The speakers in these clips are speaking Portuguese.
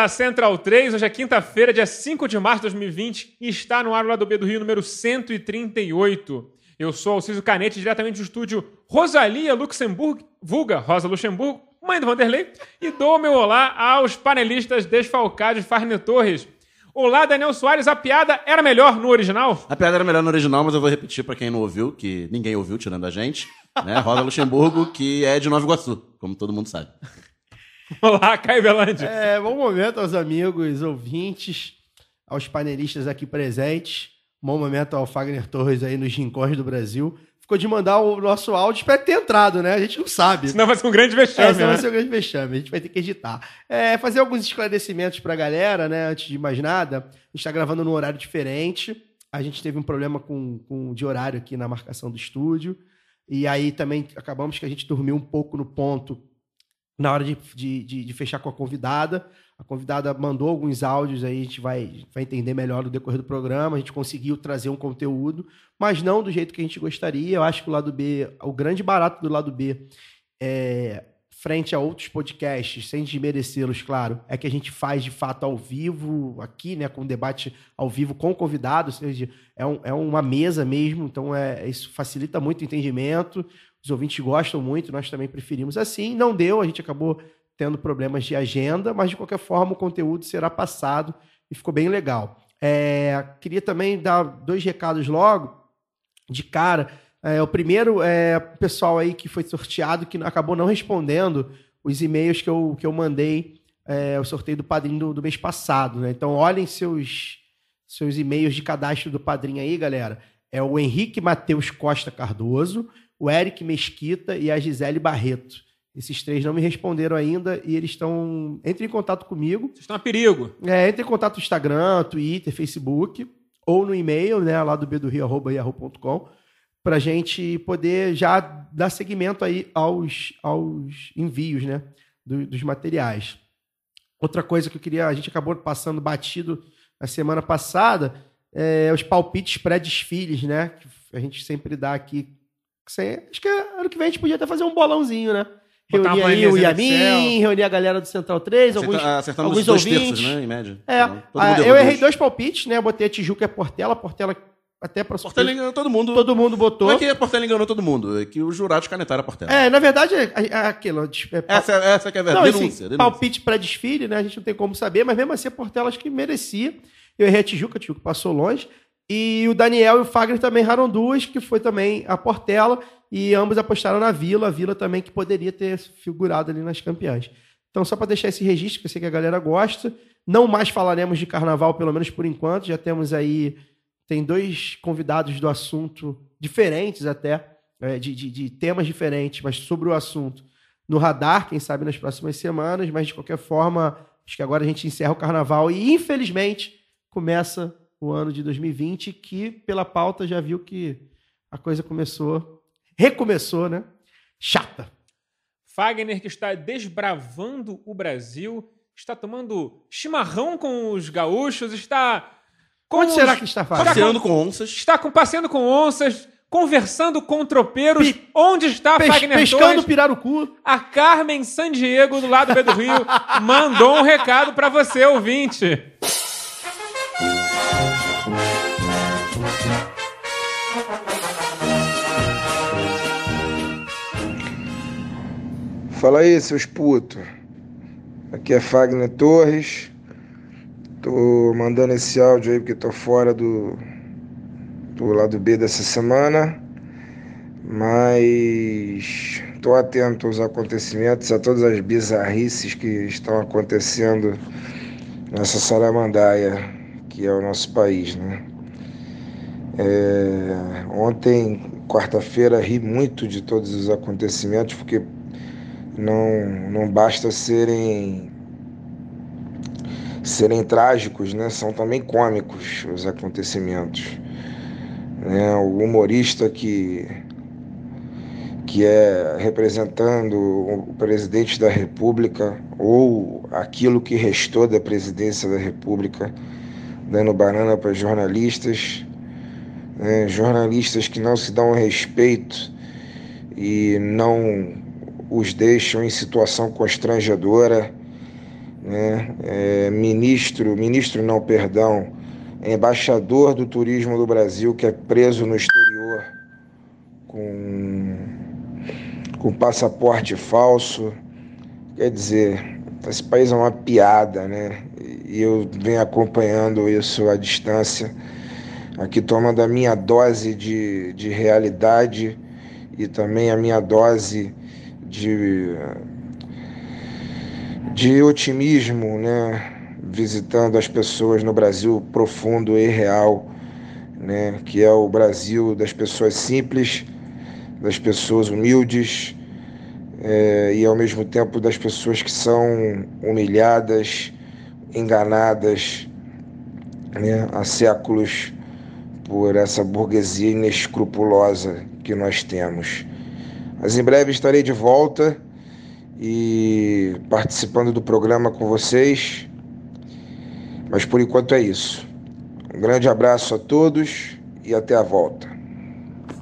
Da Central 3. Hoje é quinta-feira, dia 5 de março de 2020 e está no ar o lado B do Rio, número 138. Eu sou Alciso Canete, diretamente do estúdio Rosalia Luxemburgo, vulga Rosa Luxemburgo, mãe do Vanderlei, e dou meu olá aos panelistas desfalcados Farne Torres. Olá, Daniel Soares, a piada era melhor no original? A piada era melhor no original, mas eu vou repetir pra quem não ouviu, que ninguém ouviu, tirando a gente. Né? Rosa Luxemburgo, que é de Nova Iguaçu, como todo mundo sabe. Olá, Caio Belandi. É, bom momento aos amigos, ouvintes, aos panelistas aqui presentes. Bom momento ao Fagner Torres aí nos rincões do Brasil. Ficou de mandar o nosso áudio, espero ter entrado, né? A gente não sabe. Senão vai ser um grande É, vexame, senão né? vai ser um grande vexame. A gente vai ter que editar. É, fazer alguns esclarecimentos pra galera, né? Antes de mais nada. A gente tá gravando num horário diferente. A gente teve um problema com, com de horário aqui na marcação do estúdio. E aí também acabamos que a gente dormiu um pouco no ponto na hora de, de, de- de fechar com a convidada. A convidada mandou alguns áudios aí, a gente vai, vai entender melhor no decorrer do programa. A gente conseguiu trazer um conteúdo, mas não do jeito que a gente gostaria. Eu acho que o lado B, o grande barato do lado B, é, frente a outros podcasts, sem desmerecê-los, claro, é que a gente faz de fato ao vivo, aqui, né, com debate ao vivo com convidados, ou seja, é, um- é uma mesa mesmo, então é, isso facilita muito o entendimento. Os ouvintes gostam muito, nós também preferimos assim. Não deu, a gente acabou tendo problemas de agenda, mas de qualquer forma o conteúdo será passado e ficou bem legal. É, queria também dar dois recados logo, de cara. É, o primeiro é o pessoal aí que foi sorteado que acabou não respondendo os e-mails que eu, que eu mandei, é, o sorteio do padrinho do, do mês passado. Né? Então, olhem seus, seus e-mails de cadastro do padrinho aí, galera. É o Henrique Matheus Costa Cardoso, o Eric Mesquita e a Gisele Barreto. Esses três não me responderam ainda e eles estão. Entre em contato comigo. Vocês estão a perigo. É, entre em contato no Instagram, Twitter, Facebook, ou no e-mail, né, lá do bedorio.com, pra gente poder já dar seguimento aí aos, aos envios, né, do- dos materiais. Outra coisa que eu queria, a gente acabou passando batido na semana passada, é os palpites pré-desfiles, né, que a gente sempre dá aqui. Acho que ano que vem a gente podia até fazer um bolãozinho, né? Botar Reunir aí o Yamin, reunir a galera do Central 3, alguns, Acerta- acertando alguns os dois ouvintes. terços, né, em média. É, Então, ah, eu errei dois. dois palpites, né? Eu botei a Tijuca e a Portela. Portela até pra Portela enganou todo mundo. Todo mundo botou. Não é que a Portela enganou todo mundo, é que os jurados canetaram a Portela. É, na verdade, é, é aquilo. É, pal- Essa, essa que é a não, verdade. assim, denúncia, denúncia. palpite pré-desfile, né? A gente não tem como saber, mas mesmo assim a Portela acho que merecia. Eu errei a Tijuca, a Tijuca passou longe. E o Daniel e o Fagner também erraram duas, que foi também a Portela, e ambos apostaram na Vila, a Vila também que poderia ter figurado ali nas campeãs. Então, só para deixar esse registro, que eu sei que a galera gosta, não mais falaremos de carnaval, pelo menos por enquanto, já temos aí, tem dois convidados do assunto, diferentes até, é, de, de- de temas diferentes, mas sobre o assunto, no radar, quem sabe nas próximas semanas, mas de qualquer forma, acho que agora a gente encerra o carnaval e, infelizmente, começa o ano de 2020, que pela pauta já viu que a coisa começou, recomeçou, né? Chata. Fagner, que está desbravando o Brasil, está tomando chimarrão com os gaúchos, está. com Onde será os- que está fazendo? Passeando com onças. Está com- passeando com onças, conversando com tropeiros. Pi- Onde está Pes- Fagner pescando Torres? pirarucu. A Carmen San Diego, do lado B do Rio, mandou um recado para você, ouvinte. Fala aí, seus putos. Aqui é Fagner Torres. Tô mandando esse áudio aí porque tô fora do, do lado B dessa semana, mas tô atento aos acontecimentos, a todas as bizarrices que estão acontecendo nessa Saramandaia, que é o nosso país, né? É, ontem, quarta-feira, ri muito de todos os acontecimentos, porque não, não basta serem serem trágicos, né? São também cômicos os acontecimentos. Né? O humorista que que é representando o presidente da República ou aquilo que restou da presidência da República, dando banana para jornalistas, né? jornalistas que não se dão respeito e não os deixam em situação constrangedora, né? É, ministro, ministro não, perdão, embaixador do turismo do Brasil que é preso no exterior com, com passaporte falso. Quer dizer, esse país é uma piada, né? E eu venho acompanhando isso à distância, aqui tomando a minha dose de, de realidade e também a minha dose de, de otimismo, né? visitando as pessoas no Brasil profundo e real, né? que é o Brasil das pessoas simples, das pessoas humildes é, e ao mesmo tempo das pessoas que são humilhadas, enganadas né? há séculos por essa burguesia inescrupulosa que nós temos. Mas em breve estarei de volta e participando do programa com vocês. Mas por enquanto é isso. Um grande abraço a todos e até a volta.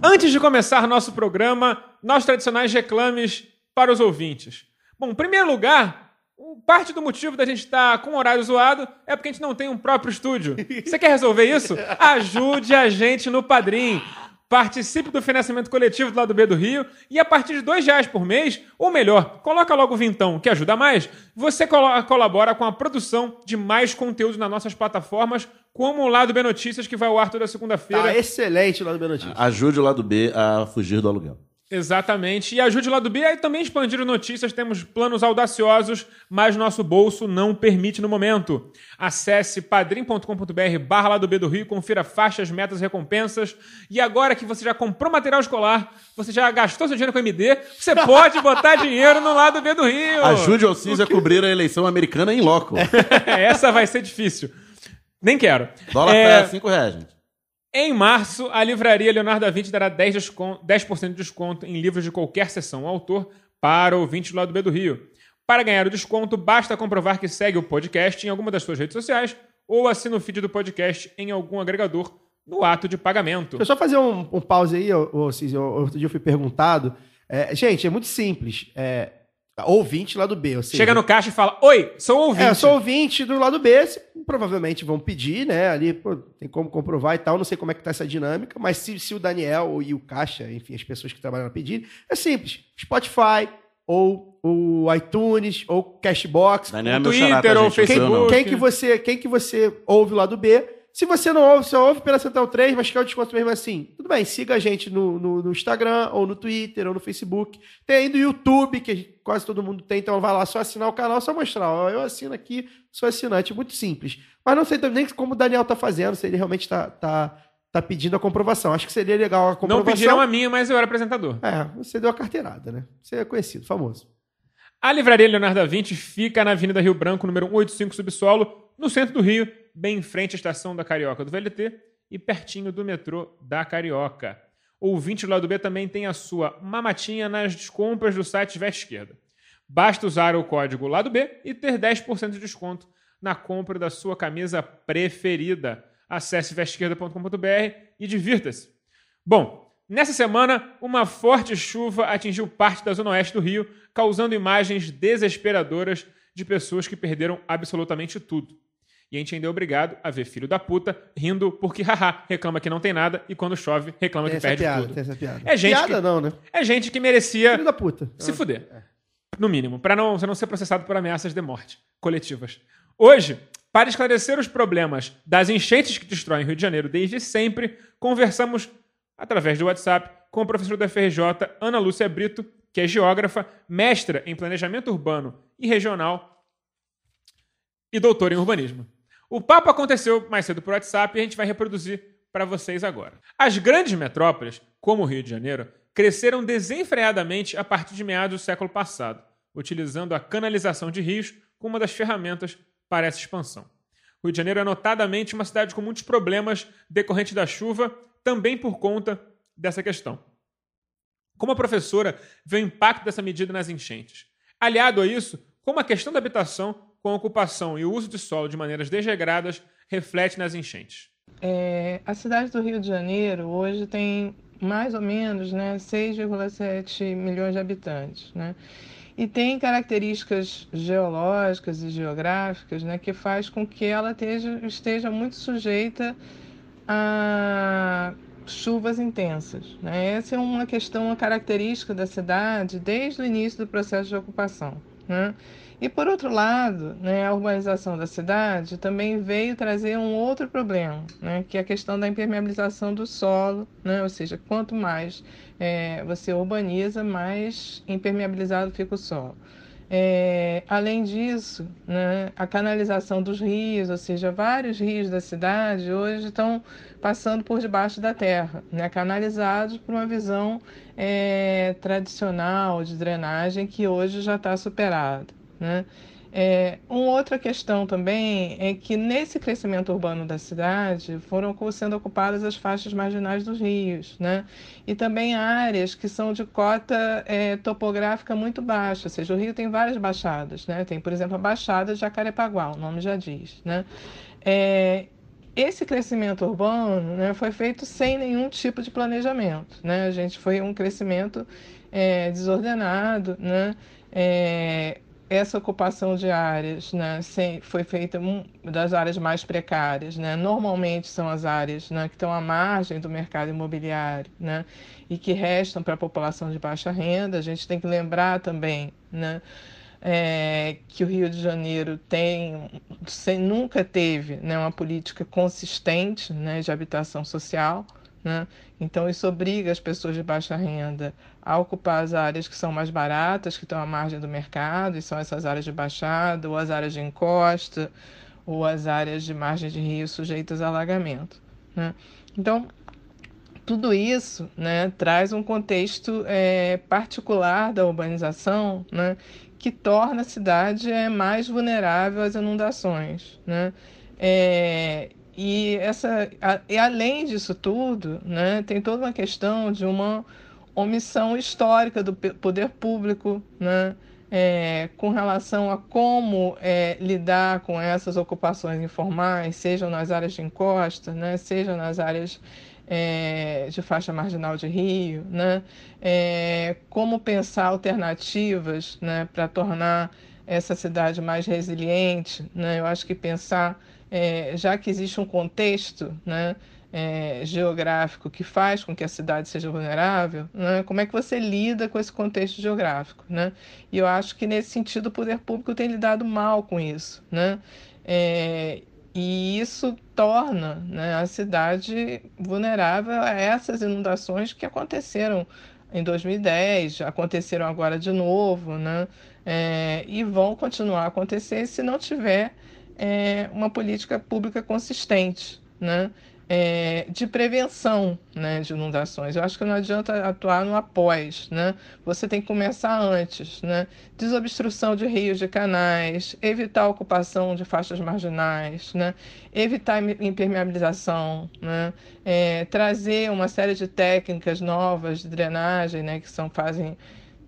Antes de começar nosso programa, nossos tradicionais reclames para os ouvintes. Bom, em primeiro lugar, parte do motivo da gente estar com o horário zoado é porque a gente não tem um próprio estúdio. Você quer resolver isso? Ajude a gente no Padrim. Participe do financiamento coletivo do lado B do Rio e a partir de dois reais por mês, ou melhor, coloca logo o vintão, que ajuda mais, você colo- colabora com a produção de mais conteúdo nas nossas plataformas, como o Lado B Notícias, que vai ao ar toda segunda-feira. Tá excelente lá do B Notícias. Ajude o lado B a fugir do aluguel. Exatamente. E ajude o lado B. Aí também expandir notícias. Temos planos audaciosos, mas nosso bolso não permite no momento. Acesse padrim.com.br barra lado B do Rio, confira faixas, metas, recompensas. E agora que você já comprou material escolar, você já gastou seu dinheiro com MD, você pode botar dinheiro no lado B do Rio. Ajude o Alcides a cobrir a eleição americana em loco. Essa vai ser difícil. Nem quero. Dólar É, pé, 5 reais, gente. Em março, a livraria Leonardo da Vinci dará 10%, descon- 10% de desconto em livros de qualquer sessão ao autor para ouvinte do lado B do Rio. Para ganhar o desconto, basta comprovar que segue o podcast em alguma das suas redes sociais ou assina o feed do podcast em algum agregador no ato de pagamento. Deixa eu só fazer um, um pause aí, ô, ô, outro dia eu fui perguntado. É, gente, é muito simples. É, ouvinte lá do B. Ou seja, Chega no caixa e fala: Oi, sou ouvinte. É, sou ouvinte do lado B, se- provavelmente vão pedir, né? Ali, pô, tem como comprovar e tal, não sei como é que tá essa dinâmica, mas se, se o Daniel e o Caixa, enfim, as pessoas que trabalham pedir, é simples. Spotify, ou o iTunes, ou Cashbox. Daniel é xará, Twitter tá, ou o Facebook. nome. Quem que, você, quem que você ouve lá do B? Se você não ouve, você ouve pela Central 3, mas quer o desconto mesmo assim. Tudo bem, siga a gente no, no, no Instagram, ou no Twitter, ou no Facebook. Tem aí no YouTube, que quase todo mundo tem, então vai lá só assinar o canal, só mostrar. Ó, eu assino aqui, sou assinante. Muito simples. Mas não sei também como o Daniel tá fazendo, se ele realmente tá, tá, tá pedindo a comprovação. Acho que seria legal a Não comprovação. pediram a minha, mas eu era apresentador. É, você deu a carteirada, né? Você é conhecido, famoso. A livraria Leonardo da Vinci fica na Avenida Rio Branco, número 185 Subsolo, no centro do Rio, bem em frente à estação da Carioca do VLT e pertinho do metrô da Carioca. O ouvinte do lado B também tem a sua mamatinha nas compras do site Veste Esquerda. Basta usar o código lado B e ter 10% de desconto na compra da sua camisa preferida. Acesse vesteesquerda.com.br e divirta-se. Bom, nessa semana, uma forte chuva atingiu parte da zona oeste do Rio, causando imagens desesperadoras de pessoas que perderam absolutamente tudo. E a gente ainda é obrigado a ver filho da puta rindo porque, haha, reclama que não tem nada e quando chove reclama Tem que perde piada, tudo. tem essa piada. É gente piada que- não, né? É gente que merecia Filho da puta. se fuder. No mínimo, para não, você não ser processado por ameaças de morte coletivas. Hoje, Para esclarecer os problemas das enchentes que destroem o Rio de Janeiro desde sempre, conversamos através do WhatsApp com a professora da FRJ, Ana Lúcia Brito, que é geógrafa, mestra em planejamento urbano e regional e doutora em urbanismo. O papo aconteceu mais cedo por WhatsApp e a gente vai reproduzir para vocês agora. As grandes metrópoles, como o Rio de Janeiro, cresceram desenfreadamente a partir de meados do século passado, utilizando a canalização de rios como uma das ferramentas para essa expansão. Rio de Janeiro é notadamente uma cidade com muitos problemas decorrentes da chuva, também por conta dessa questão. Como a professora vê o impacto dessa medida nas enchentes? Aliado a isso, como a questão da habitação, com a ocupação e o uso de solo de maneiras desregradas, reflete nas enchentes? É, a cidade do Rio de Janeiro hoje tem mais ou menos né, 6,7 milhões de habitantes. Né? E tem características geológicas e geográficas né, que faz com que ela esteja, esteja muito sujeita a chuvas intensas. Né? Essa é uma questão, uma característica da cidade desde o início do processo de ocupação. Né? E por outro lado, né, a urbanização da cidade também veio trazer um outro problema, né, que é a questão da impermeabilização do solo, né, ou seja, quanto mais é, você urbaniza, mais impermeabilizado fica o solo. É, além disso, né, a canalização dos rios, ou seja, vários rios da cidade hoje estão passando por debaixo da terra, né, canalizados por uma visão é, tradicional de drenagem que hoje já está superada. Né? É, uma outra questão também é que nesse crescimento urbano da cidade foram sendo ocupadas as faixas marginais dos rios, né? E também áreas que são de cota é, topográfica muito baixa, ou seja, o rio tem várias baixadas, né? Tem, por exemplo, a Baixada de Jacarepaguá, o nome já diz, né? É, esse crescimento urbano né, foi feito sem nenhum tipo de planejamento, né? A gente foi um crescimento é, desordenado, né? É, essa ocupação de áreas né, foi feita das áreas mais precárias. Né? Normalmente são as áreas né, que estão à margem do mercado imobiliário né, e que restam para a população de baixa renda. A gente tem que lembrar também né, é, que o Rio de Janeiro tem, sem, nunca teve né, uma política consistente né, de habitação social. Né? Então, isso obriga as pessoas de baixa renda a ocupar as áreas que são mais baratas, que estão à margem do mercado, e são essas áreas de baixada, ou as áreas de encosta, ou as áreas de margem de rio sujeitas a alagamento. Né? Então, tudo isso né, traz um contexto é, particular da urbanização né, que torna a cidade é, mais vulnerável às inundações. Né? É, e, essa, a, e além disso tudo, né, tem toda uma questão de uma omissão histórica do poder público, né? É, com relação a como é, lidar com essas ocupações informais, sejam nas áreas de encosta, né, sejam nas áreas é, de faixa marginal de Rio, né, é, como pensar alternativas né, para tornar essa cidade mais resiliente. Né, eu acho que pensar, é, já que existe um contexto, né, é, geográfico que faz com que a cidade seja vulnerável, né? como é que você lida com esse contexto geográfico? Né? E eu acho que nesse sentido o poder público tem lidado mal com isso. Né? É, e isso torna né, a cidade vulnerável a essas inundações que aconteceram em 2010, aconteceram agora de novo, né? É, e vão continuar a acontecer se não tiver é, uma política pública consistente. Né? é, de prevenção né, de inundações. Eu acho que não adianta atuar no após, né? Você tem que começar antes, né? Desobstrução de rios, de canais, evitar a ocupação de faixas marginais, né? Evitar impermeabilização, né? É, trazer uma série de técnicas novas de drenagem, né? Que são fazem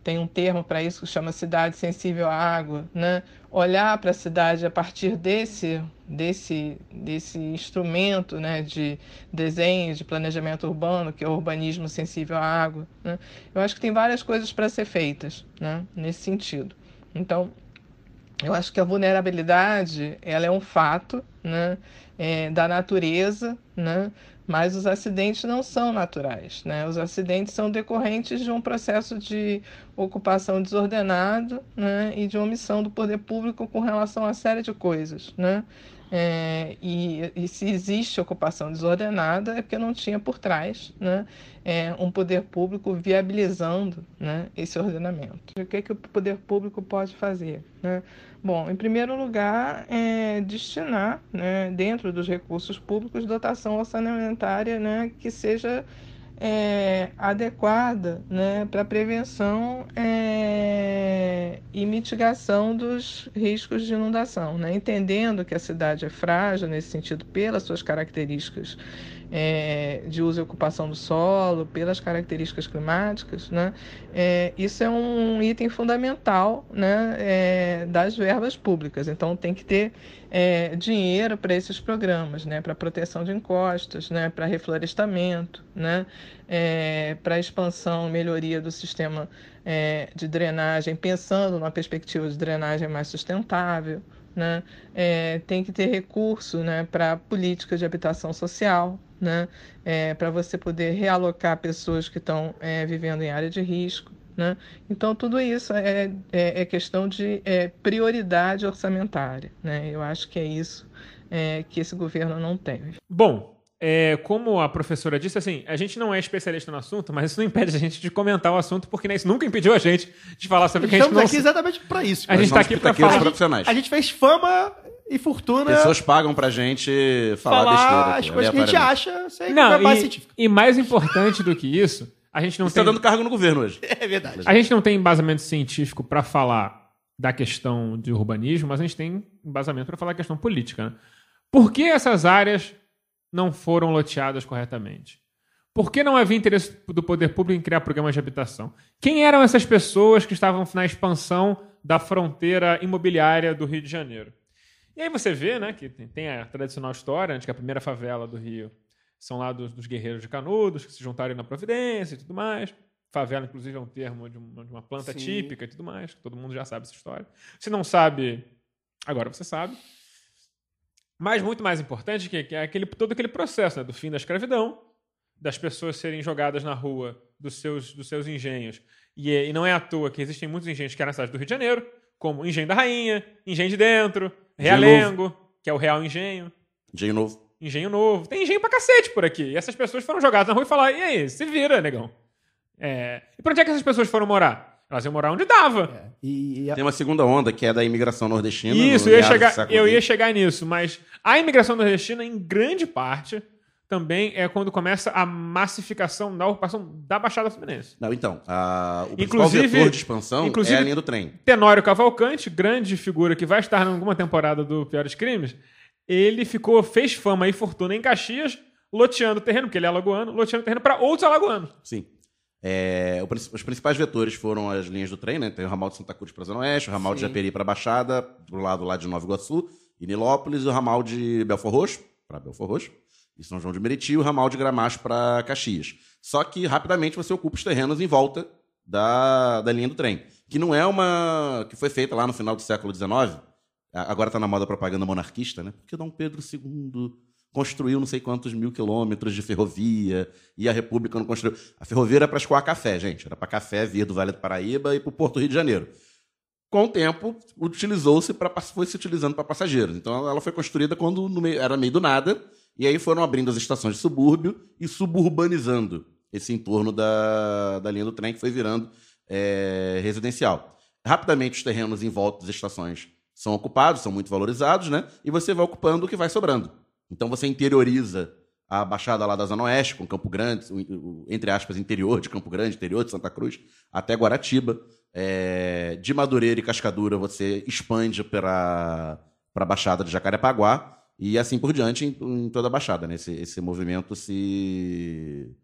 tem um termo para isso que chama cidade sensível à água, né? Olhar para a cidade a partir desse desse desse instrumento, né, de desenho, de planejamento urbano, que é o urbanismo sensível à água, né? Eu acho que tem várias coisas para ser feitas, né, nesse sentido. Então, eu acho que a vulnerabilidade, ela é um fato, né, é, da natureza, né? Mas os acidentes não são naturais, né? Os acidentes são decorrentes de um processo de ocupação desordenado, né? E de omissão do poder público com relação a série de coisas, né? É, e, e se existe ocupação desordenada é porque não tinha por trás né, é, um poder público viabilizando né, esse ordenamento. O que, que o poder público pode fazer? Né? Bom, em primeiro lugar, é destinar, né, dentro dos recursos públicos, dotação orçamentária né, que seja é, adequada né, para prevenção é, e mitigação dos riscos de inundação, né? entendendo que a cidade é frágil nesse sentido pelas suas características é, de uso e ocupação do solo, pelas características climáticas, né? É, isso é um item fundamental né, é, das verbas públicas. Então, tem que ter é, dinheiro para esses programas, né, para proteção de encostas, né, para reflorestamento, né, é, para expansão, melhoria do sistema é, de drenagem, pensando numa perspectiva de drenagem mais sustentável. Né? É, tem que ter recurso né, para políticas de habitação social, né? É, para você poder realocar pessoas que estão é, vivendo em área de risco. Né? Então, tudo isso é, é, é questão de é, prioridade orçamentária. Né? Eu acho que é isso é, que esse governo não tem. Bom, é, como a professora disse, assim, a gente não é especialista no assunto, mas isso não impede a gente de comentar o assunto, porque né, isso nunca impediu a gente de falar sobre o que a gente Estamos não aqui exatamente para isso. A gente está aqui para falar. profissionais. A gente fez fama e fortuna Pessoas pagam pra gente falar, besteira. falar aqui, as coisas que a gente acha sem Não, base e, científica. e mais importante do que isso, a gente não Você tem tá dando cargo no governo hoje. É verdade. A gente não tem embasamento científico para falar da questão de urbanismo, mas a gente tem embasamento para falar da questão política. Né? Por que essas áreas não foram loteadas corretamente? Por que não havia interesse do poder público em criar programas de habitação? Quem eram essas pessoas que estavam na expansão da fronteira imobiliária do Rio de Janeiro? E aí você vê né, que tem- a tradicional história né, de que a primeira favela do Rio são lá dos, dos guerreiros de Canudos, que se juntaram na Providência e tudo mais. Favela, inclusive, é um termo de uma, de uma planta Sim. típica e tudo mais. Todo mundo já sabe essa história. Se não sabe, agora você sabe. Mas muito mais importante que, que é aquele, todo aquele processo né, do fim da escravidão, das pessoas serem jogadas na rua dos seus, dos seus engenhos. E, e não é à toa que existem muitos engenhos que eram na cidade do Rio de Janeiro, como Engenho da Rainha, Engenho de Dentro, Realengo, que é o Real Engenho. Engenho novo. Engenho novo. Tem engenho pra cacete por aqui. E essas pessoas foram jogadas na rua e falaram: e aí, se vira, negão. É... E pra onde é que essas pessoas foram morar? Elas iam morar onde dava. É, E, e a- Tem uma segunda onda, que é da imigração nordestina. Isso, no eu ia, chegar, eu ia chegar nisso. Mas a imigração nordestina, em grande parte, também é quando começa a massificação da ocupação da Baixada Fluminense. Não, então, a, o principal Inclusive- vetor de expansão é a linha do trem. Tenório Cavalcante, grande figura que vai estar em alguma temporada do Piores Crimes, ele ficou, fez fama e fortuna em Caxias, loteando terreno, porque ele é alagoano, loteando terreno para outros alagoanos. Sim. É, os principais vetores foram as linhas do trem, né? Tem o ramal de Santa Cruz para Zona Oeste, o ramal de Sim. Japeri para Baixada, pro lado lá de Nova Iguaçu e Nilópolis, e o ramal de Belfor Roxo, para Belfor Roxo, e São João de Meriti, o ramal de Gramacho para Caxias. Só que rapidamente você ocupa os terrenos em volta da, da linha do trem, que não é uma que foi feita lá no final do século XIX. Agora está na moda propaganda monarquista, né? Porque Dom Pedro II construiu não sei quantos mil quilômetros de ferrovia e a República não construiu. A ferrovia era para escoar café, gente. Era para café vir do Vale do Paraíba e para o Porto Rio de Janeiro. Com o tempo, utilizou-se para foi se utilizando para passageiros. Então ela foi construída quando meio- era meio do nada e aí foram abrindo as estações de subúrbio e suburbanizando esse entorno da, da linha do trem que foi virando é, residencial. Rapidamente os terrenos em volta das estações são ocupados, são muito valorizados, né? E você vai ocupando o que vai sobrando. Então você interioriza a baixada lá da Zona Oeste, com Campo Grande, entre aspas, interior de Campo Grande, interior de Santa Cruz, até Guaratiba. É, de Madureira e Cascadura você expande para a Baixada de Jacarepaguá e assim por diante em, em toda a Baixada. Né? Esse, esse movimento se,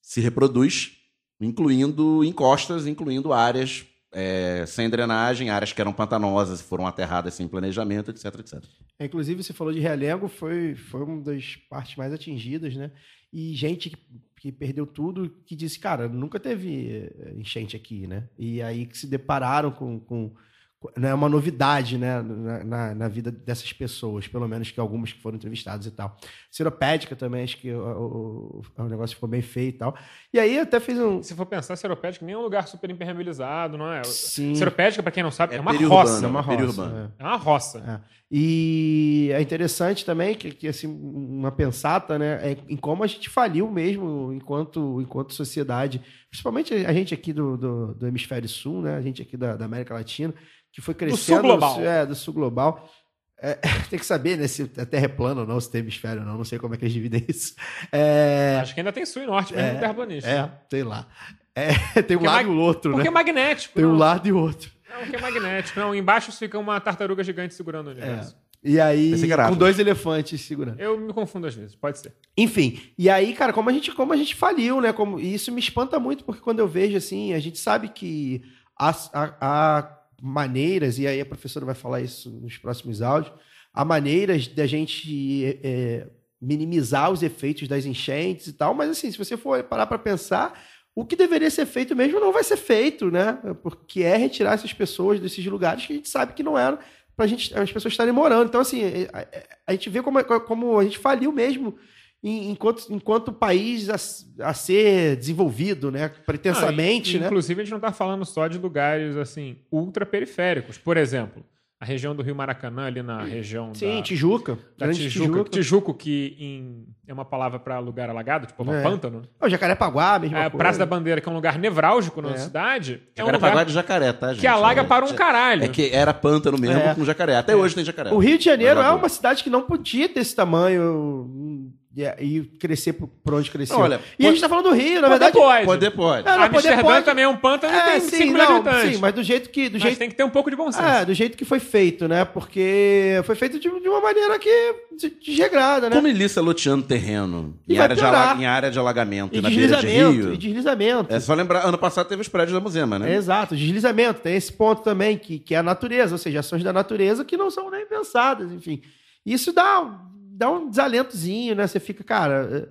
se reproduz, incluindo encostas, incluindo áreas é, sem drenagem, áreas que eram pantanosas e foram aterradas sem planejamento, etc, etc. É, Inclusive, você falou de Realengo, foi, foi uma das partes mais atingidas, né? E gente que, que perdeu tudo, que disse, cara, nunca teve eh, enchente aqui, né? E aí que se depararam com, com, né, uma novidade né, na, na, na vida dessas pessoas, pelo menos que algumas que foram entrevistadas e tal. Seropédica também, acho que o, o, o negócio ficou bem feio e tal. E aí até fiz um. Se for pensar, Seropédica nem é um lugar super impermeabilizado, não é? Sim. Seropédica, pra quem não sabe, é, É uma roça. É uma roça. periurbano. é. É uma roça. É. E é interessante também que, que, assim, uma pensata, né, é em como a gente faliu mesmo enquanto, enquanto sociedade, principalmente a gente aqui do, do, do hemisfério sul, né, a gente aqui da, da América Latina, que foi crescendo... global. É, do sul global. É, tem que saber, né, se a Terra é plana ou não, se tem hemisfério ou não, não sei como é que eles dividem isso. É, Acho que ainda tem sul e norte, mesmo no terraplanista. é sei lá. É, tem um Porque lado e o outro, Porque né? é magnético. Tem um não. lado e o outro. Não, porque é magnético. Não, embaixo fica uma tartaruga gigante segurando o universo. E aí, que era com dois elefantes segurando. Eu me confundo às vezes, pode ser. Enfim, e aí, cara, como a gente, como a gente faliu, né? Como, e isso me espanta muito, porque quando eu vejo assim, a gente sabe que há, há- há maneiras, e aí a professora vai falar isso nos próximos áudios, há maneiras da gente é, é, minimizar os efeitos das enchentes e tal, mas assim, se você for parar para pensar, o que deveria ser feito mesmo não vai ser feito, né? Porque é retirar essas pessoas desses lugares que a gente sabe que não eram para gente, as pessoas estarem morando. Então, assim, a, a- a gente vê como, como a gente faliu mesmo enquanto, enquanto país a, a ser desenvolvido, né? Pretensamente, Ah, e- né? Inclusive, a gente não está falando só de lugares assim, ultra periféricos. Por exemplo, a região do Rio Maracanã, ali na região Sim, da, Tijuca. da Grande Tijuca. Tijuca. Tijuco, que em- é uma palavra para lugar alagado, tipo É. pântano. O Jacarepaguá, mesma É. Praça da Bandeira, que é um lugar nevrálgico na É. cidade, é um Jacarepaguá lugar de jacaré, tá, gente? que alaga É- para um caralho. É que era pântano mesmo É. com jacaré. Até hoje tem jacaré. O Rio de Janeiro é uma cidade que não podia ter esse tamanho hum, e, e crescer por, onde cresceu. Olha, e a pode- gente tá falando do Rio, na Poder verdade. pode. Poder pode. É, não, Amsterdã pode. também é um pântano e tem 5 milhões de não, habitantes. sim, mas do jeito que. Do Mas jeito, tem que ter um pouco de bom senso. é, do jeito que foi feito, né? Porque foi feito de, de uma maneira que. de- desregrada, né? Com milícia loteando terreno E em área, de piorar. em área de alagamento e, na beira de deslizamento. rio. E deslizamento. É só lembrar, ano passado teve os prédios da Musema, né? Exato, deslizamento. Tem esse ponto também, que, que é a natureza, ou seja, ações da natureza que não são nem pensadas, enfim. Isso dá, dá um desalentozinho, né? Você fica, cara, eh,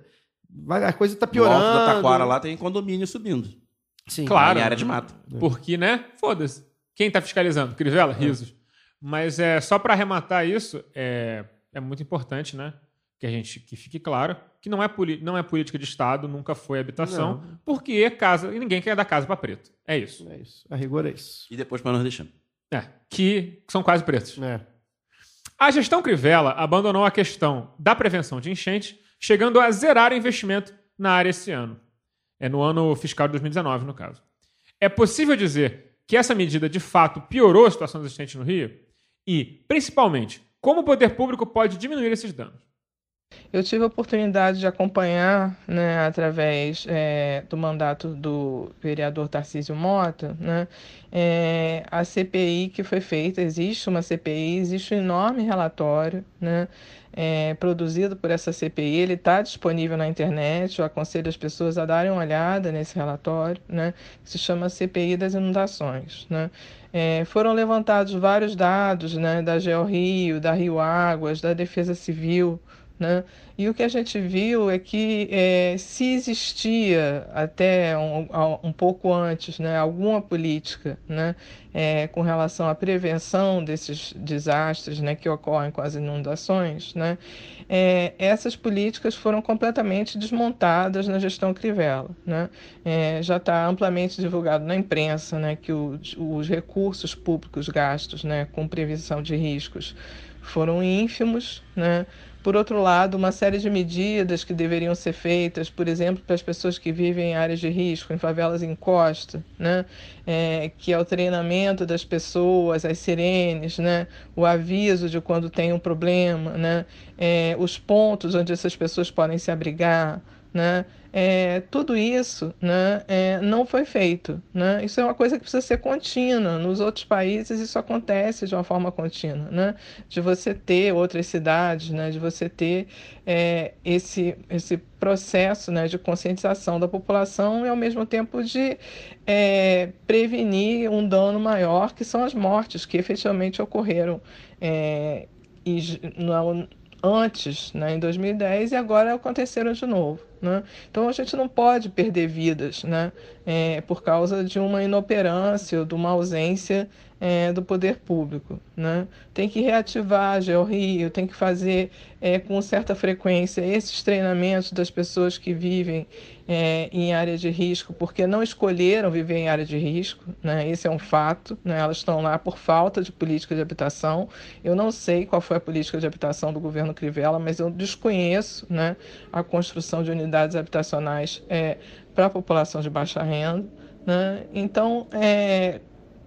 vai- a coisa tá No piorando. alto da Taquara lá tem condomínio subindo. Sim. Claro. Em área de mato. Porque, né? Foda-se. Quem tá fiscalizando? Crivella? Risos. Mas é só para arrematar isso, é, é muito importante, né? Que a gente que fique claro que não é, não é política de Estado, nunca foi habitação, porque casa, e ninguém quer dar casa para preto. É isso. É isso. A rigor é isso. E depois para nordestino. É, que são quase pretos. É. A gestão Crivella abandonou a questão da prevenção de enchentes, chegando a zerar investimento na área esse ano. É no ano fiscal de 2019, no caso. É possível dizer que essa medida de fato piorou a situação existente no Rio? E, principalmente, como o poder público pode diminuir esses danos? Eu tive a oportunidade de acompanhar, né, através eh, do mandato do vereador Tarcísio Mota, né, eh, a CPI que foi feita. Existe uma CPI, existe um enorme relatório, né, eh, produzido por essa CPI. Ele está disponível na internet. Eu aconselho as pessoas a darem uma olhada nesse relatório, né, que se chama CPI das Inundações, né. Eh, foram levantados vários dados, né, da GeoRio, da Rio Águas, da Defesa Civil, né? E o que a gente viu é que eh, se existia até um, um pouco antes né, alguma política né, eh, com relação à prevenção desses desastres né, que ocorrem com as inundações, né, eh, essas políticas foram completamente desmontadas na gestão Crivella. Né? Eh, já está amplamente divulgado na imprensa né, que os, os recursos públicos gastos né, com prevenção de riscos foram ínfimos, né? Por outro lado, uma série de medidas que deveriam ser feitas, por exemplo, para as pessoas que vivem em áreas de risco, em favelas em costa, né? É, que é o treinamento das pessoas, as sirenes, né? o aviso de quando tem um problema, né? É, os pontos onde essas pessoas podem se abrigar, né? É, tudo isso né, é, não foi feito. Né? Isso é uma coisa que precisa ser contínua. Nos outros países isso acontece de uma forma contínua. Né? De você ter outras cidades, né? de você ter é, esse, esse processo né, de conscientização da população e ao mesmo tempo de é, prevenir um dano maior, que são as mortes que efetivamente ocorreram é, e, no- antes, né, em 2010, e agora aconteceram de novo. Né? Então a gente não pode perder vidas né, é, por causa de uma inoperância de uma ausência é, do poder público. Né? Tem que reativar a GeoRio, tem que fazer é, com certa frequência esses treinamentos das pessoas que vivem é, em área de risco, porque não escolheram viver em área de risco, né? esse é um fato, né? elas estão lá por falta de política de habitação. Eu não sei qual foi a política de habitação do governo Crivella, mas eu desconheço né, a construção de unidades habitacionais é, para a população de baixa renda. Né? Então, é,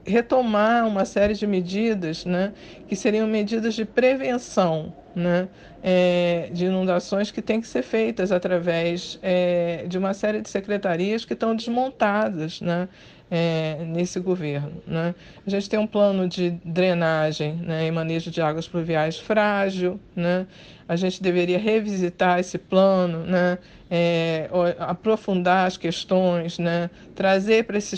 retomar uma série de medidas né, que seriam medidas de prevenção né, é, de inundações que têm que ser feitas através é, de uma série de secretarias que estão desmontadas né, é, nesse governo. Né? A gente tem um plano de drenagem né, e manejo de águas pluviais frágil, né? A gente deveria revisitar esse plano, né? É, aprofundar as questões, né? trazer para esse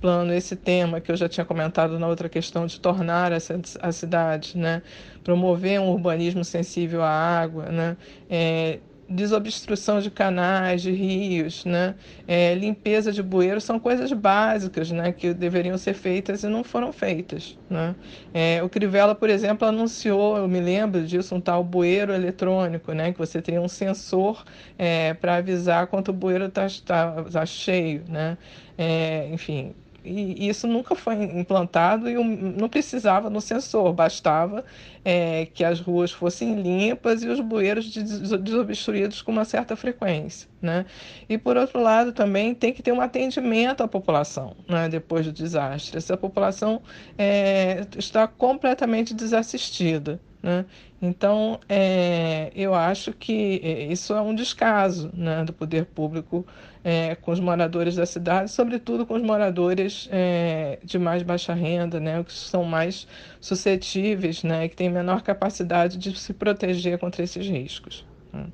plano esse tema que eu já tinha comentado na outra questão de tornar essa, a cidade, né? promover um urbanismo sensível à água, né? É, desobstrução de canais, de rios, né? É, limpeza de bueiros são coisas básicas, né? Que deveriam ser feitas e não foram feitas, né? É, o Crivella, por exemplo, anunciou, eu me lembro disso, um tal bueiro eletrônico, né? Que você tem um sensor é, para avisar quanto o bueiro está tá, tá cheio, né? É, enfim, e isso nunca foi implantado e não precisava no sensor, bastava é, que as ruas fossem limpas e os bueiros desobstruídos com uma certa frequência. Né? E, por outro lado, também tem que ter um atendimento à população né, depois do desastre. Essa população é, está completamente desassistida. Né? Então, é, eu acho que é, isso é um descaso né, do poder público é, com os moradores da cidade, sobretudo com os moradores é, de mais baixa renda, né, que são mais suscetíveis, né, que têm menor capacidade de se proteger contra esses riscos. Né.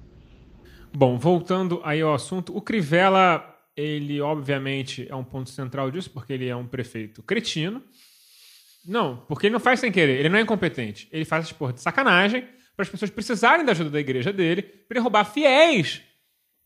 Bom, voltando aí ao assunto, o Crivella, ele obviamente é um ponto central disso, porque ele é um prefeito cretino. Não, porque ele não faz sem querer, ele não é incompetente. Ele faz essa porra de sacanagem para as pessoas precisarem da ajuda da igreja dele para ele roubar fiéis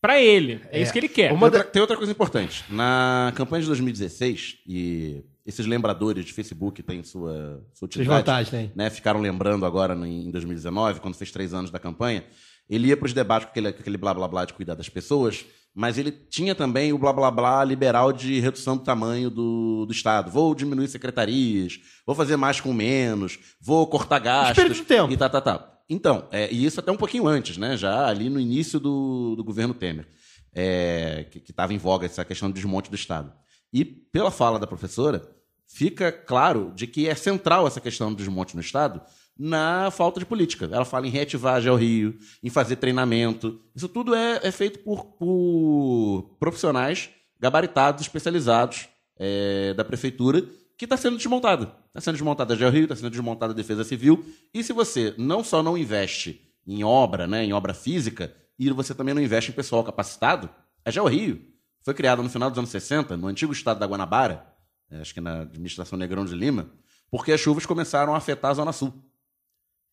para ele. É, é, isso que ele quer. Tem outra, tem outra coisa importante. Na campanha de 2016, e esses lembradores de Facebook têm sua, sua utilidade. Vantagens, né? Ficaram lembrando agora em 2019, quando fez três anos da campanha. Ele ia para os debates com aquele, com aquele blá blá blá de cuidar das pessoas, mas ele tinha também o blá blá blá liberal de redução do tamanho do, do Estado. Vou diminuir secretarias, vou fazer mais com menos, vou cortar gastos. De tempo. E tá, tá, tá. Então, é, e isso até um pouquinho antes, né? Já ali no início do, do governo Temer, é, que estava em voga essa questão do desmonte do Estado. E pela fala da professora, fica claro de que é central essa questão do desmonte no Estado na falta de política. Ela fala em reativar a Rio, em fazer treinamento. Isso tudo é, é feito por, por, profissionais gabaritados, especializados é, da prefeitura que está sendo desmontada. Está sendo desmontada a GeoRio, está sendo desmontada a Defesa Civil. E se você não só não investe em obra, né, em obra física, e você também não investe em pessoal capacitado, a GeoRio foi criada no final dos anos 60, no antigo estado da Guanabara, é, acho que na administração Negrão de Lima, porque as chuvas começaram a afetar a Zona Sul.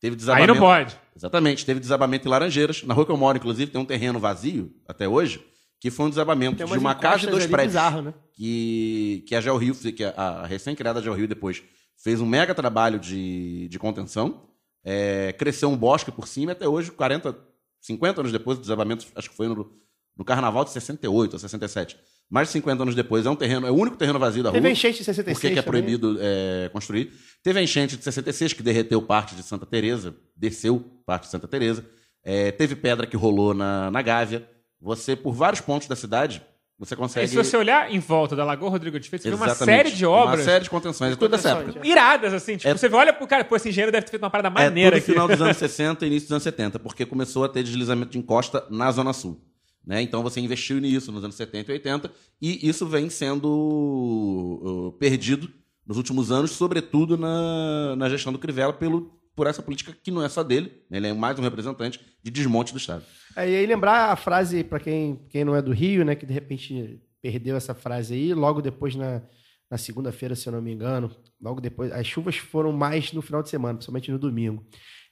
Teve desabamento. Aí não pode. Exatamente. Teve desabamento em Laranjeiras. Na rua que eu moro, inclusive, tem um terreno vazio até hoje, que foi um desabamento de uma casa e dois prédios. Bizarro, né? Que, que a Geo Rio, que a, a recém-criada Geo Rio depois fez um mega trabalho de, de contenção. É, cresceu um bosque por cima e até hoje, 40, 50 anos depois do desabamento, acho que foi no, no carnaval de 68 ou 67. Mais de 50 anos depois, é um terreno, é o único terreno vazio da Teve rua. Teve enchente de 66 Porque que é também. proibido é, construir. Teve a enchente de 66, que derreteu parte de Santa Teresa, desceu parte de Santa Teresa. É, teve pedra que rolou na, na Gávea. Você, por vários pontos da cidade, você consegue. E se você olhar em volta da Lagoa Rodrigo de Feito, você vê uma série de obras. Uma série de contenções, tudo dessa época. Iradas, assim. Tipo, é... você olha pro cara, pô, esse engenheiro deve ter feito uma parada maneira. É tudo final dos anos 60 e início dos anos 70, porque começou a ter deslizamento de encosta na Zona Sul. Né? Então você investiu nisso nos anos 70 e 80, e isso vem sendo uh, perdido nos últimos anos, sobretudo na, na gestão do Crivella, pelo, por essa política que não é só dele, né? ele é mais um representante de desmonte do Estado. É, e aí lembrar a frase, para quem, quem não é do Rio, né, que de repente perdeu essa frase aí, logo depois na, na segunda-feira, se eu não me engano, logo depois, as chuvas foram mais no final de semana, principalmente no domingo.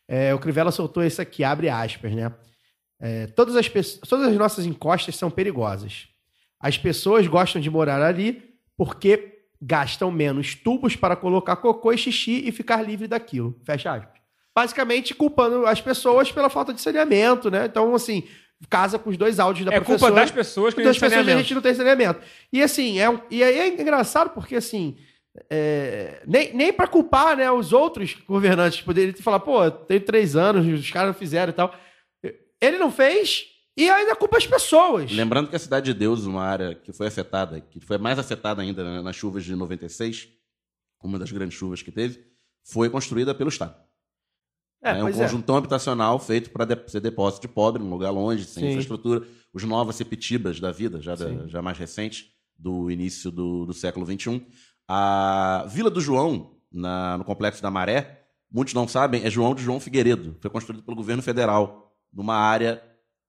É, o Crivella soltou isso aqui, abre aspas, né? É, todas, as todas as nossas encostas são perigosas. As pessoas gostam de morar ali porque gastam menos tubos para colocar cocô e xixi e ficar livre daquilo. Fecha aspas. Basicamente culpando as pessoas pela falta de saneamento, né? Então, assim, casa com os dois áudios da É culpa professora. das pessoas que não das tem pessoas que a saneamento. gente não tem saneamento. E assim, é, um- e aí é engraçado porque assim. é, nem nem para culpar né, os outros governantes poderiam falar, pô, tem três anos, os caras não fizeram e tal. Ele não fez e ainda culpa as pessoas. Lembrando que a Cidade de Deus, uma área que foi afetada, que foi mais afetada ainda né, nas chuvas de 96, uma das grandes chuvas que teve, foi construída pelo Estado. É, É, um pois é. conjuntão habitacional feito para ser depósito de pobre, num lugar longe, sem Sim. infraestrutura. Os novos sepitibas da vida, já, da- já mais recentes, do início do, do século XXI. A Vila do João, na- no Complexo da Maré, muitos não sabem, é João de João Figueiredo. Foi construído pelo governo federal, numa área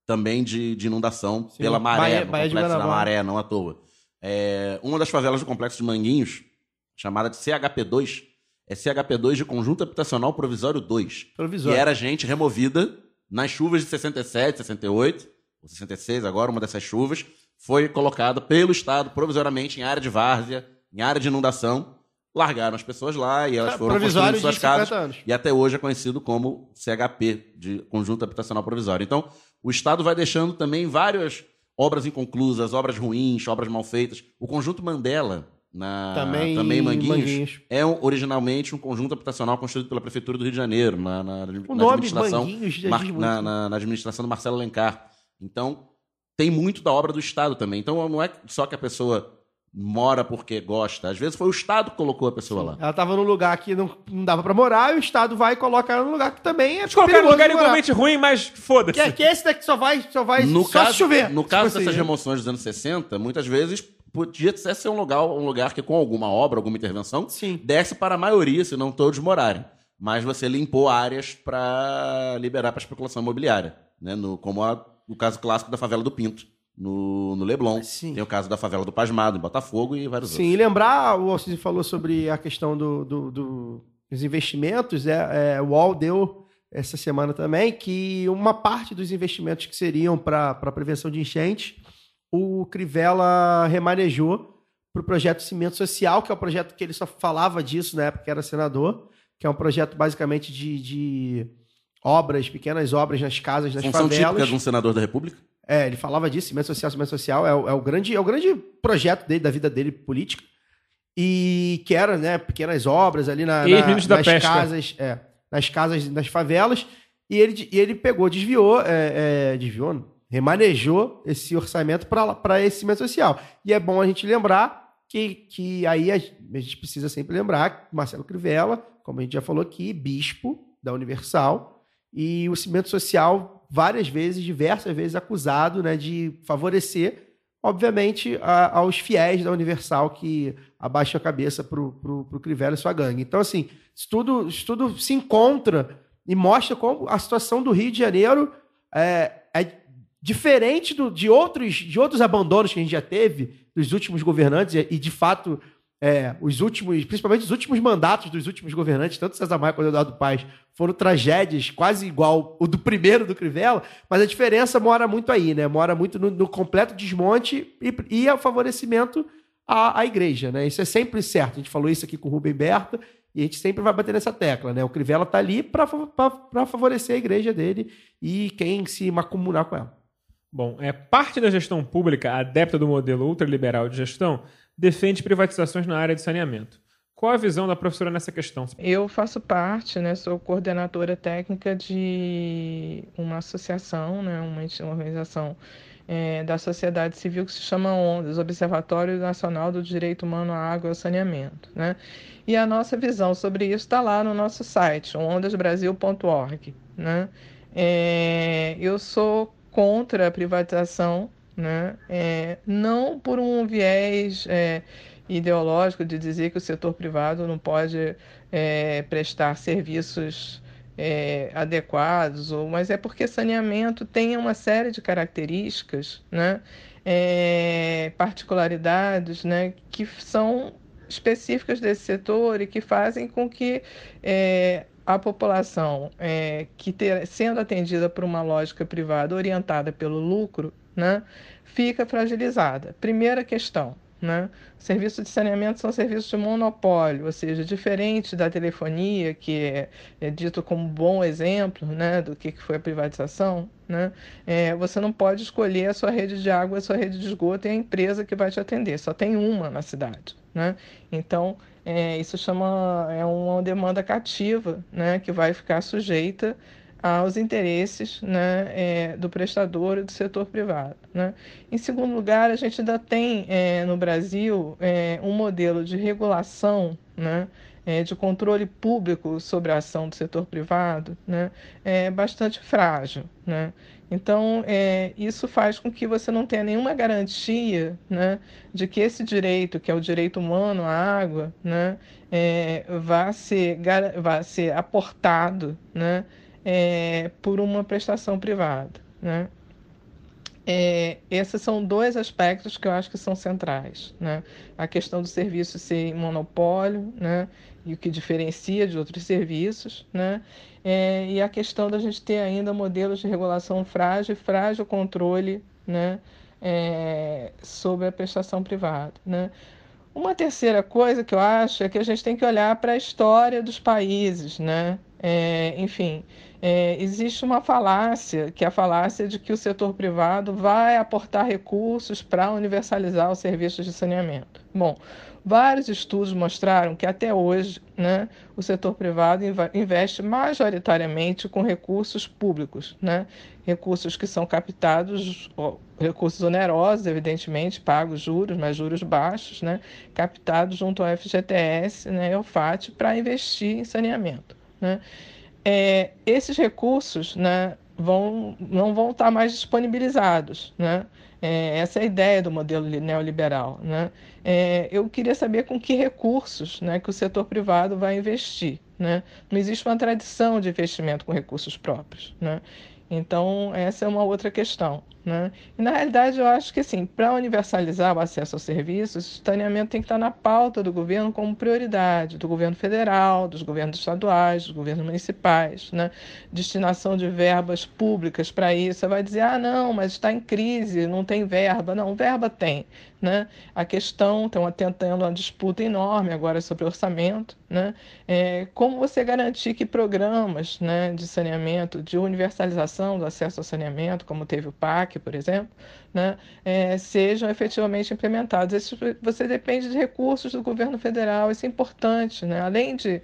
também de, de inundação Sim. pela Maré, Baía- Complexo da. Maré, não à toa. É, uma das favelas do Complexo de Manguinhos, chamada de CHP2, é CHP2 de Conjunto Habitacional Provisório 2 Provisório. que era gente removida nas chuvas de 67, 68, ou 66, agora uma dessas chuvas, foi colocada pelo Estado provisoriamente em área de várzea, em área de inundação. Largaram as pessoas lá e elas foram construindo suas de 50 casas. anos. E até hoje é conhecido como CHP, de Conjunto Habitacional Provisório. Então, o Estado vai deixando também várias obras inconclusas, obras ruins, obras mal feitas. O Conjunto Mandela, na, Também também Manguinhos, Manguinhos. é um- originalmente um conjunto habitacional construído pela Prefeitura do Rio de Janeiro, na, na, na administração, Mar- na, na- na administração do Marcelo Alencar. Então, tem muito da obra do Estado também. Então, não é só que a pessoa mora porque gosta. Às vezes foi o Estado que colocou a pessoa lá. Ela tava num lugar que não, não dava pra morar e o Estado vai e coloca ela num lugar que também é um perigoso lugar morar. igualmente ruim, mas foda-se. Que, é- que esse daqui só vai, só vai No só caso, chover. no Tipo caso assim, dessas né? remoções dos anos 60, muitas vezes podia até ser um lugar, um lugar que com alguma obra, alguma intervenção, Sim. desce para a maioria, se não todos morarem. Mas você limpou áreas para liberar para especulação imobiliária, né? No, como a- o caso clássico da favela do Pinto, no, no Leblon. Sim. Tem o caso da favela do Pasmado, em Botafogo e vários Sim, e lembrar, o Alcide falou sobre a questão do, do- do- dos investimentos, é, é, o UOL deu essa semana também que uma parte dos investimentos que seriam para a prevenção de enchentes, o Crivella remanejou para o projeto Cimento Social, que é o projeto que ele só falava disso na época que era senador, que é um projeto basicamente de, de obras, pequenas obras nas casas, nas Função típica favelas. de um senador da República. É, ele falava disso, cimento social, cimento social, é o, é o grande, é o grande projeto dele, da vida dele política. E que era, né, pequenas obras ali na, na- nas casas, é, nas casas, nas favelas. E ele, e ele pegou, desviou, é, é, desviou, remanejou esse orçamento para esse cimento social. E é bom a gente lembrar que, que aí a gente precisa sempre lembrar que Marcelo Crivella, como a gente já falou aqui, bispo da Universal, e o cimento social várias vezes, diversas vezes acusado né, de favorecer, obviamente, a- aos fiéis da Universal que abaixam a cabeça pro, pro Crivella e sua gangue. Então, assim, isso tudo, isso tudo se encontra e mostra como a situação do Rio de Janeiro é, é diferente do- de, outros, de outros abandonos que a gente já teve dos últimos governantes e, e, de fato, é, os últimos, principalmente os últimos mandatos dos últimos governantes, tanto César Maia quanto Eduardo Paes, foram tragédias quase igual o do primeiro do Crivella, mas a diferença mora muito aí, né? Mora muito no, no completo desmonte e, e ao favorecimento à, à igreja, né? Isso é sempre certo. A gente falou isso aqui com o Rubem Berta e a gente sempre vai bater nessa tecla, né? O Crivella tá ali para favorecer a igreja dele e quem se macumunar com ela. Bom, é, parte da gestão pública, adepta do modelo ultraliberal de gestão, defende privatizações na área de saneamento. Qual a visão da professora nessa questão? Eu faço parte, né, sou coordenadora técnica de uma associação, né, uma organização eh, da sociedade civil que se chama ONDAS, Observatório Nacional do Direito Humano à Água e Saneamento. Né? E a nossa visão sobre isso está lá no nosso site, ondasbrasil.org. Né? Eh, eu sou contra a privatização, né? Eh, não por um viés eh, ideológico de dizer que o setor privado não pode eh, prestar serviços eh, adequados, ou, mas é porque saneamento tem uma série de características, né? eh, particularidades né? que são específicas desse setor e que fazem com que eh, a população eh, que ter, sendo atendida por uma lógica privada orientada pelo lucro, né, fica fragilizada. Primeira questão. Né? Serviços de saneamento são serviços de monopólio, ou seja, diferente da telefonia, que é, é dito como bom exemplo né, do que, que foi a privatização. Né? É, você não pode escolher a sua rede de água, a sua rede de esgoto e a empresa que vai te atender. Só tem uma na cidade. Né? Então, é, isso chama é uma demanda cativa, né, que vai ficar sujeita aos interesses né, é, do prestador e do setor privado. Né? Em segundo lugar, a gente ainda tem é, no Brasil é, um modelo de regulação, né, é, de controle público sobre a ação do setor privado né, é bastante frágil. Né? Então, é, isso faz com que você não tenha nenhuma garantia né, de que esse direito, que é o direito humano à água, né, vá, ser, vá ser aportado né, é, por uma prestação privada. Né? É, esses são dois aspectos que eu acho que são centrais. Né? A questão do serviço ser monopólio né? e o que diferencia de outros serviços, né? É, e a questão da gente ter ainda modelos de regulação frágil frágil controle né? É, sobre a prestação privada. Né? Uma terceira coisa que eu acho é que a gente tem que olhar para a história dos países, né? É, enfim, é, existe uma falácia, que é a falácia de que o setor privado vai aportar recursos para universalizar os serviços de saneamento. Bom, vários estudos mostraram que até hoje né, o setor privado investe majoritariamente com recursos públicos, né, recursos que são captados, recursos onerosos, evidentemente, pagos juros, mas juros baixos, né, captados junto ao FGTS né, e ao FAT para investir em saneamento. Né? É, esses recursos né, vão, não vão estar mais disponibilizados. Né? É, essa é a ideia do modelo neoliberal. Né? É, eu queria saber com que recursos né, que o setor privado vai investir. Né? Não existe uma tradição de investimento com recursos próprios. Né? Então, essa é uma outra questão. Né? E, na realidade, eu acho que, assim, para universalizar o acesso aos serviços, o saneamento tem que estar na pauta do governo como prioridade, do governo federal, dos governos estaduais, dos governos municipais. Né? Destinação de verbas públicas para isso. Você vai dizer, ah, não, mas está em crise, não tem verba. Não, verba tem. Né? A questão, estão tentando uma disputa enorme agora sobre orçamento. Né? É, como você garantir que programas né, de saneamento, de universalização do acesso ao saneamento, como teve o PAC, por exemplo, né, é, sejam efetivamente implementados? Isso, você depende de recursos do governo federal, isso é importante. Né? Além de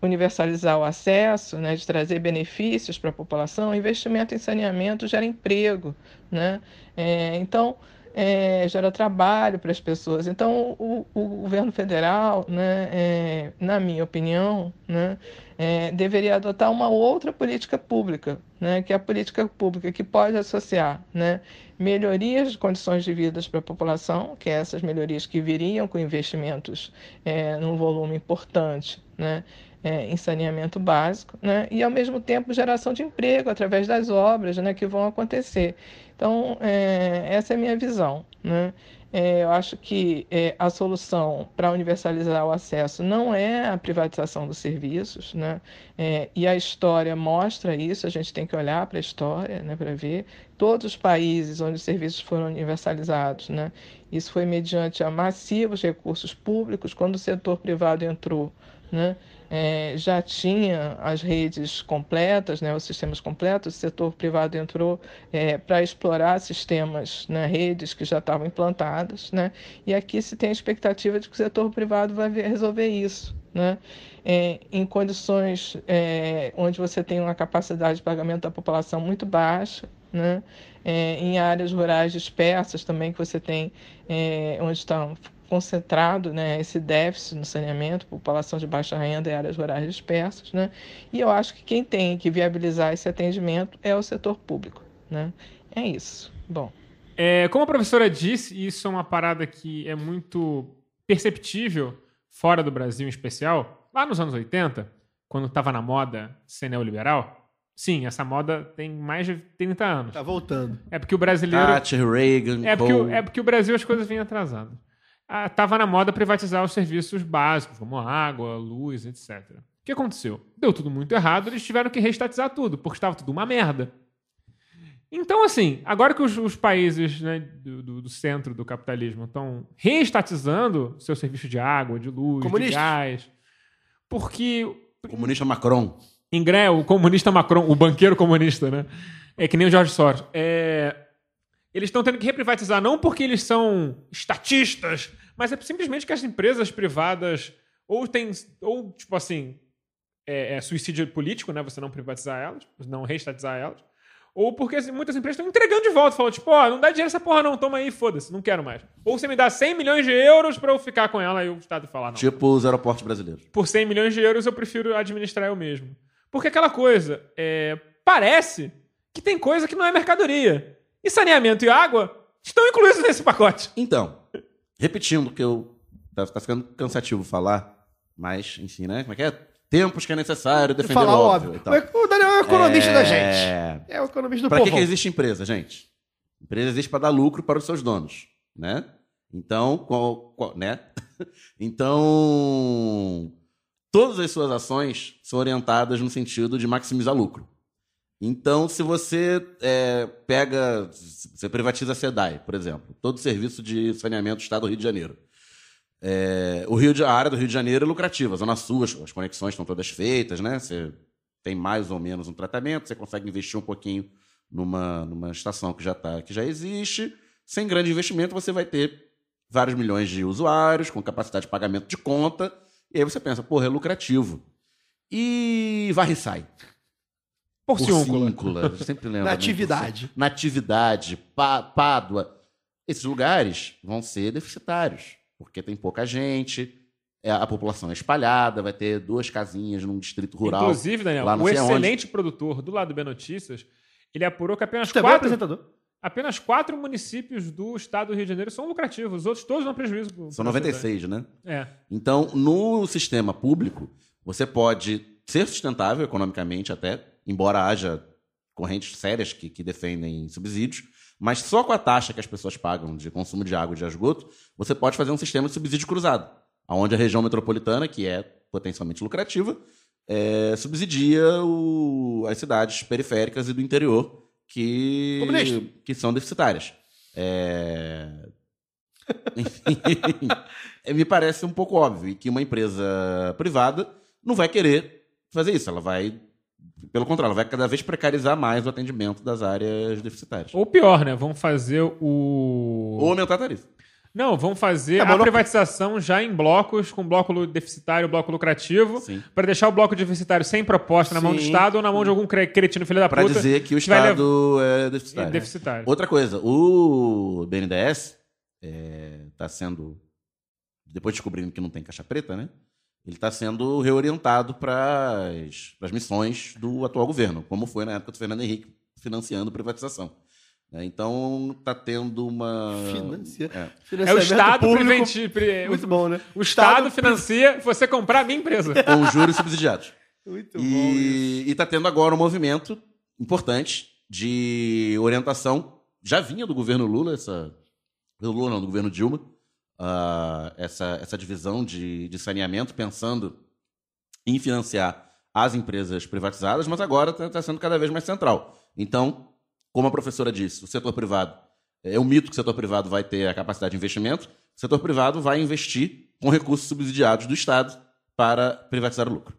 universalizar o acesso, né, de trazer benefícios para a população, investimento em saneamento gera emprego. Né? É, então, é, gera trabalho para as pessoas. Então, o, o, governo federal, né, é, na minha opinião, né, é, deveria adotar uma outra política pública, né, que é a política pública que pode associar né, melhorias de condições de vida para a população, que é essas melhorias que viriam com investimentos é, num volume importante, né, é, em saneamento básico, né? e ao mesmo tempo geração de emprego através das obras né, que vão acontecer. Então, é, essa é a minha visão. Né? É, eu acho que é, a solução para universalizar o acesso não é a privatização dos serviços, né? É, e a história mostra isso, a gente tem que olhar para a história né, para ver. Todos os países onde os serviços foram universalizados, né? isso foi mediante a massivos recursos públicos, quando o setor privado entrou. Né? É, já tinha as redes completas, né, os sistemas completos, o setor privado entrou é, para explorar sistemas, né, redes que já estavam implantadas, né, e aqui se tem a expectativa de que o setor privado vai resolver isso. Né, é, em condições é, onde você tem uma capacidade de pagamento da população muito baixa, né, é, em áreas rurais dispersas também que você tem, é, onde estão concentrado né, esse déficit no saneamento, população de baixa renda e áreas rurais dispersas. Né? E eu acho que quem tem que viabilizar esse atendimento é o setor público. Né? É isso. Bom. É, como a professora disse, isso é uma parada que é muito perceptível fora do Brasil em especial, lá nos anos 80, quando estava na moda ser neoliberal. Sim, essa moda tem mais de 30 anos. Tá voltando. É porque o brasileiro. Thatcher, Reagan, é porque, o, é porque o Brasil as coisas vêm atrasando estava ah, na moda privatizar os serviços básicos, como água, luz, etc. O que aconteceu? Deu tudo muito errado, eles tiveram que reestatizar tudo, porque estava tudo uma merda. Então, assim, agora que os, os países né, do, do- do centro do capitalismo estão reestatizando seu serviço de água, de luz, de Comunistas. gás, porque O comunista Macron. em Gré, o comunista Macron, o banqueiro comunista, né? É que nem o Jorge Soros. É, Eles estão tendo que reprivatizar, não porque eles são estatistas, mas é simplesmente que as empresas privadas ou tem, ou tipo assim, é, é suicídio político, né? Você não privatizar elas, não reestatizar elas. Ou porque assim, muitas empresas estão entregando de volta, falando, tipo, ó, não dá dinheiro essa porra não, toma aí, foda-se, não quero mais. Ou você me dá 100 milhões de euros pra eu ficar com ela, aí o Estado falar, não Tipo os aeroportos brasileiros. por 100 milhões de euros eu prefiro administrar eu mesmo. Porque aquela coisa, é, parece que tem coisa que não é mercadoria. E saneamento e água estão incluídos nesse pacote. Então, repetindo que eu. Tá, tá ficando cansativo falar, mas, enfim, né? Como é que é? Tempos que é necessário defender Falar o óbvio. óbvio. tal. O Daniel é o economista da gente. É. É o economista do Para que, povo. que existe empresa, gente? Empresa existe para dar lucro para os seus donos, né? Então, qual, qual- né? Então, todas as suas ações são orientadas no sentido de maximizar lucro. Então, se você é, pega, você privatiza a SEDAI, por exemplo, todo o serviço de saneamento do Estado do Rio de Janeiro. É, o Rio de, a área do Rio de Janeiro é lucrativa, a Zona Sul, as, as conexões estão todas feitas, né? Você tem mais ou menos um tratamento, você consegue investir um pouquinho numa, numa estação que já, tá, que já existe. Sem grande investimento, você vai ter vários milhões de usuários, com capacidade de pagamento de conta, e aí você pensa, porra, é lucrativo. E varre e sai. Porciúncula. Sempre lembro. né? Natividade. Natividade, Pá- Pádua. Esses lugares vão ser deficitários, porque tem pouca gente, é, a população é espalhada, vai ter duas casinhas num distrito rural. Inclusive, Daniel, lá o excelente produtor do lado do B Notícias, ele apurou que apenas Também é quatro, apresentador. apenas quatro municípios do estado do Rio de Janeiro são lucrativos. Os outros todos dão prejuízo. pro- São pra 96, né? sociedade. É. Então, no sistema público, você pode ser sustentável economicamente até, embora haja correntes sérias que, que defendem subsídios, mas só com a taxa que as pessoas pagam de consumo de água e de esgoto, você pode fazer um sistema de subsídio cruzado, onde a região metropolitana, que é potencialmente lucrativa, é, subsidia o- as cidades periféricas e do interior que, Comunista. que são deficitárias. É, enfim, me parece um pouco óbvio que uma empresa privada não vai querer fazer isso. Ela vai, pelo contrário, vai cada vez precarizar mais o atendimento das áreas deficitárias. Ou pior, né? Vão fazer o. Ou aumentar a tarifa. Não, vão fazer É, a privatização já em blocos, com bloco deficitário, bloco lucrativo, Sim. para deixar o bloco deficitário sem proposta na mão do Sim. Estado ou na mão de algum cre- cretino filho da Para puta. dizer que o que levar- Estado é deficitário. deficitário. Outra coisa, o BNDES está sendo, depois descobrindo que não tem caixa preta, né? Ele está sendo reorientado para as missões do atual governo, como foi na época do Fernando Henrique financiando privatização. né? Então está tendo uma. Financia. É. É o Estado público. pre- Muito bom, né? O Estado financia você comprar a minha empresa. Com juros subsidiados. Muito. E está tendo agora um movimento importante de orientação. Já vinha do governo Lula, essa. Do Lula não, do governo Dilma, ah, essa, essa divisão de, de saneamento, pensando em financiar as empresas privatizadas, mas agora está sendo cada vez mais central. Então, como a professora disse, o setor privado é um mito que o setor privado vai ter a capacidade de investimento, o setor privado vai investir com recursos subsidiados do Estado para privatizar o lucro.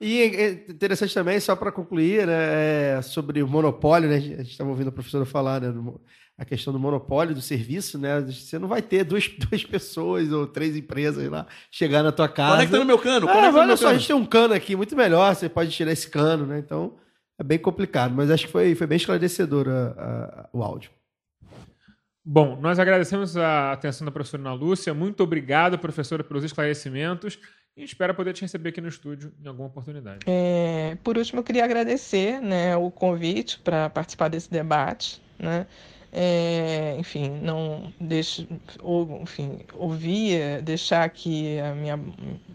E é interessante também, só para concluir, né, é, sobre o monopólio, né? A gente estava ouvindo a professora falar, né, a questão do monopólio do serviço, né? Você não vai ter duas, duas pessoas ou três empresas lá chegar na tua casa. Conecta no meu cano, Ah, olha meu só, a cano. gente tem um cano aqui muito melhor, você pode tirar esse cano, né? Então é bem complicado, mas acho que foi, foi bem esclarecedor a- a- o áudio. Bom, nós agradecemos a atenção da professora Ana Lúcia. Muito obrigado, professora, pelos esclarecimentos. E espero poder te receber aqui no estúdio em alguma oportunidade. É, por último, eu queria agradecer né, o convite para participar desse debate. Né? É, enfim, não deixe, ou, enfim, ouvir, deixar aqui a minha,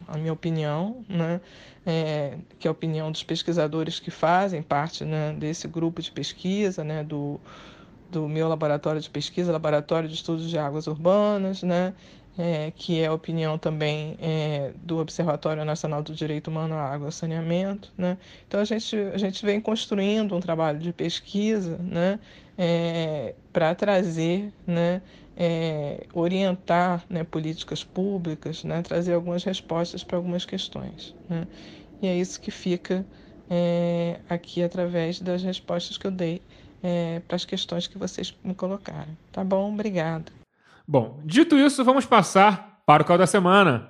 a minha opinião, né? É, que é a opinião dos pesquisadores que fazem parte né, desse grupo de pesquisa, né, do, do meu laboratório de pesquisa, Laboratório de Estudos de Águas Urbanas, né? é, que é a opinião também é, do Observatório Nacional do Direito Humano à Água e Saneamento. Né? Então, a gente, a gente vem construindo um trabalho de pesquisa né, é, para trazer, né, é, orientar né, políticas públicas, né, trazer algumas respostas para algumas questões. Né? E é isso que fica é, aqui através das respostas que eu dei é, para as questões que vocês me colocaram. Tá bom? Obrigada. Bom, dito isso, vamos passar para o Cal da Semana.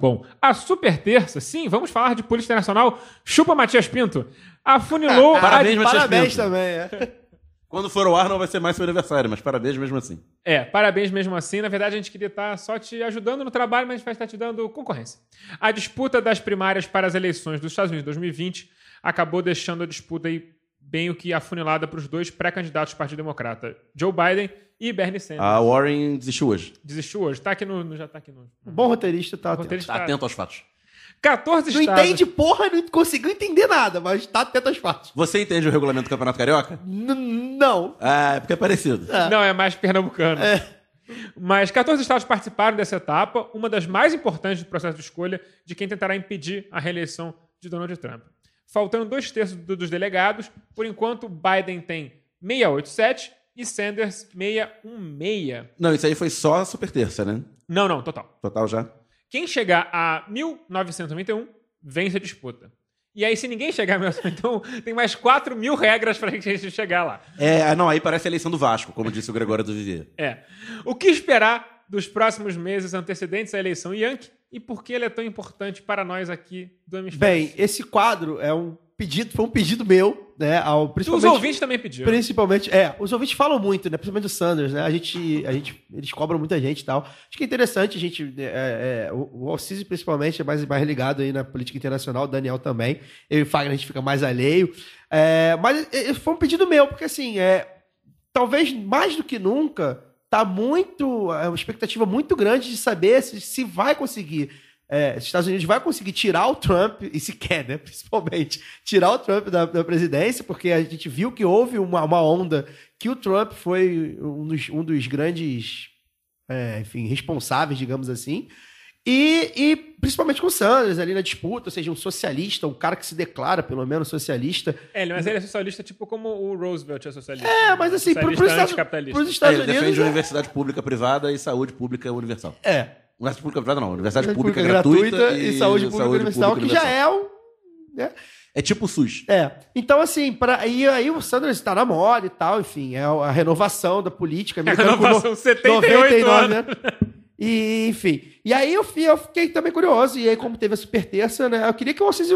Bom, a super terça, sim, vamos falar de política internacional. Chupa Matias Pinto. Afunilou. Parabéns, a... Matias Parabéns Pinto. também, é. Quando for ao ar não vai ser mais seu aniversário, mas parabéns mesmo assim. É, parabéns mesmo assim. Na verdade, a gente queria estar só te ajudando no trabalho, mas a gente vai estar te dando concorrência. A disputa das primárias para as eleições dos Estados Unidos 2020 acabou deixando a disputa aí bem o que afunilada para os dois pré-candidatos do Partido Democrata, Joe Biden e Bernie Sanders. A Warren desistiu hoje. Desistiu hoje. Tá aqui no, no- já tá aqui no. Bom roteirista tá atento. roteirista Tá atento aos fatos. 14 Não estados. entende porra, não conseguiu entender nada, mas tá atento às partes. Você entende o regulamento do Campeonato Carioca? N- não. Ah, é porque é parecido. Não, é mais pernambucano. Mas 14 estados participaram dessa etapa, uma das mais importantes do processo de escolha de quem tentará impedir a reeleição de Donald Trump. Faltando dois terços do- dos delegados, por enquanto, Biden tem 687 e Sanders 616. Não, isso aí foi só a super terça, né? Não, não, total. Total já. Quem chegar a 1991 vence a disputa. E aí, se ninguém chegar a 1991, tem mais 4 mil regras para a gente chegar lá. É, não, aí parece a eleição do Vasco, como disse o Gregório do Vivier. É. O que esperar dos próximos meses antecedentes à eleição Yankee e por que ele é tão importante para nós aqui do hemisfério? Bem, esse quadro é um pedido, foi um pedido meu, né? Ao, os principalmente, ouvintes também pediram. Principalmente, é, os ouvintes falam muito, né? Principalmente o Sanders, né? A gente, a gente, eles cobram muita gente e tal. Acho que é interessante a gente, é, é, o, o Alcise principalmente é mais, mais ligado aí na política internacional, o Daniel também. Eu e o Fagner a gente fica mais alheio. É, mas foi um pedido meu, porque assim, é, talvez mais do que nunca, tá muito, é uma expectativa muito grande de saber se, se vai conseguir é, os Estados Unidos vai conseguir tirar o Trump, e se quer, né, principalmente, tirar o Trump da, da presidência, porque a gente viu que houve uma, uma onda que o Trump foi um dos, um dos grandes, é, enfim, responsáveis, digamos assim, e, e principalmente com o Sanders ali na disputa, ou seja, um socialista, um cara que se declara, pelo menos, socialista. É, mas ele é socialista tipo como o Roosevelt é socialista. É, mas assim, para os Estados, pros É, Estados ele Unidos... defende é- universidade pública privada e saúde pública universal. É, Universidade pública privada não, universidade saúde pública, gratuita, e, saúde pública universal, que já é um... Né? É tipo o SUS. É. Então, assim, pra, e aí o Sanders está na moda e tal, enfim, é a renovação da política com renovação, no- 78 né? E, enfim. E aí eu, eu fiquei também curioso. E aí, como teve a super terça, né? Eu queria que vocês,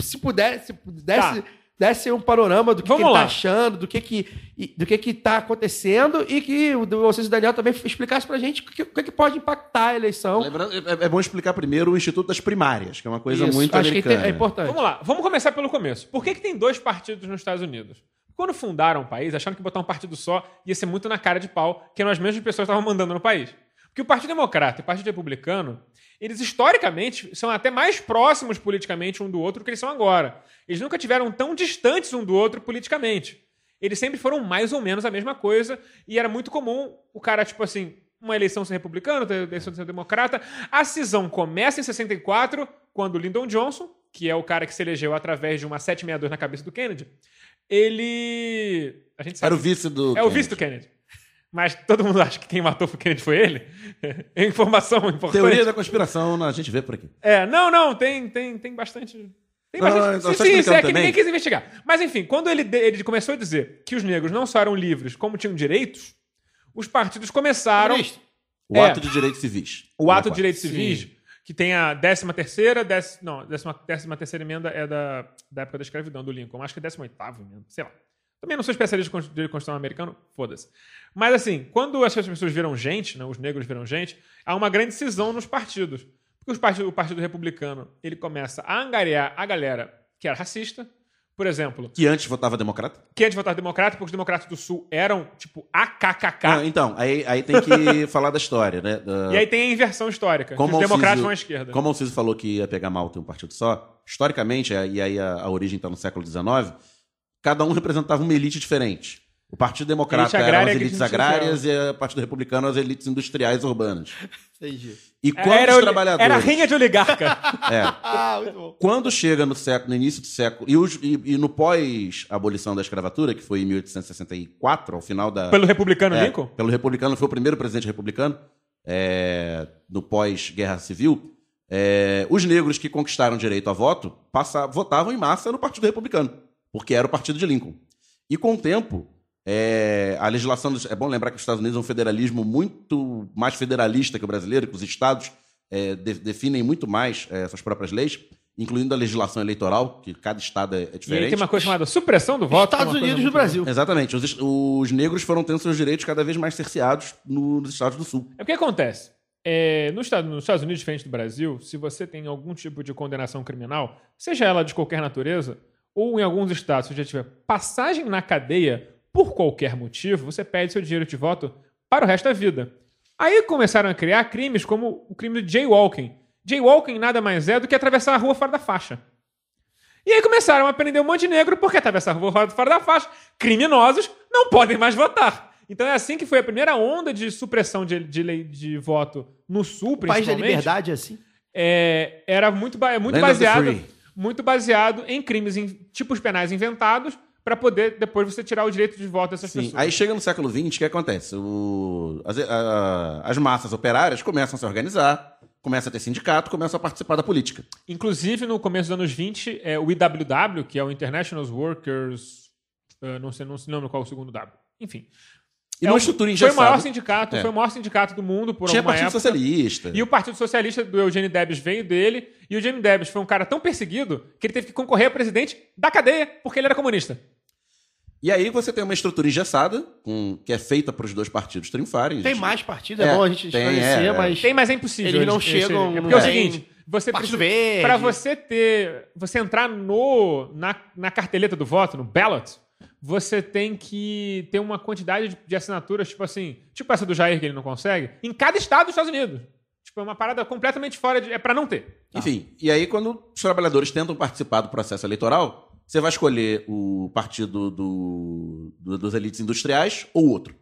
se pudesse, se pudesse, Tá. desse um panorama do que, Vamos que ele tá lá. achando, do que que, do que que tá acontecendo e que vocês e o Daniel também explicasse pra gente o que, o que, que pode impactar a eleição. Lembrando, é, é bom explicar primeiro o Instituto das Primárias, que é uma coisa Isso, muito acho americana. que é importante. Vamos lá, vamos começar pelo começo. Por que, que tem dois partidos nos Estados Unidos? Quando fundaram o país, acharam que botar um partido só ia ser muito na cara de pau, que eram as mesmas pessoas que estavam mandando no país. Porque o Partido Democrata e o Partido Republicano, eles historicamente são até mais próximos politicamente um do outro do que eles são agora. Eles nunca tiveram tão distantes um do outro politicamente. Eles sempre foram mais ou menos a mesma coisa e era muito comum o cara, tipo assim, uma eleição ser republicano, outra eleição ser democrata. A cisão começa em 64, quando Lyndon Johnson, que é o cara que se elegeu através de uma 762 na cabeça do Kennedy, ele. A gente sabe. Era o vice do. É o Kennedy. vice do Kennedy. Mas todo mundo acha que quem matou o Kennedy foi ele? É informação importante. Teoria da conspiração, a gente vê por aqui. É, não, não, tem, tem, tem bastante. Tem Não, bastante. não, sim, sim, isso é que ninguém quis investigar. Mas enfim, quando ele, ele começou a dizer que os negros não só eram livres, como tinham direitos, os partidos começaram. O É. ato de direitos civis. O ato de Sim. direitos civis, que tem a 13 terceira, décima, não, décima, décima terceira emenda é da, da época da escravidão do Lincoln. Acho que é 18 emenda, sei lá. Também não sou especialista em direito constitucional americano, foda-se. Mas assim, quando essas pessoas viram gente, né, os negros viram gente, há uma grande cisão nos partidos. Porque os partidos, o Partido Republicano, ele começa a angariar a galera que era racista. Por exemplo, Que antes votava democrata? que antes votava democrata, porque os democratas do Sul eram, tipo, AKKK. Ah, então, aí, aí tem que falar da história, né? Da- E aí tem a inversão histórica, Como os democratas vão à esquerda. Como o Alciso falou que ia pegar mal ter um partido só, historicamente, e aí a, a origem está no século XIX, cada um representava uma elite diferente. O Partido Democrata eram as elites elite agrárias e o Partido Republicano as elites industriais urbanas. Entendi. E quando era, os trabalhadores... era rinha de oligarca. É, Ah, muito bom. quando chega no século, no início do século, e, os- e- e no pós-abolição da escravatura, que foi em 1864, ao final da... Pelo republicano É, Lincoln. Pelo republicano, foi o primeiro presidente republicano é, no pós-guerra civil. é, os negros que conquistaram direito a voto passa- votavam em massa no Partido Republicano, porque era o partido de Lincoln. E com o tempo, é, a legislação. dos- É bom lembrar que os Estados Unidos é um federalismo muito mais federalista que o brasileiro, que os estados é, de- definem muito mais é, suas próprias leis, incluindo a legislação eleitoral, que cada estado é, é E aí diferente. tem uma coisa chamada supressão do voto. que é Estados coisa Unidos do muito- Brasil. Exatamente. Os, os negros foram tendo seus direitos cada vez mais cerceados no- nos estados do sul. É porque acontece. É, no Estado- nos Estados Unidos, diferente do Brasil, se você tem algum tipo de condenação criminal, seja ela de qualquer natureza, ou em alguns estados, se já tiver passagem na cadeia por qualquer motivo, você perde seu direito de voto para o resto da vida. Aí começaram a criar crimes como o crime do jaywalking. Jaywalking nada mais é do que atravessar a rua fora da faixa. E aí começaram a prender um monte de negro porque atravessar a rua fora- da faixa, criminosos não podem mais votar. Então é assim que foi a primeira onda de supressão de, de lei de voto no Sul, O país da principalmente. liberdade é assim. é, era muito, ba- muito Land baseado. Muito baseado em crimes, em tipos penais inventados para poder depois você tirar o direito de voto dessas Sim. pessoas. Aí chega no século XX, o que acontece? O- as, a- as massas operárias começam a se organizar, começam a ter sindicato, começam a participar da política. Inclusive, no começo dos anos 20, é, o IWW, que é o International Workers. eh, não, sei, não se lembra qual é o segundo W. Enfim. E É numa um- estrutura Foi o engessada. maior sindicato, É. foi o maior sindicato do mundo por Tinha alguma Partido época. Socialista. E o Partido Socialista do Eugênio Debs veio dele, e o Eugênio Debs foi um cara tão perseguido que ele teve que concorrer a presidente da cadeia porque ele era comunista. E aí você tem uma estrutura engessada, com- que é feita para os dois partidos triunfarem. Tem Gente, mais partido, é, É, bom a gente tem, esclarecer, é, é. mas. Tem, mas é impossível. Eles não Esse- chegam É no- porque é o é. seguinte, você precisa. Pra você ter, você entrar no na, na carteleta do voto, no ballot, você tem que ter uma quantidade de, de assinaturas, tipo assim, tipo essa do Jair que ele não consegue, em cada estado dos Estados Unidos. Tipo, é uma parada completamente fora de, é pra não ter. Enfim, e aí quando os trabalhadores tentam participar do processo eleitoral, você vai escolher o partido do, do- dos elites industriais ou outro.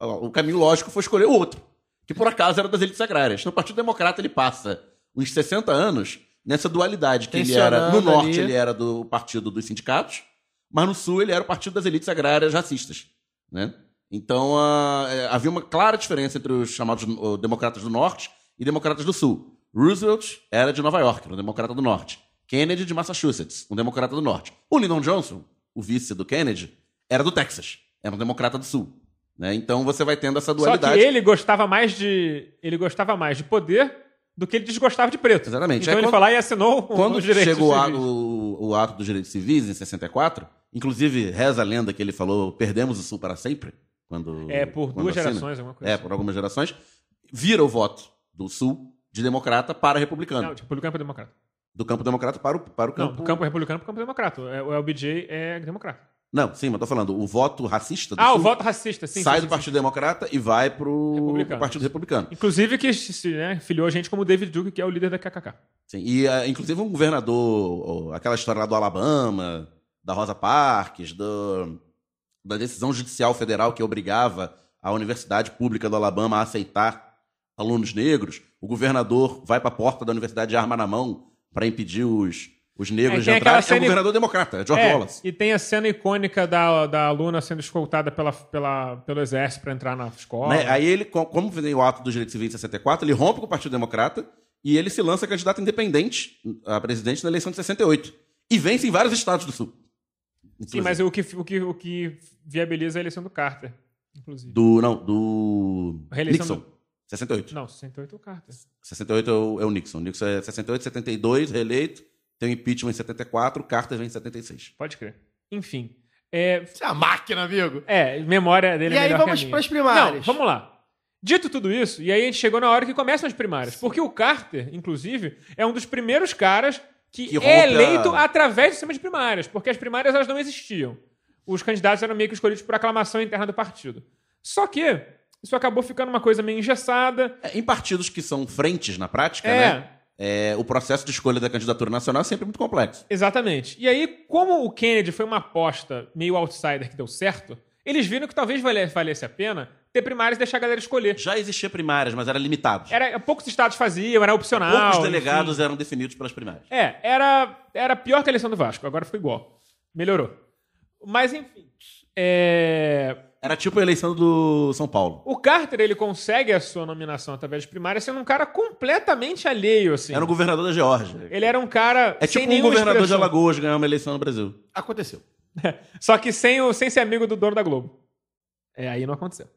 O caminho lógico foi escolher o outro, que por acaso era das elites agrárias. Então, o Partido Democrata ele passa uns 60 anos nessa dualidade, que ele era, no norte ali. ele era do partido dos sindicatos, mas no sul ele era o partido das elites agrárias racistas. Né? Então ah, é, havia uma clara diferença entre os chamados oh, democratas do norte e democratas do sul. Roosevelt era de Nova York, um democrata do norte. Kennedy de Massachusetts, um democrata do norte. O Lyndon Johnson, o vice do Kennedy, era do Texas, era um democrata do sul. Né? Então você vai tendo essa Só dualidade. que ele gostava mais de ele gostava mais de poder do que ele desgostava de preto. Exatamente. Então Aí ele quando- foi lá e assinou Quando os direitos chegou civis. o- o ato dos direitos civis, em 64, inclusive reza a lenda que ele falou: perdemos o Sul para sempre. Quando, É, por quando duas assina. gerações, alguma coisa É, assim. por algumas gerações. Vira o voto do Sul de democrata para republicano. Não, tipo, republicano para democrata. Do campo democrata para o, para o Não, campo. do campo republicano para o campo democrata. É, O LBJ é democrata. Não, sim, mas tô falando, o voto racista do Ah, Sul o voto racista, sim. sai sim, do sim, Partido Democrata e vai pro, Republicano. pro Partido Republicano. sim. Inclusive que né, filiou gente como o David Duke, que é o líder da KKK. Sim, e ah, inclusive um governador, aquela história lá do Alabama, da Rosa Parks, do- da decisão judicial federal que obrigava a Universidade Pública do Alabama a aceitar alunos negros, o governador vai para a porta da universidade de arma na mão para impedir os, os negros É, de tem entrar. aquela É um cena- governador democrata, é George É, Wallace. e tem a cena icônica da, da aluna sendo escoltada pela, pela, pelo exército para entrar na escola. Né? Aí ele, co- como veio o ato dos direitos civis em 64, ele rompe com o Partido Democrata e ele se lança candidato independente a presidente na eleição de 68. E vence em vários estados do Sul. Sim, mas o que, o, que, o que viabiliza a eleição do Carter, inclusive. Do. Não, do. Nixon. 68. Não, 68 é o Carter. 68 é o, é o Nixon. Nixon é 68, 72, reeleito. Tem o impeachment em 74, Carter vem em 76. Pode crer. Enfim. É, Você é uma máquina, amigo. é memória dele E é aí melhor vamos a minha. pras primárias. Não, vamos lá. Dito tudo isso, e aí a gente chegou na hora que começam as primárias. Porque o Carter, inclusive, é um dos primeiros caras que, Que é rompe a- eleito através do sistema de primárias, porque as primárias elas não existiam. Os candidatos eram meio que escolhidos por aclamação interna do partido. Só que isso acabou ficando uma coisa meio engessada. É, Em partidos que são frentes na prática, É. né? É, o processo de escolha da candidatura nacional é sempre muito complexo. Exatamente. E aí, como o Kennedy foi uma aposta meio outsider que deu certo, eles viram que talvez vale- valesse a pena ter primárias e deixar a galera escolher. Já existia primárias, mas era limitado. Era, poucos estados faziam, era opcional. Poucos enfim. delegados eram definidos pelas primárias. É, era, era pior que a eleição do Vasco, agora ficou igual. Melhorou. Mas, enfim. é, Era tipo a eleição do São Paulo. O Carter, ele consegue a sua nominação através de primárias sendo um cara completamente alheio, assim. Era o governador da Geórgia. Ele era um cara É sem tipo um governador de expressão. Alagoas ganhar uma eleição no Brasil. Aconteceu. Só que sem, o, sem ser amigo do dono da Globo. É, aí não aconteceu.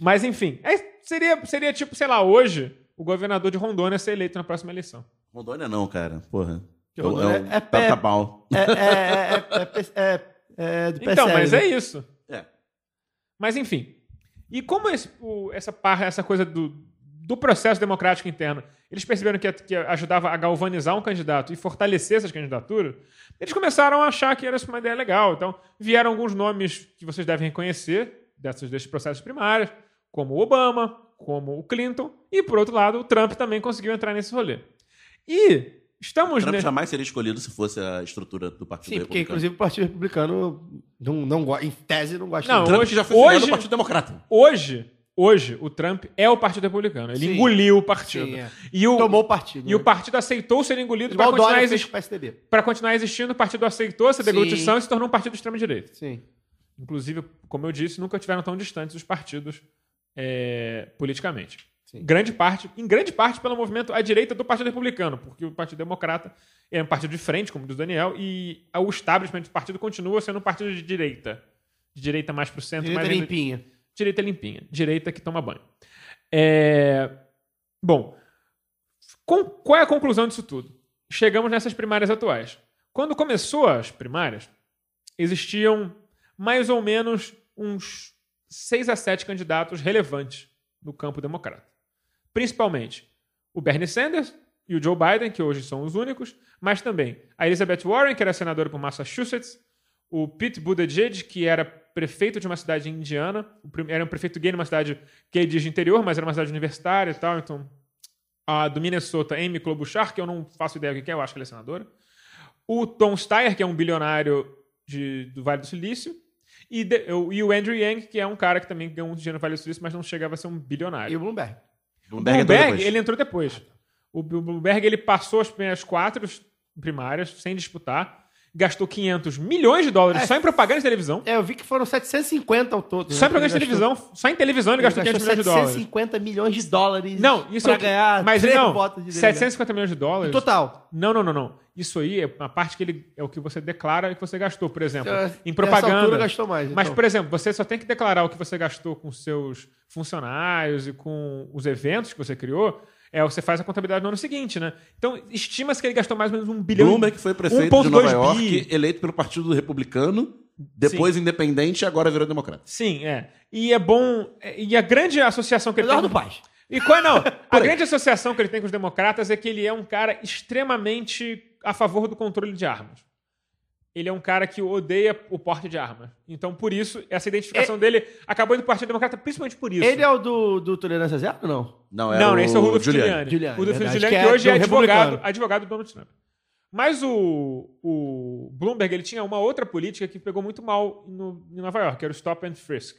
Mas, enfim. é, seria, seria tipo, sei lá, hoje, o governador de Rondônia ser eleito na próxima eleição. Rondônia não, cara. Porra. Que Rondônia é, é é. É, é, é, é, é, é Então, PSL, mas né? é isso. É. Mas, enfim. E como esse- o- essa, par, essa coisa do, do processo democrático interno, eles perceberam que, que ajudava a galvanizar um candidato e fortalecer essas candidaturas, eles começaram a achar que era uma ideia legal. Então, vieram alguns nomes que vocês devem reconhecer dessas, desses processos primários, como o Obama, como o Clinton, e, por outro lado, o Trump também conseguiu entrar nesse rolê. E estamos... Trump ne- jamais seria escolhido se fosse a estrutura do Partido Sim, porque Republicano. inclusive o Partido Republicano não, não gosta, em tese não gosta Não. Trump hoje- já foi hoje- ao Partido Democrata. Hoje, hoje, o Trump é o Partido Republicano. Ele Sim. engoliu o partido. Sim, é. E o, Tomou o partido. e o né? partido aceitou ser engolido para o continuar, Dória fez exist... com o PSDB. pra continuar existindo. O partido aceitou essa Sim. deglutição e se tornou um partido de extrema-direita. Sim. Inclusive, como eu disse, nunca tiveram tão distantes os partidos é, politicamente. Sim. Grande parte, em grande parte pelo movimento à direita do Partido Republicano, porque o Partido Democrata é um partido de frente, como diz o Daniel, e o establishment do partido continua sendo um partido de direita. De direita mais pro centro, Direita limpinha. Direita limpinha. Direita que toma banho. É, Bom, com- qual é a conclusão disso tudo? Chegamos nessas primárias atuais. Quando começou as primárias, existiam mais ou menos uns seis a sete candidatos relevantes no campo democrata. Principalmente o Bernie Sanders e o Joe Biden, que hoje são os únicos, mas também a Elizabeth Warren, que era senadora por Massachusetts, o Pete Buttigieg, que era prefeito de uma cidade indiana, era um prefeito gay numa cidade que diz de interior, mas era uma cidade universitária e tal, então a do Minnesota, Amy Klobuchar, que eu não faço ideia do que é, eu acho que ela é senadora. O Tom Steyer, que é um bilionário de- do Vale do Silício. E, de- e o Andrew Yang, que é um cara que também ganhou um dinheiro no Vale do Silício, mas não chegava a ser um bilionário. E o Bloomberg. O Bloomberg, Bloomberg, entrou depois. ele entrou depois. O Bloomberg, ele passou as primeiras quatro primárias sem disputar, gastou 500 milhões de dólares É. só em propaganda de televisão. É, eu vi que foram 750 ao todo. Só em né? propaganda de televisão. Só em televisão ele ele gastou 500 milhões de dólares. 750 milhões de dólares Não, isso pra é ganhar mas não, votos de 750 milhões de dólares. delegado. Total. Não, não, não, não. Isso aí é a parte que ele é o que você declara que você gastou, por exemplo, É, em propaganda. gastou mais, Mas, então. por exemplo, você só tem que declarar o que você gastou com seus funcionários e com os eventos que você criou. É, você faz a contabilidade no ano seguinte, né? Então, estima-se que ele gastou mais ou menos um bilhão. Bloomberg foi prefeito 1,2 de Nova bi. York, eleito pelo Partido Republicano, depois independente e agora virou democrata. Sim, é. E é bom. é- E a grande associação que ele Eduardo tem. Paz. E qual não? A grande associação que ele tem com os democratas é que ele é um cara extremamente a favor do controle de armas. Ele é um cara que odeia o porte de armas. Então, por isso, essa identificação dele acabou indo pro Partido Democrata, principalmente por isso. Ele é o do, do Tolerância Zero ou não? Não, Não, era esse é o Rudolf Giuliani. Giuliani. Giuliani, O Rudolf Giuliani, que que, é hoje é do advogado, advogado do Donald Trump. Mas o, o Bloomberg ele tinha uma outra política que pegou muito mal no, em Nova York, que era o Stop and Frisk.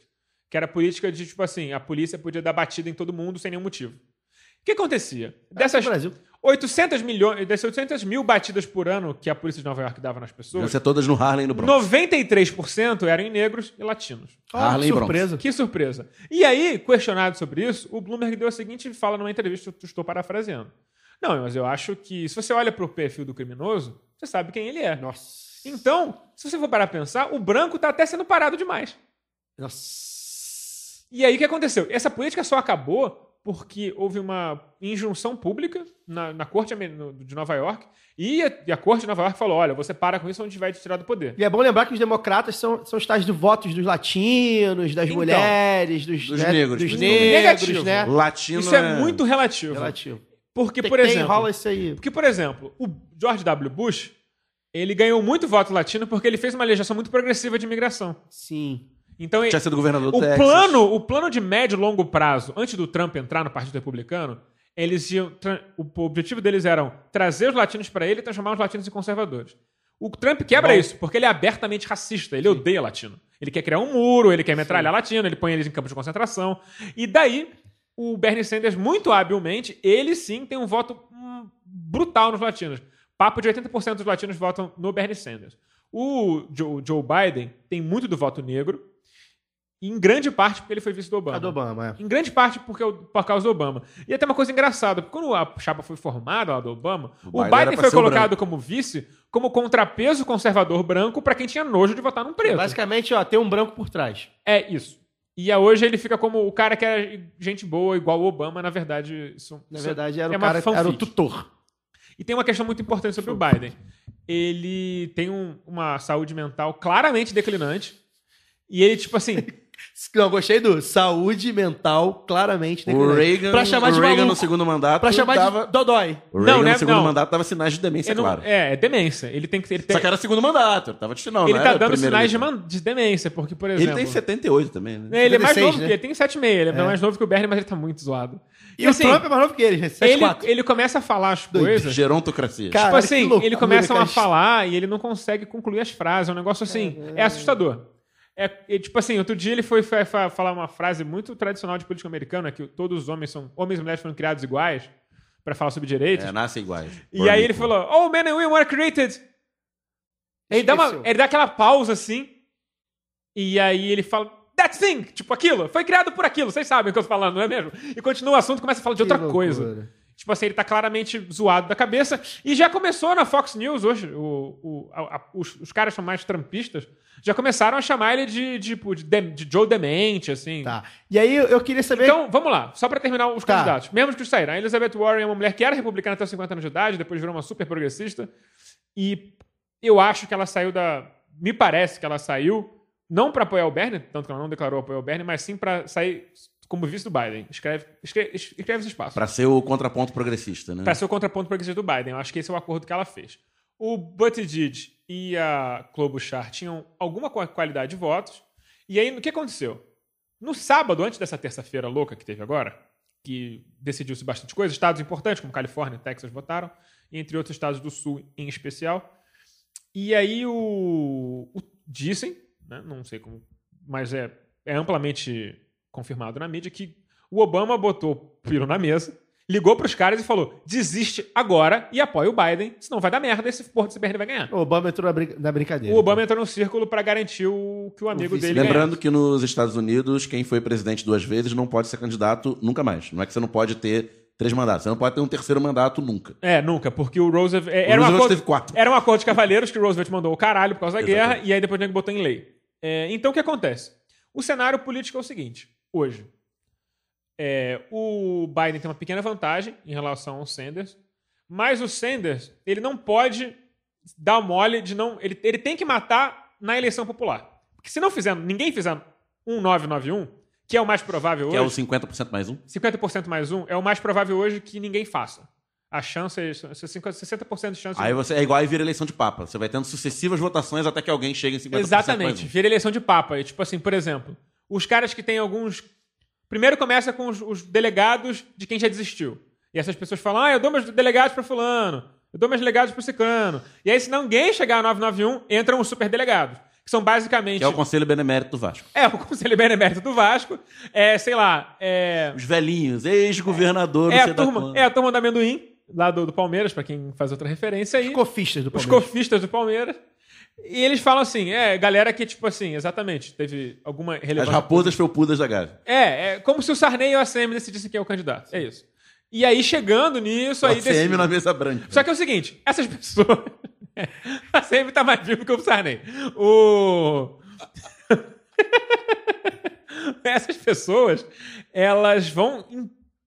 Que era a política de, tipo assim, a polícia podia dar batida em todo mundo sem nenhum motivo. O que acontecia? Dessas no Brasil. 800 milhões, dessas 800 mil batidas por ano que a polícia de Nova York dava nas pessoas, ser todas no Harlem e no Bronx. 93% eram em negros e latinos. Ó, Harlem que e Bronx. surpresa. Que surpresa. E aí, questionado sobre isso, o Bloomberg deu a seguinte fala numa entrevista, eu estou parafraseando. Não, mas eu acho que se você olha para o perfil do criminoso, você sabe quem ele é. Nossa. Então, se você for parar pra pensar, o branco tá até sendo parado demais. Nossa. E aí o que aconteceu? Essa política só acabou porque houve uma injunção pública na, na corte de Nova York e a, e a corte de Nova York falou: olha, você para com isso ou a gente vai te tirar do poder. E é bom lembrar que os democratas são, são os tais de votos dos latinos, das Então. mulheres, dos, Dos né, negros, dos negros, Negativo. né? Latino Isso é muito relativo. Relativo. Porque, Tem- por tem, exemplo. rola isso aí. Porque, por exemplo, o George W. Bush, ele ganhou muito voto latino porque ele fez uma legislação muito progressiva de imigração. Sim. Então, Tinha sido governador do o Texas. plano, o plano de médio e longo prazo, antes do Trump entrar no Partido Republicano, eles iam, o objetivo deles era trazer os latinos para ele e transformar os latinos em conservadores. O Trump quebra Bom. isso, porque ele é abertamente racista, ele odeia latino. Ele quer criar um muro, ele quer metralhar latino, ele põe eles em campos de concentração. E daí, o Bernie Sanders, muito habilmente, ele sim tem um voto hum, brutal nos latinos. Papo de 80% dos latinos votam no Bernie Sanders. O Joe Biden tem muito do voto negro, em grande parte porque ele foi vice do Obama. A do Obama, é. Em grande parte porque, o- por causa do Obama. E até uma coisa engraçada, porque quando a chapa foi formada lá do Obama, o, Biden Biden, era pra foi o colocado branco. como vice, como contrapeso conservador branco pra quem tinha nojo de votar num preto. Basicamente, ó, tem um branco por trás. É isso. E hoje ele fica como o cara que é gente boa, igual o Obama, na verdade. Isso, Na verdade, era é o cara, era o tutor. E tem uma questão muito importante sobre o Biden. Ele tem um- uma saúde mental claramente declinante. E ele, tipo assim, Não, gostei do saúde mental, claramente. O declinante. Reagan, Pra chamar o de Reagan maluco. no segundo mandato Pra chamar dava... de Dodói. O Reagan Não, né? no segundo Não. mandato dava sinais de demência, ele não- claro. é, é demência. Ele tem que. Ele, tem, Só que era segundo mandato, tava de final, ele tá dando sinais de, man- de demência, porque, por exemplo. Ele tem 78 também, né? É, Ele é mais 76, novo né? que ele, tem 7,5. Ele é, mais novo que o Bernie, mas ele tá muito zoado. E, o Trump é mais novo que ele, gente. ele, 7-4. ele começa a falar as coisas. Gerontocracia. Cara, tipo assim, ele começa a falar e ele não consegue concluir as frases. É um negócio assim, é assustador. É, é, tipo assim, outro dia ele foi fa- fa- falar uma frase muito tradicional de política americana, que todos os homens são. Homens e mulheres foram criados iguais, pra falar sobre direitos. É, nascem iguais. E aí ele falou, Oh, man and women were created. Ele dá, uma, ele dá aquela pausa assim. E aí ele fala, That thing! Tipo aquilo, foi criado por aquilo, vocês sabem o que eu tô falando, não é mesmo? E continua o assunto e começa a falar de outra coisa. Tipo assim, ele tá claramente zoado da cabeça. E já começou na Fox News hoje. O, o- a- a- os, os caras são mais trampistas. Já começaram a chamar ele de, tipo, de, de- de Joe Demente, assim. Tá. E aí eu queria saber. Então, vamos lá. Só pra terminar os Tá. candidatos. Mesmo que os saíram. A Elizabeth Warren é uma mulher que era republicana até os 50 anos de idade, depois virou uma super progressista. E eu acho que ela saiu da... Me parece que ela saiu não pra apoiar o Bernie, tanto que ela não declarou apoio ao Bernie, mas sim pra sair como vice do Biden. Escreve, escreve, escreve esse espaço. Pra ser o contraponto progressista, né? Para ser o contraponto progressista do Biden. Eu acho que esse é o acordo que ela fez. O Buttigieg e a Klobuchar tinham alguma qua- qualidade de votos. E aí, o que aconteceu? No sábado, antes dessa terça-feira louca que teve agora, que decidiu-se bastante coisa, estados importantes como Califórnia e Texas votaram, entre outros estados do Sul em especial. E aí o, o- dizem, né, não sei como, mas é, é amplamente confirmado na mídia que o Obama botou o piro na mesa, ligou pros caras e falou: desiste agora e apoia o Biden, senão vai dar merda, esse porra desse Bernie vai ganhar. O Obama entrou na, brin- na brincadeira. O Obama entrou no círculo pra garantir o, que o amigo dele Lembrando que nos Estados Unidos, quem foi presidente duas vezes não pode ser candidato nunca mais. Não é que você não pode ter três mandatos. Você não pode ter um terceiro mandato nunca. É, nunca, porque o Roosevelt. é, O Era, um Roosevelt acordo, teve quatro. era um acordo de cavalheiros que o Roosevelt mandou o caralho por causa da guerra, Exatamente. e aí depois o nego botou em lei. É, então o que acontece? O cenário político é o seguinte: hoje, é, o Biden tem uma pequena vantagem em relação ao Sanders, mas o Sanders ele não pode dar mole de não. Ele, ele tem que matar na eleição popular. Porque se não fizer, ninguém fizer um 991, que é o mais provável Que hoje. é o 50% mais um. 50% mais um é o mais provável hoje que ninguém faça. A chance é isso, 50 60% de chance Aí você é igual aí vira eleição de papa. Você vai tendo sucessivas votações até que alguém chegue em 50% mais Exatamente. Vira eleição de papa. E, tipo assim, por exemplo, os caras que têm alguns. Primeiro começa com os, os delegados de quem já desistiu. E essas pessoas falam: ah, eu dou meus delegados para Fulano, eu dou meus delegados para Ciclano. E aí, se ninguém chegar a 991, entram os superdelegados. Que são basicamente. Que é o Conselho Benemérito do Vasco. É, o Conselho Benemérito do Vasco. É, sei lá. É, Os velhinhos, ex-governador, é, não a sei da turma, é a turma do amendoim, lá do, do Palmeiras, para quem faz outra referência aí. Os cofistas do Os Palmeiras. cofistas do Palmeiras. E eles falam assim, é, galera que, tipo assim, exatamente, teve alguma As relevância. raposas felpudas da Gávea. É, é como se o Sarney e o ACM decidissem quem é o candidato. É isso. E aí, chegando nisso, aí O CM decide. na mesa branca. Só que é o seguinte, essas pessoas. a ACM tá mais vivo que o Sarney. O. essas pessoas, elas vão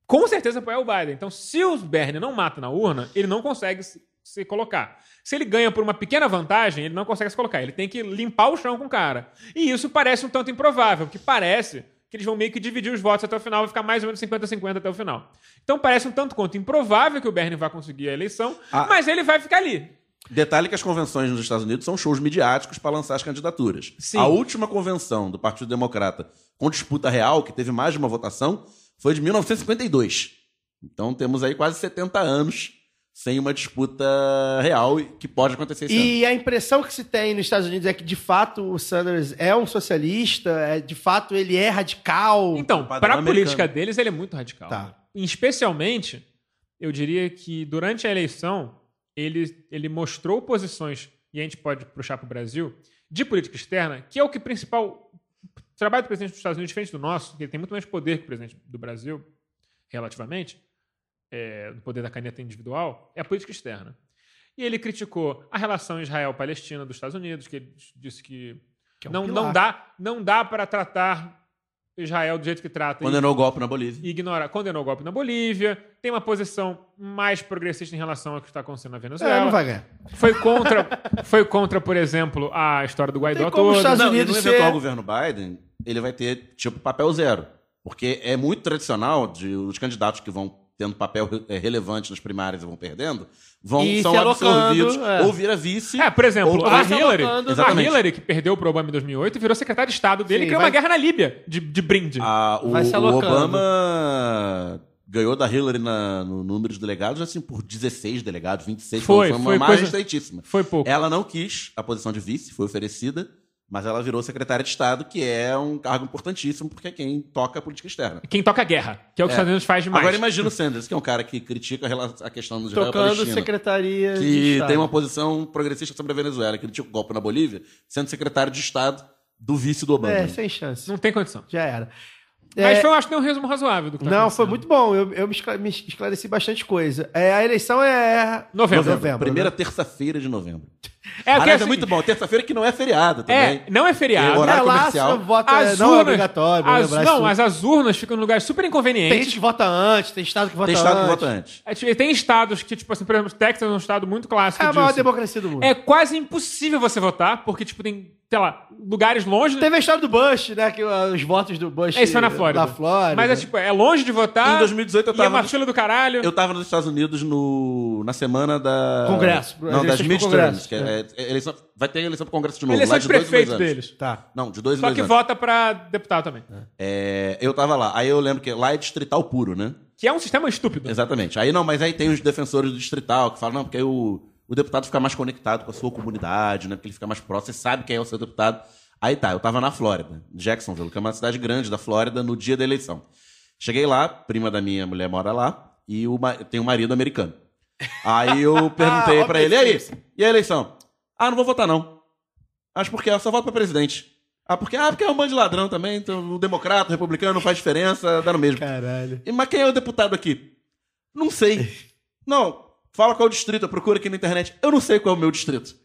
com certeza apoiar o Biden. Então, se o Bernie não mata na urna, ele não consegue se, colocar. Se ele ganha por uma pequena vantagem, ele não consegue se colocar. Ele tem que limpar o chão com o cara. E isso parece um tanto improvável, porque parece que que eles vão meio que dividir os votos até o final, vai ficar mais ou menos 50-50 até o final. Então parece um tanto quanto improvável que o Bernie vá conseguir a eleição, Ah. mas ele vai ficar ali. Detalhe que as convenções nos Estados Unidos são shows midiáticos para lançar as candidaturas. Sim. A última convenção do Partido Democrata com disputa real, que teve mais de uma votação, foi de 1952. Então temos aí quase 70 anos sem uma disputa real e que pode acontecer esse ano. E a impressão que se tem nos Estados Unidos é que, de fato, o Sanders é um socialista, é, de fato, ele é radical. Então, para a política deles, ele é muito radical. Tá. Especialmente, eu diria que durante a eleição, ele, ele mostrou posições, e a gente pode puxar para o Brasil, de política externa, que é o que principal. O trabalho do presidente dos Estados Unidos, diferente do nosso, que ele tem muito mais poder que o presidente do Brasil, relativamente, é, do poder da caneta individual, é a política externa. E ele criticou a relação Israel-Palestina dos Estados Unidos, que ele disse que, Que é um não, pilar. não dá, não dá para tratar Israel do jeito que trata. e- Condenou o golpe na Bolívia. ignora, condenou o golpe na Bolívia, tem uma posição mais progressista em relação ao que está acontecendo na É, Venezuela. não vai ganhar. Foi contra, foi contra, por exemplo, a história do Guaidó Tem como os. Estados Não, Unidos no ser- eventual governo Biden, ele vai ter, tipo, papel zero. Porque é muito tradicional de os candidatos que vão tendo papel eh, relevante nas primárias e vão perdendo, vão, E são absorvidos é. ou vira vice. É, por exemplo, ou a Hillary, a Exatamente. Hillary, que perdeu pro Obama em 2008, virou secretário de Estado dele Sim, e criou vai- uma guerra na Líbia, de, de brinde. Ah, o, Vai se o. Obama ganhou da Hillary na- no número de delegados, assim, por 16 delegados, 26. Foi, foi uma foi margem coisa- estreitíssima. Foi pouco. Ela não quis a posição de vice, foi oferecida, mas ela virou secretária de Estado, que é um cargo importantíssimo, porque é quem toca a política externa. Quem toca a guerra, que é o que os Estados Unidos faz demais. Agora imagina o Sanders, que é um cara que critica a questão do Israel Tocando secretaria de que Estado. tem uma posição progressista sobre a Venezuela, que critica o golpe na Bolívia, sendo secretário de Estado do vice do Obama. É, sem chance. Não tem condição. Já era. Mas É, foi, eu acho que tem um resumo razoável do que tá Não, foi muito bom. Eu, eu me, esclare- me esclareci bastante coisa. É, a eleição é. Novembro. Novembro, Primeira né? terça-feira de novembro. É, Aliás, é é o muito bom. Terça-feira que não é feriado também. É, não é feriado. E horário é, lá comercial. voto As é, não é urnas- obrigatório. as- lembrar não, isso. mas as urnas ficam em lugares super Tem inconvenientes. gente que vota antes, tem estado que vota Tem estado que antes. vota antes. É, tipo, Tem estados que, tipo assim, por exemplo, Texas é um estado muito clássico É a maior disso. democracia do mundo. É quase impossível você votar, porque, tipo, tem, sei lá, lugares longe. Teve a história do Bush, né? Que uh, os votos do Bush. Esse foi na Flórida. Na Flórida. Mas é, tipo, é longe de votar. Em 2018 eu E é tava uma no- fila do caralho. Eu tava nos Estados Unidos no, na semana da. Congresso. Não, das midterms. Que é, é eleição, vai ter eleição pro Congresso de novo. Eleição lá de de dois dois prefeito anos. deles. Tá. Não, de dois em Só dois que anos. vota pra deputado também. É, eu tava lá. Aí eu lembro que lá é distrital puro, né? Que é um sistema estúpido. Exatamente. Aí não, mas aí tem os defensores do distrital que falam, não, porque aí o, o deputado fica mais conectado com a sua comunidade, né? Porque ele fica mais próximo, você sabe quem é o seu deputado. Aí tá, eu tava na Flórida, Jacksonville, que é uma cidade grande da Flórida, no dia da eleição. Cheguei lá, prima da minha mulher mora lá, e o, tem um marido americano. Aí eu perguntei pra ele, e aí? E a eleição? Ah, não vou votar não. Acho porque eu só voto pra presidente. Ah, porque, ah, porque é um bando de ladrão também, então o democrata, o republicano não faz diferença, dá no mesmo. Caralho. E, Mas quem é o deputado aqui? Não sei. Não, fala qual é o distrito, eu procuro aqui na internet. Eu não sei qual é o meu distrito.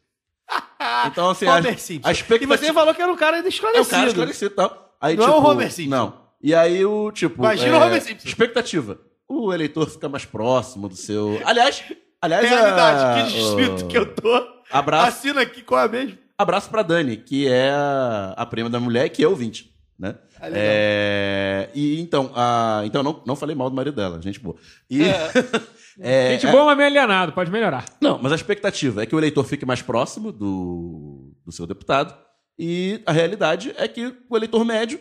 Então, assim, a, Homer Simpson. a E expectativa... você falou que era um cara ainda É esclarecido. o cara esclarecido e tal. Aí, Não é tipo, o Homer Simpson. Não. E aí o, tipo... Imagina o Homer Simpson. Expectativa. O eleitor fica mais próximo do seu... Aliás... Aliás, Realidade, a- que distrito o- que eu tô. Abraço, Assina aqui qual é mesmo. abraço pra Dani, que é a, a prima da mulher, que é ouvinte, né? Ah. É, e então, a, então não, não falei mal do marido dela, gente boa. E, é, Gente é- boa, mas meio alienado, pode melhorar. não, mas a expectativa é que o eleitor fique mais próximo do, do seu deputado. E a realidade é que o eleitor médio,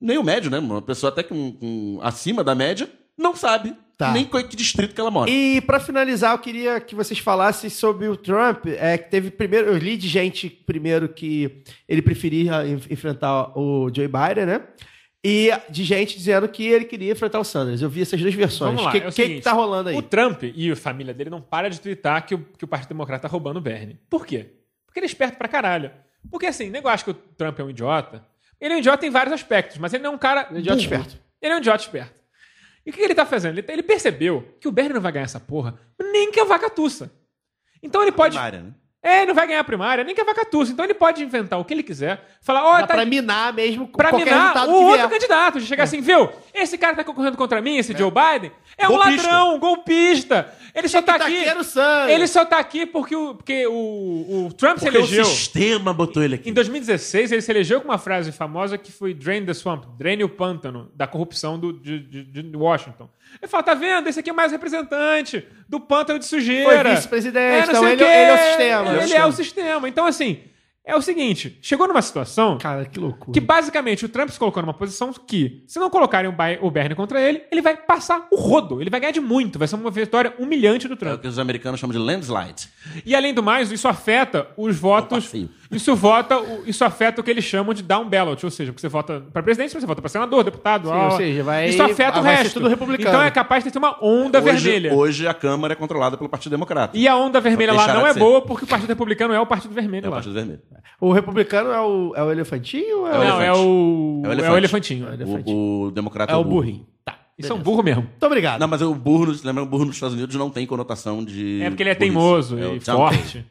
nem o médio, né? Uma pessoa até com, com- acima da média, não sabe Tá. nem qual- que distrito que ela mora. E pra finalizar, eu queria que vocês falassem sobre o Trump. É, que teve primeiro, eu li de gente primeiro que ele preferia en- enfrentar o Joe Biden, né? E de gente dizendo que ele queria enfrentar o Sanders. Eu vi essas duas versões. Vamos lá, O que, é o que seguinte, que tá rolando aí? O Trump e a família dele não para de twittar que o, que o Partido Democrata tá roubando o Bernie. Por quê? Porque ele é esperto pra caralho. Porque assim, nego acha que o Trump é um idiota. Ele é um idiota em vários aspectos, mas ele não é um cara. Ele é um idiota burro. esperto. Ele é um idiota esperto. E o que ele tá fazendo? Ele, ele percebeu que o Bernie não vai ganhar essa porra, nem que a vaca tussa. Então ele pode. Primária, né? É, ele não vai ganhar a primária, nem que a vaca tussa. Então ele pode inventar o que ele quiser. Falar, ó, Dá tá pra minar mesmo com pra qualquer minar resultado o outro vier. candidato. De chegar assim, viu? Esse cara tá concorrendo contra mim, esse Joe Biden, é um Golpista. ladrão, um golpista. Ele só tá aqui. Taqueiro sangue. Ele só tá aqui porque o, porque o, o Trump se Porque o elegeu. sistema botou ele aqui. Em 2016, ele se elegeu com uma frase famosa que foi Drain the Swamp, drene o pântano da corrupção do, de, de- de Washington. Ele fala, tá vendo? Esse aqui é mais representante do pântano de sujeira. Foi vice-presidente, não então ele- o quê. ele é o sistema. Ele, é o sistema. Então, assim, é o seguinte, chegou numa situação Cara, que loucura. que basicamente o Trump se colocou numa posição que, se não colocarem o, o Bernie contra ele, ele vai passar o rodo. Ele vai ganhar de muito. Vai ser uma vitória humilhante do É o Trump. que os americanos chamam de landslide. E além do mais, isso afeta os votos. passeio. Isso vota, o- isso afeta o que eles chamam de down ballot, ou seja, porque você vota para presidente, você vota para senador, deputado, Sim, ó, ou seja, vai- isso afeta o resto. tudo republicano. Então é capaz de ter uma onda Hoje, vermelha. hoje a Câmara é controlada pelo Partido Democrata. E a onda vermelha lá não é ser. boa porque o Partido Republicano é o Partido Vermelho É o lá. Partido Vermelho. O republicano é o, é o elefantinho ou é, É o o... Não, é o É o é o elefante. elefantinho. O, o democrata É o burrinho. Tá. Isso é um burro mesmo. Muito obrigado. Não, mas o burro, nos- lembra, o burro nos Estados Unidos não tem conotação de. É porque ele é burrice. teimoso É o e forte. E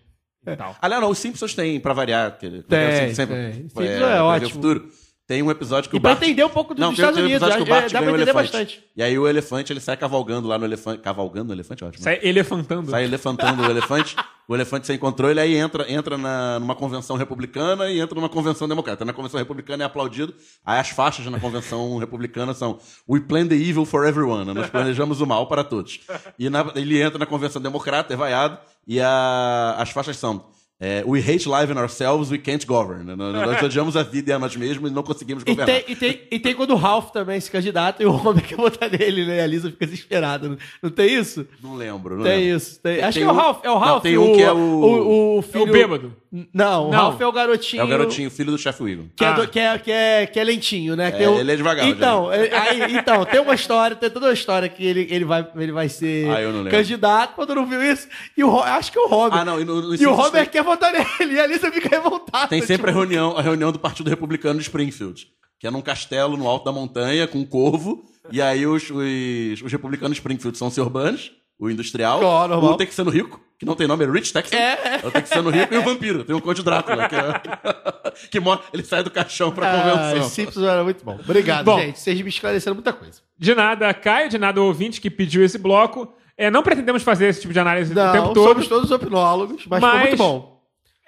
tal. Aliás, não, os Simpsons têm, pra variar. Que, que Tem, eu sempre, tem. é, Simpsons pra é ver ótimo. Futuro. Tem um episódio que E o pra Bart... entender um pouco dos Não, tem, Estados tem um Unidos, que o Bart dá ganha pra entender bastante. E aí o elefante, ele sai cavalgando lá no elefante. Cavalgando o elefante, ótimo. Sai elefantando. Sai elefantando o elefante. O elefante você encontrou ele, aí entra, entra na, numa convenção republicana e entra numa convenção democrata. Na convenção republicana é aplaudido. Aí as faixas na convenção republicana são We plan the evil for everyone. Nós planejamos o mal para todos. E na- ele entra na convenção democrata, é vaiado, e a- as faixas são é, We hate life in ourselves, we can't govern. Nós, nós odiamos a vida e a nós mesmos e não conseguimos E governar. tem, e, tem, e tem quando o Ralph também se candidata e o Homer quer votar nele, né? E a Lisa fica desesperada. Não, não tem isso? Não lembro. Não Tem lembro. isso. tem- Acho tem que é o Ralph. É o Não, Ralph. tem um que é o- o, o É filho... o bêbado. Não, o Não. Ralph é o garotinho. É o garotinho, filho do chefe Wiggum. Que, é, Ah. do- que, é, que, é, que é lentinho, né? Que É, tem o- ele é devagar, Então, é- aí, então, tem uma história, tem toda uma história que ele, ele, vai, ele vai ser Ah, eu não lembro. candidato, quando não viu isso. E o Ho- acho que é o Homer. Ah, não, e no- no e o Simpsons tem- quer votar nele. E a Lisa fica revoltada. Tem sempre tipo, a reunião, a reunião do Partido Republicano de Springfield, que é num castelo no alto da montanha, com um corvo, e aí os, os, os republicanos de Springfield são. Burns, o industrial, Claro, o texano rico, que não tem nome, é Rich Texan, É. o texano rico, e o vampiro, tem o Conde Drácula, que, é, que mora, ele sai do caixão pra Ah, convenção. Simpsons era muito bom. Obrigado, Bom. gente. Vocês me esclareceram muita coisa. De nada, Caio, de nada, o ouvinte que pediu esse bloco. É, não pretendemos fazer esse tipo de análise o Não, tempo todo. somos todos opinólogos, mas, Mas- foi muito bom.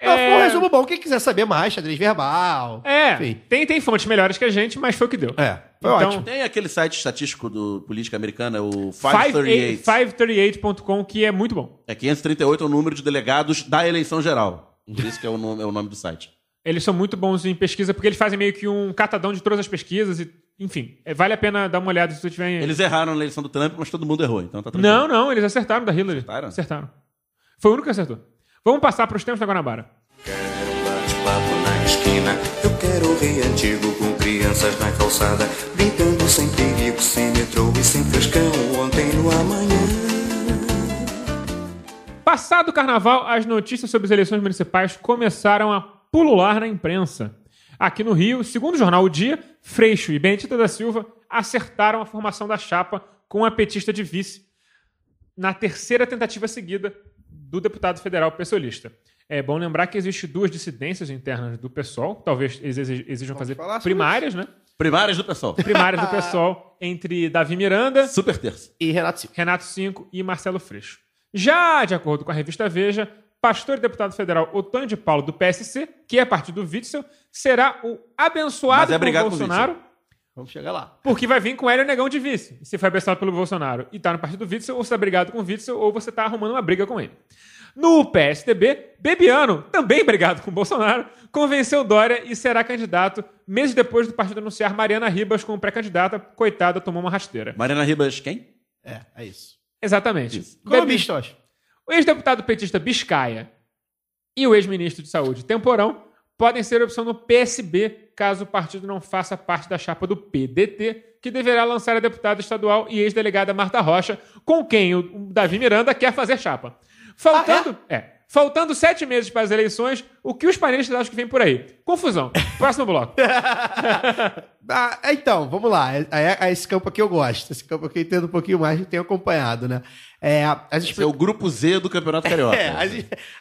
Não, É- foi um resumo bom. Quem quiser saber mais, xadrez verbal. É, Enfim. tem, tem fontes melhores que a gente, mas foi o que deu. É, foi Então, ótimo. Tem aquele site estatístico do política americana, o 538. 538. 538.com, que é muito bom. É 538 é o número de delegados da eleição geral. Por isso que é o nome, é o nome do site. Eles são muito bons em pesquisa, porque eles fazem meio que um catadão de todas as pesquisas e, enfim, é, vale a pena dar uma olhada se você tiver... Eles erraram na eleição do Trump, mas todo mundo errou, então tá tranquilo. Não, não, eles acertaram da Hillary. Acertaram? Acertaram. Foi o único que acertou. Vamos passar para os tempos da Guanabara. Quero um bate-papo na esquina. Eu antigo com crianças na calçada, brincando sem perigo, sem metrô e sem frescão. Ontem no amanhã. Passado o carnaval, as notícias sobre as eleições municipais começaram a pulular na imprensa. Aqui no Rio, segundo o jornal O Dia, Freixo e Benedita da Silva acertaram a formação da chapa com a petista de vice na terceira tentativa seguida do deputado federal pessoalista. É bom lembrar que existem duas dissidências internas do PSOL, talvez eles exi- exijam fazer primárias, né? Primárias do pessoal. Primárias do PSOL entre Davi Miranda, Super terça. E Renato Silva. Renato Cinco e Marcelo Freixo. Já, de acordo com a revista Veja, pastor e deputado federal Otônio de Paulo, do PSC, que é partido do Witzel, será o abençoado é por brigado com o Bolsonaro, Vamos chegar lá. porque vai vir com Hélio Negão de vice. Se foi abençoado pelo Bolsonaro e tá no partido do Witzel, ou você tá brigado com o Witzel, ou você tá arrumando uma briga com ele. No PSDB, Bebiano, também brigado com o Bolsonaro, convenceu Dória e será candidato meses depois do partido anunciar Mariana Ribas como pré-candidata. Coitada, tomou uma rasteira. Mariana Ribas, quem? É, é isso. Exatamente. Isso. Bebi- Economista, eu acho. O ex-deputado petista Biscaia e o ex-ministro de Saúde Temporão podem ser opção no PSB, caso o partido não faça parte da chapa do PDT, que deverá lançar a deputada estadual e ex-delegada Marta Rocha, com quem o Davi Miranda quer fazer chapa. Faltando, é, faltando sete meses para as eleições, O que os panelistas acham que vem por aí? Confusão. Próximo bloco. Ah, então, vamos lá. É, é- é esse campo aqui eu gosto. Esse campo aqui eu entendo um pouquinho mais e tenho acompanhado, né? É, as, expli- é o grupo Z do Campeonato Carioca. É, as,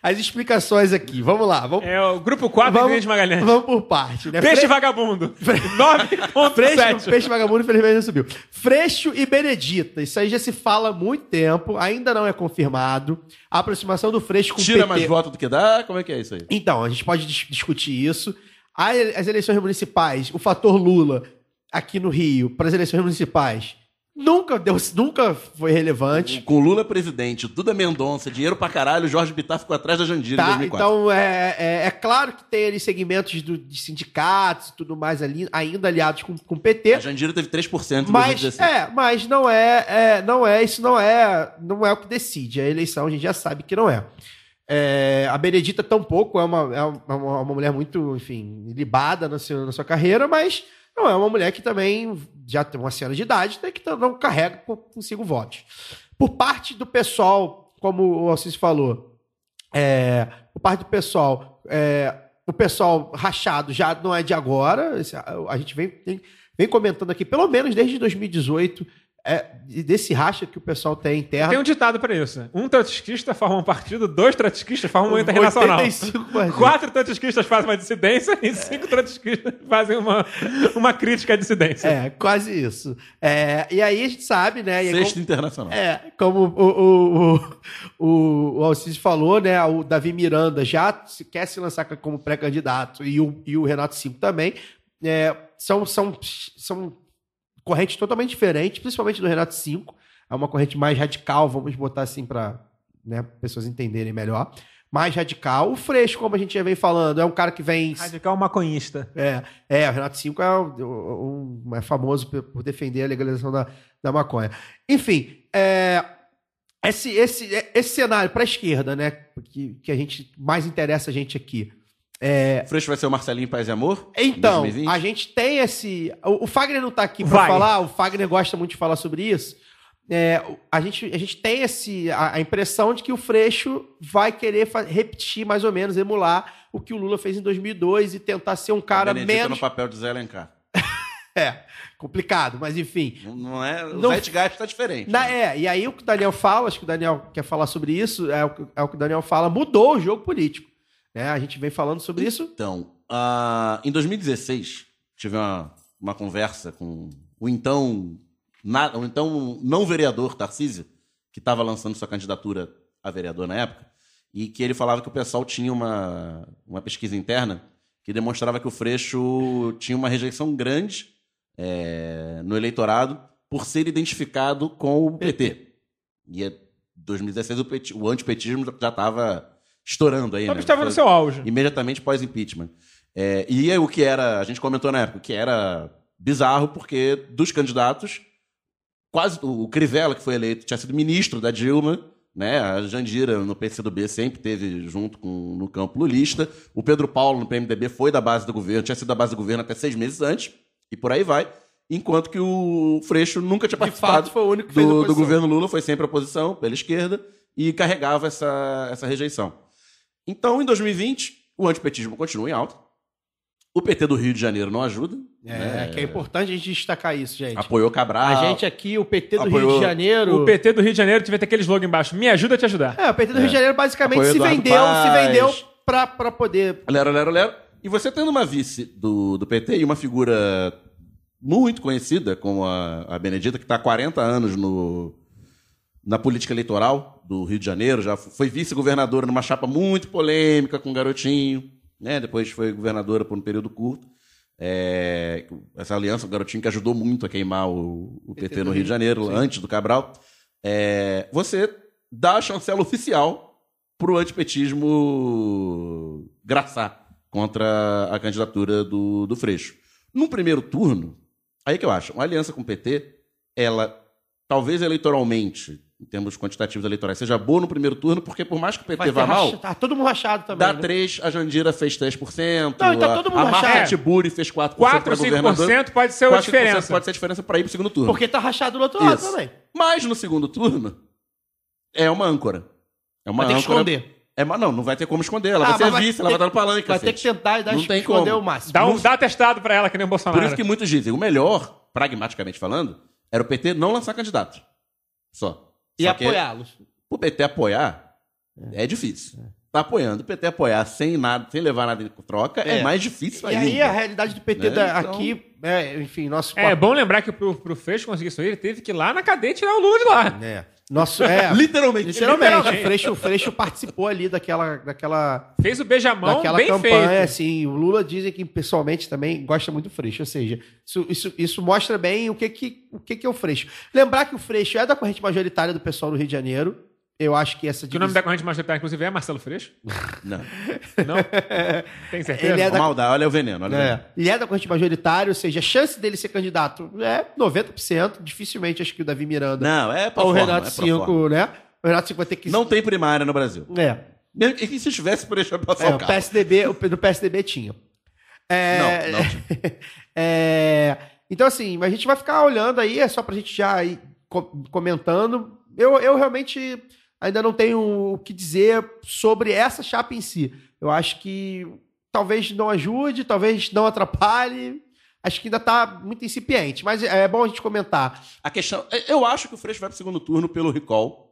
as explicações aqui. Vamos lá. Vamos, É o grupo 4 do vamos, Inês Magalhães. vamos por parte. Né? Peixe Fre- vagabundo. Freixo, 9.7. Peixe Vagabundo, infelizmente, não subiu. Freixo e Benedita. Isso aí já se fala há muito tempo, ainda não é confirmado. A aproximação do Freixo com o Tira PT. mais voto do que dá? Como é que é isso aí? Então, a gente pode dis- discutir isso. As eleições municipais, o fator Lula aqui no Rio, para as eleições municipais, nunca, deu, nunca foi relevante. Com Lula presidente, Duda Mendonça, dinheiro pra caralho, o Jorge Bittar ficou atrás da Jandira em Tá? 2004. Então, é, é, é claro que tem ali segmentos do- de sindicatos e tudo mais ali, ainda aliados com, com o PT. A Jandira teve 3% em Mas 2016. é, mas não é, é, não é, isso não é, não é o que decide. A eleição a gente já sabe que não é. É, a Benedita tampouco é uma, é uma, uma mulher muito, enfim, libada no seu, na sua carreira, mas não é uma mulher que também já tem uma senhora de idade, né, que não carrega co- consigo votos. Por parte do pessoal, como o Alcides falou, é, por parte do pessoal, é, o pessoal rachado já não é de agora. a, gente vem, vem comentando aqui, pelo menos desde 2018, é, desse racha que o pessoal tem interno. Tem um ditado pra isso. Um trotskista forma um partido, dois trotskistas formam uma internacional. 85 partidos. Quatro trotskistas fazem uma dissidência e cinco trotskistas fazem uma, uma crítica à dissidência. É, quase isso. É, e aí a gente sabe, né? e aí Sexto como- internacional. É, como o, o, o, o, o Alcides falou, né? O Davi Miranda já se- quer se lançar como pré-candidato e o, e o Renato Cinco também. É, são, são, são correntes totalmente diferentes, principalmente do Renato Cinco. É uma corrente mais radical, vamos botar assim para né, pessoas entenderem melhor. Mais radical. O Freixo, como a gente já vem falando, é um cara que vem. Radical maconhista. É, é, o Renato Cinco é, um- um- é famoso por, por defender a legalização da, da maconha. Enfim, é, esse, esse, esse cenário para a esquerda, né, que, que a gente mais interessa a gente aqui. É, O Freixo vai ser o Marcelinho Paz e Amor? então, 2020? a gente tem esse. O, o Fagner não tá aqui para falar, o Fagner gosta muito de falar sobre isso. É, a, gente, a gente tem esse, a, a impressão de que o Freixo vai querer repetir, mais ou menos, emular o que o Lula fez em 2002 e tentar ser um cara menos. no papel de Zé Alencar. É, complicado, mas enfim. Não, não é... O Não- Zeitgeist tá diferente. Na- né? é, e aí o que o Daniel fala, acho que o Daniel quer falar sobre isso, é o, que- é o que o Daniel fala, mudou o jogo político. Né? A gente vem falando sobre isso. Então, ah, em 2016, tive uma, uma conversa com o então, na- o então não vereador Tarcísio, que estava lançando sua candidatura a vereador na época, e que ele falava que o pessoal tinha uma, uma pesquisa interna que demonstrava que o Freixo tinha uma rejeição grande é, no eleitorado por ser identificado com o PT. E em 2016 o, peti- o antipetismo já estava estourando aí, Só né? estava no Foi- seu auge. imediatamente pós-impeachment. É, e é o que era, a gente comentou na época, que era bizarro, porque dos candidatos, quase o Crivella, que foi eleito, tinha sido ministro da Dilma, né? A Jandira no PCdoB sempre teve junto com no campo lulista. O Pedro Paulo no PMDB foi da base do governo, tinha sido da base do governo até seis meses antes, e por aí vai. Enquanto que o Freixo nunca tinha participado fato, do, do governo Lula, foi sempre oposição, pela esquerda, e carregava essa, essa rejeição. Então, em 2020, o antipetismo continua em alta. O PT do Rio de Janeiro não ajuda. É, né? que é importante a gente destacar isso, gente. Apoiou Cabral. A gente aqui, o PT do apoiou- Rio de Janeiro. O PT do Rio de Janeiro ter aquele slogan embaixo. Me ajuda a te ajudar. É, o PT do Rio de Janeiro basicamente Apoiou se Eduardo vendeu, se Paes. vendeu pra, pra poder. Lero, lero, lero. E você tendo uma vice do, do PT e uma figura muito conhecida, como a, a Benedita, que está há 40 anos no, na política eleitoral do Rio de Janeiro, já foi vice-governadora numa chapa muito polêmica com o Garotinho, né? depois foi governadora por um período curto. É, essa aliança, o Garotinho que ajudou muito a queimar o, o PT, no Rio de Janeiro, antes do Cabral. É, você dá a chancela oficial pro antipetismo graçar contra a candidatura do, do Freixo. Num primeiro turno, aí que eu acho, uma aliança com o PT, ela, talvez eleitoralmente, em termos quantitativos eleitorais, seja boa no primeiro turno, porque por mais que o PT Vai ter vá mal, racha- Tá todo mundo rachado também. dá né? 3, a Jandira fez 3%, Não, então a, todo mundo a Marta rachado. Tiburi fez 4% 4 para ou governador. 5% pode ser a 4, 5% diferença. pode ser a diferença para ir pro segundo turno. Porque tá rachado do outro lado Isso. também. Mas no segundo turno, é uma âncora. É uma Vai ter que âncora esconder. É, mas não, não vai ter como esconder. Ela Ah, vai ser mas vice, ela vai estar no palanque. Vai ter que cacete. tentar e dar Não tem esconder como. o máximo. Dá, um, dá atestado pra ela, que nem o Bolsonaro. Por isso que muitos dizem, o melhor, pragmaticamente falando, era o PT não lançar candidato. Só. E apoiá-los. O PT apoiar é, difícil. Tá apoiando. O PT apoiar sem nada, sem levar nada em troca, é, É. mais difícil E ainda. aí a realidade do PT Né? da- Então- aqui, é, enfim, nosso... É bom lembrar que pro, pro Freixo conseguir isso aí, ele teve que ir lá na cadeia e tirar o Lula de lá. É. Nosso, é, Literalmente. literalmente, o Freixo, o Freixo participou ali daquela, daquela, Fez o beijamão daquela bem campanha, feito. assim, o Lula dizem que pessoalmente também gosta muito do Freixo, ou seja, isso, isso, isso mostra bem o que que, o que que é o Freixo. Lembrar que o Freixo é da corrente majoritária do pessoal do Rio de Janeiro, eu acho que essa Que o nome da corrente majoritária, inclusive, é Marcelo Freixo? Não. Não? Tem certeza? Ele é da- Maldade, olha o veneno. Olha o veneno. É. Ele é da corrente majoritária, ou seja, a chance dele ser candidato é 90%. Dificilmente acho que o Davi Miranda Não, é ou o forma, Renato é pra forma. 5, né? O Renato 5 vai ter que. Não tem primária no Brasil. É. Mesmo que se tivesse, por deixar passar É, o carro. PSDB, o do PSDB tinha. É, Não, não tinha. é, então, assim, a gente vai ficar olhando aí, é só pra gente já ir co- comentando. Eu, eu realmente ainda não tenho o que dizer sobre essa chapa em si. Eu acho que talvez não ajude, talvez não atrapalhe. Acho que ainda tá muito incipiente, mas é bom a gente comentar. A questão. Eu acho que o Freixo vai pro segundo turno pelo recall.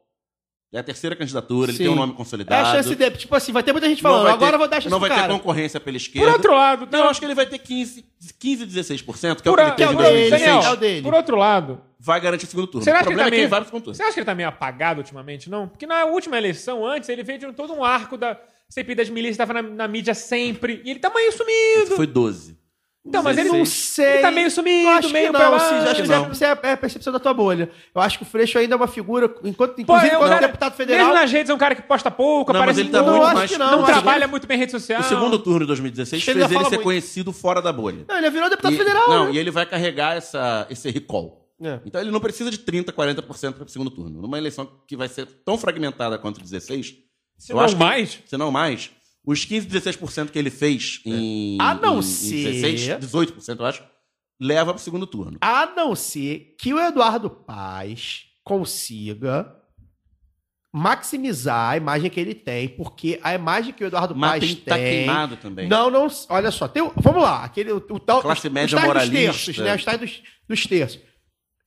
É a terceira candidatura, ele Sim. tem um nome É consolidado. a chance dele, tipo assim, vai ter muita gente falando, agora ter- eu vou dar a chance Não vai ter cara. concorrência pela Por esquerda. outro lado, Não, eu acho que ele vai ter 15, 15 16%, que é o por, que ele teve em é dele, 2016. Daniel. Daniel, é o dele. por outro lado, Vai garantir o segundo turno. Será o que ele problema tá é quem meio- vai pro segundo turno. Você acha que ele tá meio apagado ultimamente, não? Porque na última eleição, antes, ele veio de todo um arco da CPI das milícias, tava na, na mídia sempre, e ele tá meio sumido. Foi 12. Então, mas ele não sei. Ele tá meio sumido, acho meio que não, acho acho que que não. Isso é a percepção da tua bolha. Eu acho que o Freixo ainda é uma figura, enquanto, Pô, inclusive, é um quando cara- deputado federal. Mesmo nas redes é um cara que posta pouco, Não, mas aparece ele tá pouco, muito acho mais- que não, não, que trabalha muito bem em rede social. O segundo turno de 2016 Acho que ele fez ele ser muito. conhecido fora da bolha. Não, ele virou deputado E- federal. Não, né? e ele vai carregar essa, esse recall. É. Então ele não precisa de 30, 40% para o segundo turno. Numa eleição que vai ser tão fragmentada quanto o 16, Se eu não acho que- mais, se não mais, os 15, 16% que ele fez em, A não em, ser- em 16, 18%, eu acho, leva para o segundo turno. A não ser que o Eduardo Paz consiga maximizar a imagem que ele tem, porque a imagem que o Eduardo Mas Paz tem, tá tem. queimado também. Não, não. Olha só, tem, o- vamos lá. Aquele, o, o tal, Classe os- média moralista. Dos terços, né? Os tais dos, dos terços.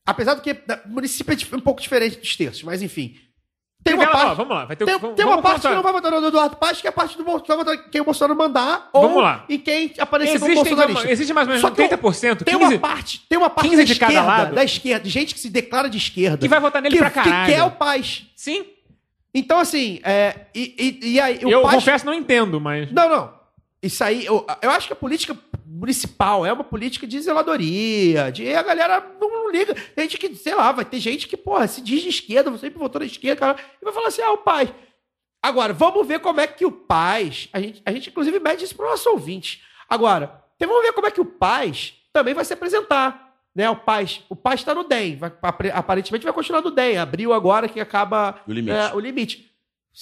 Apesar do que o município é um pouco diferente dos terços, mas enfim. Tem uma Ó, parte, vamos lá, vai ter tem, vamos- tem uma parte que contar. não vai votar no Eduardo Paz, que é a parte do Bolsonaro, vai votar em quem o Bolsonaro mandar, ou Vamos lá. em quem aparecer como Existem, bolsonarista. existe mais ou menos Só que 30%, Tem 15%, uma parte, tem uma parte 15 da de cada esquerda, lado. da esquerda, de gente que se declara de esquerda. Que vai votar nele que, pra caralho. Que quer o Paz. Sim, Então, assim, é, e, e, e aí, eu Paz... confesso, não entendo, mas... Não, não. Isso aí, eu, eu acho que a política municipal é uma política de zeladoria, de a galera não, liga. Tem gente que, sei lá, vai ter gente que, porra, se diz de esquerda, você sempre votou na esquerda, cara, e vai falar assim, ah, o Paz. Agora, vamos ver como é que o Paz, a gente, a gente inclusive mede isso para o nosso ouvinte. Agora, então vamos ver como é que o Paz também vai se apresentar. Né, o Paz, o Paz está no DEM, vai- aparentemente vai continuar no DEM. Abriu agora que acaba O limite. é, o limite.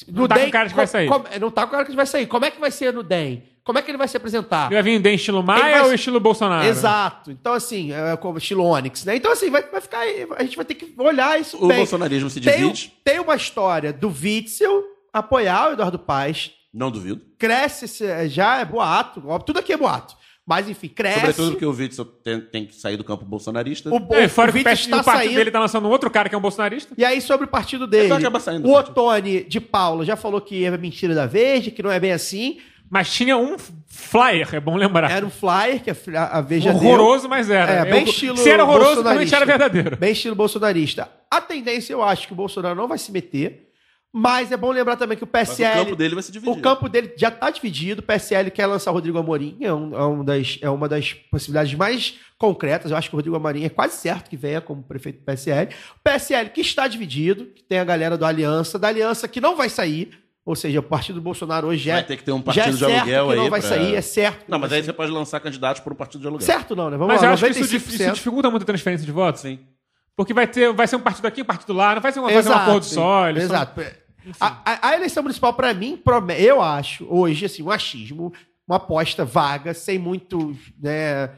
Não tá com cara que vai sair. como- não tá com cara que vai sair. Como é que vai ser no DEM? Como é que ele vai se apresentar? Ele vai vir em estilo Maia vai- ou estilo Bolsonaro? Exato. Então, assim, é como estilo Onix, né? Então, assim, vai, vai ficar. aí, A gente vai ter que olhar isso O bem. bolsonarismo se Tem, divide, tem uma história do Witzel apoiar o Eduardo Paz. não duvido. Cresce, esse- já é boato. Tudo aqui é boato. Mas, enfim, cresce. Sobretudo porque o Witzel tem, tem que sair do campo bolsonarista. o, o, É, fora o que o, Witzel PS- está o partido saindo. dele tá lançando um outro cara que é um bolsonarista. E aí, sobre o partido dele, vai acabar saindo do o. Otone de Paulo já falou que é mentira da Veja, que não é bem assim. Mas tinha um flyer, é bom lembrar. Era um flyer que a, a Veja deu. horroroso, mas era. É, bem Eu- estilo Se era horroroso, provavelmente era verdadeiro. Bem estilo bolsonarista. A tendência, eu acho que o Bolsonaro não vai se meter, mas é bom lembrar também que o Mas PSL... o campo dele vai se dividir. O campo dele já está dividido. O PSL quer lançar o Rodrigo Amorim. É, um- é um das, é uma das possibilidades mais concretas. Eu acho que o Rodrigo Amorim é quase certo que venha como prefeito do PSL. O PSL que está dividido, que tem a galera do Aliança, da Aliança que não vai sair. Ou seja, o partido do Bolsonaro hoje já, Vai ter que ter um partido é de certo aluguel que aí. não vai pra- sair, é certo. Não, mas aí você pode lançar candidatos por um partido de aluguel. Certo não, né? Vamos Mas lá, eu acho que isso, dif- 95%. isso dificulta muito a transferência de votos. Sim. Porque vai, ter, vai ser um partido aqui, um partido lá, não vai ser, uma, vai ser um acordo só. são- Exato. A, a- a eleição municipal, pra mim, eu acho, hoje, assim, um achismo, uma aposta vaga, sem muito né,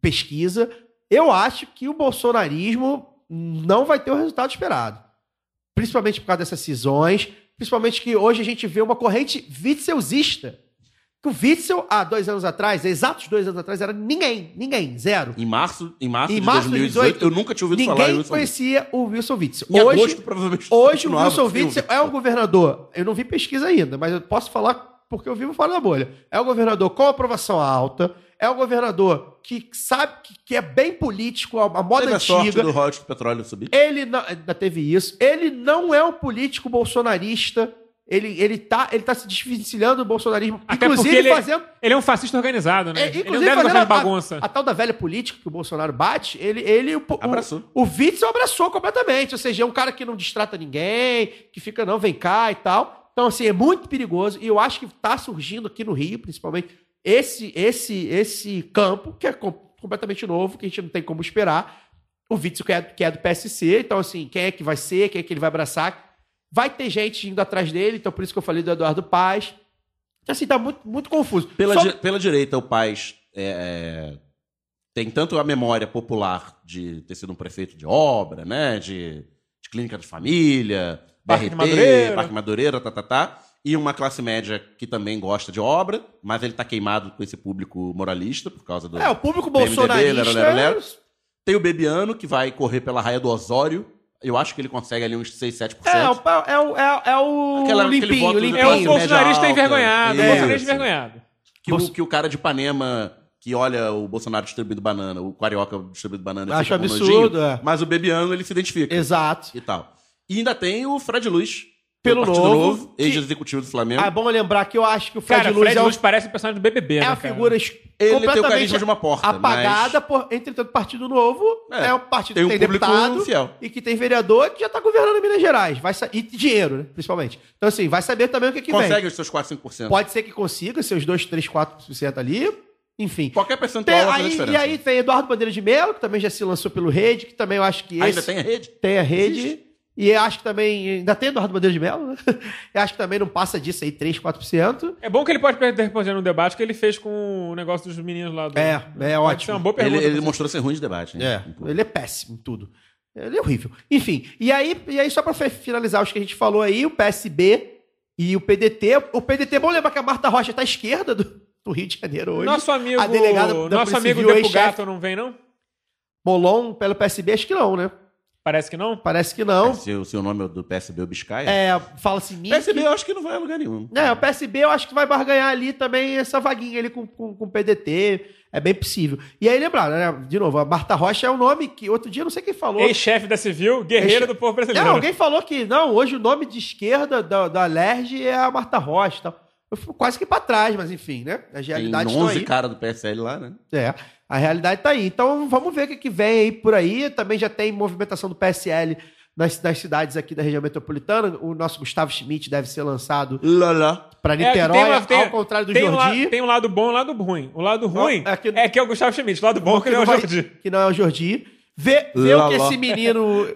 pesquisa. Eu acho que o bolsonarismo não vai ter o resultado esperado. Principalmente por causa dessas cisões. Principalmente que hoje a gente vê uma corrente vitseuzista. Que o Witzel, há dois anos atrás, exatos dois anos atrás, era ninguém, ninguém, zero. Em março, em março Em de março de 2018, 2018, eu nunca tinha ouvido falar Ninguém conhecia o Wilson Witzel. Em Hoje, agosto, provavelmente, hoje o Wilson. Witzel é um governador. Eu não vi pesquisa ainda, mas eu posso falar porque eu vivo fora da bolha. É um governador com aprovação alta. É um governador que sabe que, que é bem político, a, a moda Teve a sorte antiga. do royalties do petróleo subir. Ele não, ainda teve isso. Ele não é um político bolsonarista. Ele, ele, tá, ele tá se desvencilhando do bolsonarismo. Até inclusive ele, fazendo. ele é um fascista organizado, né? É, ele não inclusive, deve fazendo a- bagunça. A, tal da velha política que o Bolsonaro bate, ele, ele o, o, Abraçou. o Witzel abraçou completamente. Ou seja, é um cara que não distrata ninguém, que fica, não, vem cá e tal. Então, assim, é muito perigoso. E eu acho que tá surgindo aqui no Rio, principalmente, esse, esse, esse campo, que é com- completamente novo, que a gente não tem como esperar. O Witzel, que é, que é do PSC. Então, assim, quem é que vai ser, quem é que ele vai abraçar. Vai ter gente indo atrás dele, então por isso que eu falei do Eduardo Paz. Então, assim, tá muito, muito confuso. Pela, Sobre- di- pela direita, o Paz é, é, tem tanto a memória popular de ter sido um prefeito de obra, né? De, de clínica de família, Parque BRT, Madureira. Parque Madureira, tá, tá, tá. E uma classe média que também gosta de obra, mas ele tá queimado com esse público moralista por causa do. É, o público PMDB, bolsonarista. lero, lero, lero. Tem o Bebiano, que vai correr pela raia do Osório. Eu acho que ele consegue ali uns 6, 7%. É, o, é, o, é, o- é o Aquela- limpinho, limpinho. É o bolsonarista envergonhado. É o bolsonarista envergonhado. Que o, que o cara de Ipanema que olha o Bolsonaro distribuindo banana, o carioca distribuindo banana, Acho absurdo, nojinho, é. mas o Bebiano ele se identifica Exato. e tal. E ainda tem o Fred Luiz, Pelo do Partido Novo, que- ex-executivo do Flamengo. Ah, é bom lembrar que eu acho que o Fred Cara, Luz Fred é, um- Luz parece um personagem do BBB, é né, uma cara? figura ele tem o carisma de uma porta, apagada, por, entretanto, o Partido Novo é, É, um partido tem um que tem deputado fiel. e que tem vereador que já tá governando Minas Gerais. Vai sa- e dinheiro, né, principalmente. Então, assim, vai saber também o que, que vem. Consegue os seus 4, 5%. Pode ser que consiga seus 2, 3, 4% ali. Enfim. Qualquer Tem- percentual fazer aí, diferença. e aí tem Eduardo Bandeira de Mello, que também já se lançou pelo Rede, que também eu acho que Ainda esse tem a rede? tem a Rede. Existe. E eu acho que também. Ainda tem Eduardo Bandeira de Mello, né? Eu acho que também não passa disso aí, 3, 4%. É bom que ele pode responder no debate que ele fez com o negócio dos meninos lá do. É, é ótimo. uma boa Ele, pergunta. ele você. mostrou ser ruim de debate. É, né? ele é péssimo em tudo. Ele é horrível. Enfim, e aí, e aí só pra fe- finalizar os que a gente falou aí, o PSB e o PDT. O PDT, é bom lembrar que a Marta Rocha tá à esquerda do, do Rio de Janeiro hoje. Nosso amigo, a delegada da nosso amigo Civil, Depo. Gato não vem, não? Molon pelo PSB, acho que não, né? Parece que não? Parece que não. Se, o- se o nome é do PSB é o Biscaia. É, fala-se Nick. PSB eu acho que não vai a lugar nenhum. É, o PSB eu acho que vai barganhar ali também essa vaguinha ali com, com, com o PDT. É bem possível. E aí, lembrando, né? De novo, a Marta Rocha é um nome que outro dia não sei quem falou. Ex-chefe da Civil, guerreiro Ex- do povo brasileiro. Não, alguém falou que não, hoje o nome de esquerda da, da Lerge é a Marta Rocha e tal. Eu fico quase que pra trás, mas enfim, né? As Tem realidades estão 11 aí. caras do PSL lá, né? É, a realidade tá aí. Então vamos ver o que, que vem aí por aí. Também já tem movimentação do PSL nas, nas cidades aqui da região metropolitana. O nosso Gustavo Schmidt deve ser lançado pra É, que Niterói, tem uma- tem- ao contrário do tem um, Jordi. la- tem um lado bom e um lado ruim. O lado ruim é que- é que é o Gustavo Schmidt. O lado bom é que não é o vai- Jordi. que não é o Jordi. Vê, vê o que esse menino.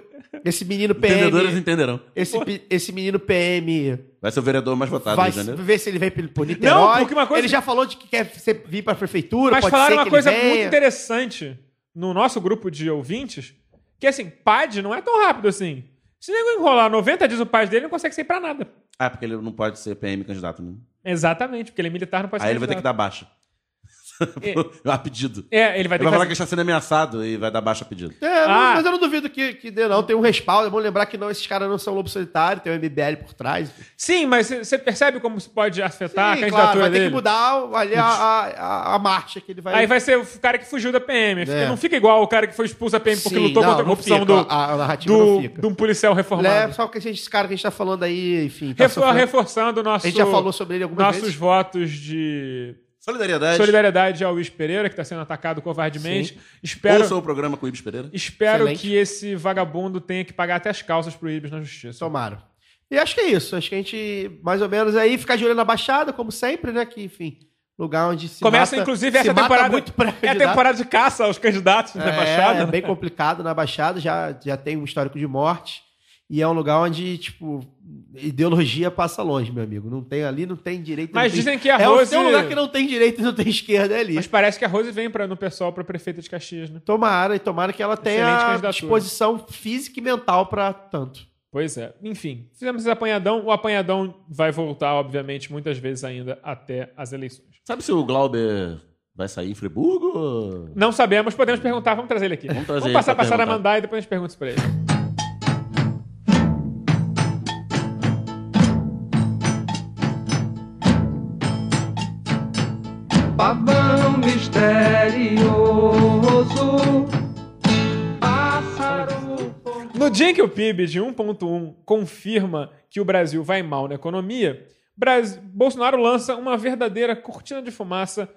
Esse menino Entendedores PM. entenderão. Esse, esse menino PM Vai ser o vereador mais votado vai do Rio de Janeiro. ver se ele vem por Niterói. porque uma coisa Ele que- já falou de que quer ser- vir pra prefeitura, Mas pode falaram ser uma que coisa muito interessante no nosso grupo de ouvintes, que assim, PAD não é tão rápido assim. Se nego enrolar 90 dias o PAD dele, não consegue sair pra nada. Ah, porque ele não pode ser PM candidato, né? Exatamente, porque ele é militar, não pode Aí ser ele vai ter que dar baixa. É. a pedido. É, ele vai ter Ele vai que falar que está sendo ameaçado e vai dar baixa a pedido. É, Ah. mas eu não duvido que, que dê, não. Tem um respaldo. É bom lembrar que não, esses caras não são lobo solitário, tem o MBL por trás. Sim, mas você percebe como isso pode afetar Sim, a claro, candidatura vai ter dele? que mudar ali a, a, a- a marcha que ele vai. Aí vai ser o cara que fugiu da PM. É. Não fica igual o cara que foi expulso da PM porque Sim, lutou não, contra a corrupção fica, do, a- a do, fica. de um policial reformado. É, só que esse cara que a gente tá falando aí, enfim. Tá Refor- sofrendo- reforçando o nosso, A gente já falou sobre ele algumas nossos vezes. votos de Solidariedade. solidariedade ao Luiz Pereira, que está sendo atacado covardemente. Sim. Espero, Ouça o programa com o Ibis Pereira. espero Excelente. que esse vagabundo tenha que pagar até as calças pro Ibis na justiça. Tomara. E acho que é isso. Acho que a gente, mais ou menos, aí ficar de olho na Baixada, como sempre, né? Que, enfim, lugar onde se Começa, mata- inclusive, essa temporada. muito É a temporada de caça aos candidatos na É, Baixada. é né? bem complicado na Baixada, já, já tem um histórico de morte. E é um lugar onde, tipo, ideologia passa longe, meu amigo. Não tem ali, não tem direito. Mas não tem... dizem que a é, um- Rose- tem um lugar que não tem direito e não tem esquerda é ali. Mas parece que a Rose vem pra, no pessoal para prefeita de Caxias, né? Tomara, e tomara que ela Excelente tenha disposição física e mental pra tanto. Pois é. Enfim, fizemos esse apanhadão. O apanhadão vai voltar, obviamente, muitas vezes ainda até as eleições. Sabe se o Glauber vai sair em Friburgo? Não sabemos, podemos perguntar. Vamos trazer ele aqui. Vamos trazer Vamos ele passar pra para Sara. Mandar e depois a gente pergunta isso pra ele. Pavão misterioso, pássaro. No dia em que o PIB de 1,1 confirma que o Brasil vai mal na economia, Bolsonaro lança uma verdadeira cortina de fumaça,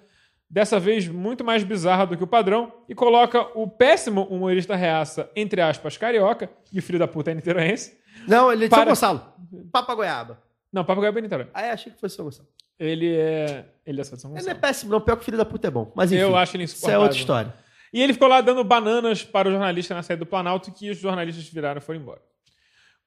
dessa vez muito mais bizarra do que o padrão, e coloca o péssimo humorista reaça, entre aspas, carioca, e o filho da puta é niteroense. Não, ele é de São Para- Gonçalo. Papa Goiaba. Não, Gabriel é Niterói. Ah, é, achei que fosse São Gonçalo. Ele é. Ele é São Ele não é Gonçalo. péssimo, não. Pior que o filho da puta é bom. Mas enfim. Eu acho ele Isso é outra história. E ele ficou lá dando bananas para o jornalista na saída do Planalto que os jornalistas viraram e foram embora.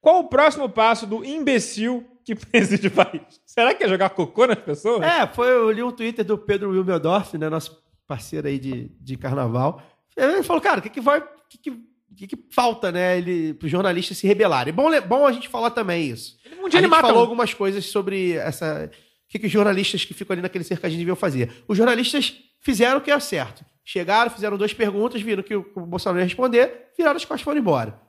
Qual o próximo passo do imbecil que preside o país? Será que é jogar cocô nas pessoas? É, foi, eu li um Twitter do Pedro Wilmerdorf, né, nosso parceiro aí de, de carnaval. Ele falou, cara, o que, que vai. O que, que, que, que falta, né, ele, pro jornalista se rebelarem? Bom, bom a gente falar também isso. Um dia a ele gente mata falou um. algumas coisas sobre essa. O que, que os jornalistas que ficam ali naquele cercadinho deviam fazer? Os jornalistas fizeram o que é certo. Chegaram, fizeram duas perguntas, viram que o, Bolsonaro ia responder, viraram as costas e foram embora.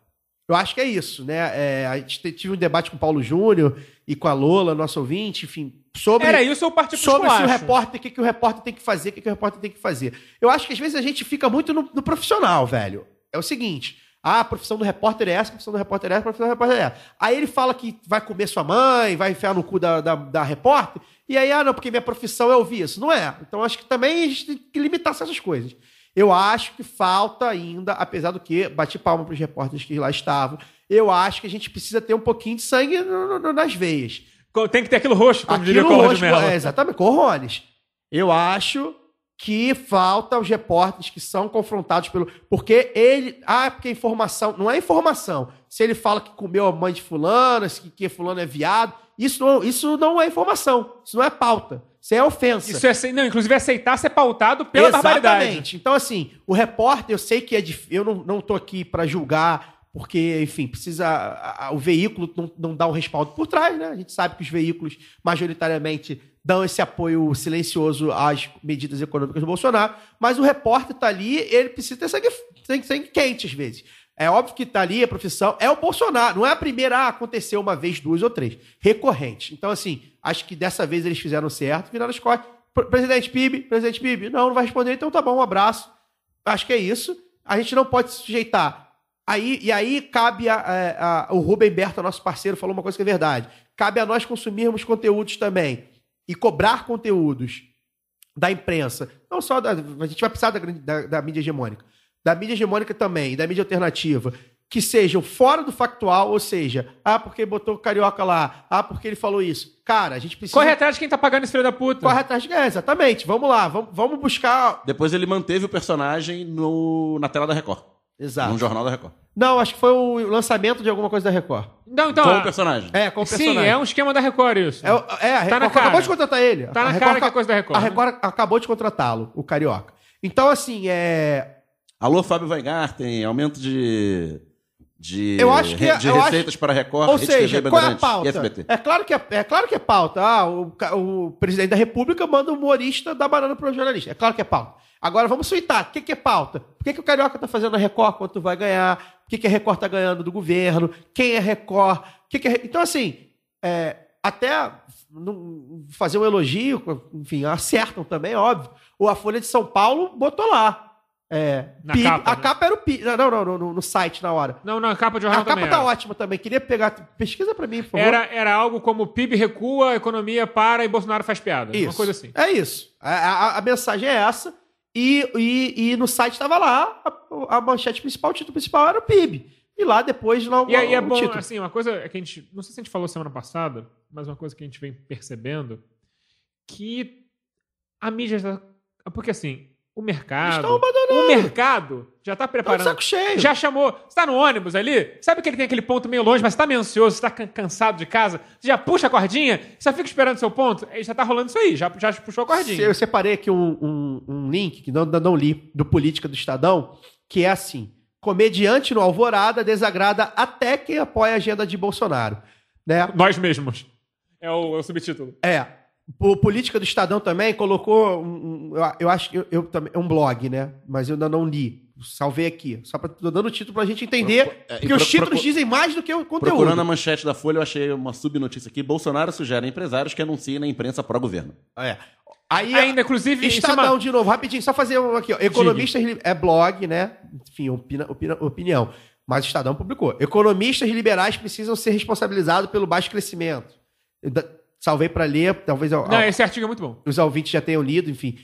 Eu acho que é isso, né? É, a gente te- tive um debate com o Paulo Júnior e com a Lola, nosso ouvinte, enfim, sobre Era isso ou partir pro sobre se o repórter, o que, que o repórter tem que fazer, o que, que o repórter tem que fazer. Eu acho que às vezes a gente fica muito no, no profissional, velho. É o seguinte. Ah, a profissão do repórter é essa, a profissão do repórter é essa, a profissão do repórter é essa. Aí ele fala que vai comer sua mãe, vai enfiar no cu da, da, da repórter, e aí, ah, não, porque minha profissão é ouvir isso. Não é. Então acho que também a gente tem que limitar essas coisas. Eu acho que falta ainda, apesar do que, bati palma para os repórteres que lá estavam, eu acho que a gente precisa ter um pouquinho de sangue no- no- nas veias. Tem que ter aquilo roxo, como diria o Aquilo Collor de roxo, é, exatamente, Corrones. Eu acho que falta os repórteres que são confrontados pelo. Porque ele. Ah, porque informação. Não é informação. Se ele fala que comeu a mãe de fulano, que, que fulano é viado, isso não, isso não é informação. Isso não é pauta. Isso é ofensa. Isso é, não, inclusive aceitar ser pautado pela barbaridade. Exatamente. Então, assim, o repórter, eu sei que é difícil. Eu não, não tô aqui para julgar, porque, enfim, precisa. a- a- o veículo não, não dá um respaldo por trás, né? A gente sabe que os veículos, majoritariamente, dão esse apoio silencioso às medidas econômicas do Bolsonaro, mas o repórter tá ali, ele precisa ter sangue, sangue, sangue quente, às vezes. É óbvio que tá ali a profissão. É o Bolsonaro. Não é a primeira, ah, aconteceu uma vez, duas ou três. Recorrente. Então, assim, acho que dessa vez eles fizeram certo, viraram as costas. Pre- Presidente PIB, presidente PIB, não, não vai responder, então tá bom, um abraço. Acho que é isso. A gente não pode se sujeitar. Aí, e aí cabe a, a- a- o Rubem Berta, nosso parceiro, falou uma coisa que é verdade. Cabe a nós consumirmos conteúdos também e cobrar conteúdos da imprensa. Não só da. A gente vai precisar da, da, da mídia hegemônica. Da mídia hegemônica também, da mídia alternativa. Que sejam fora do factual, ou seja, ah, porque botou o carioca lá, ah, porque ele falou isso. Cara, a gente precisa. Corre atrás de quem tá pagando esse filho da puta. Corre atrás de. É, exatamente. Vamos lá, vamos, vamos buscar. Depois ele manteve o personagem no, na tela da Record. Exato. Num jornal da Record. Não, acho que foi o lançamento de alguma coisa da Record. Não, então, Com ah, o personagem. É, com o Sim, personagem. é um esquema da Record isso. É, é, a Record Tá na cara. acabou de contratar ele. Tá A na Record cara que é coisa da Record, A né? Record acabou de contratá-lo, o Carioca. Então, assim, é. Alô, Fábio Weingarten, aumento de, de, Eu acho que é- de eu receitas para a Record, Ou seja, qual é a pauta? e SBT. É claro que é, é claro que é pauta. Ah, o, o presidente da República manda o humorista dar banana para o jornalista. É claro que é pauta. Agora vamos suitar. O que, que é pauta? Por que, que o Carioca tá fazendo a Record? Quanto vai ganhar? O que, que a Record tá ganhando do governo? Quem é Record? Que que é... Então, assim, é, até não- fazer um elogio, enfim, acertam também, óbvio. Ou a Folha de São Paulo botou lá. É, Na PIB. capa, a né? capa era o PIB. Não, não, no, no- no site na hora. Não, não, a capa de jornal A capa tá era. ótima também. Queria pegar. Pesquisa pra mim, por favor. Era, era algo como PIB recua, economia para e Bolsonaro faz piada. Isso. Uma coisa assim. É isso. A, a- a mensagem é essa. E, e, e no site estava lá, a, a manchete principal, o título principal era o PIB. E lá depois não E aí é o bom, título. assim, uma coisa é que a gente. Não sei se a gente falou semana passada, mas uma coisa que a gente vem percebendo que a mídia está. Porque assim, o mercado. Estão abandonando. O mercado já está Tá preparando. saco cheio. Já chamou. Você tá no ônibus ali? Sabe que ele tem aquele ponto meio longe, mas você tá meio ansioso, você tá can- cansado de casa? Você já puxa a cordinha, só fica esperando seu ponto? Aí já tá rolando isso aí, já, já puxou a cordinha. Eu separei aqui um, um- um link que não, não li, do Política do Estadão, que é assim: comediante no Alvorada desagrada até quem apoia a agenda de Bolsonaro. Né? Nós mesmos. É o, é o subtítulo. É. O Política do Estadão também colocou, um, eu, eu acho que eu, eu também, é um blog, né? Mas eu ainda não li. Salvei aqui. Só pra, tô dando o título pra gente entender. Procu- é, porque os pro- títulos procu- dizem mais do que o conteúdo. Procurando a manchete da Folha, eu achei uma subnotícia aqui. Bolsonaro sugere a empresários que anunciem na imprensa pró-governo. É. Aí Ainda, inclusive, é Estadão, uma- de novo, rapidinho, só fazer um aqui, ó. Economistas li- é blog, né? Enfim, opina, opina- opinião. Mas o Estadão publicou. Economistas liberais precisam ser responsabilizados pelo baixo crescimento. Da- salvei para ler, talvez Não, esse artigo é muito bom. os ouvintes já tenham lido, enfim.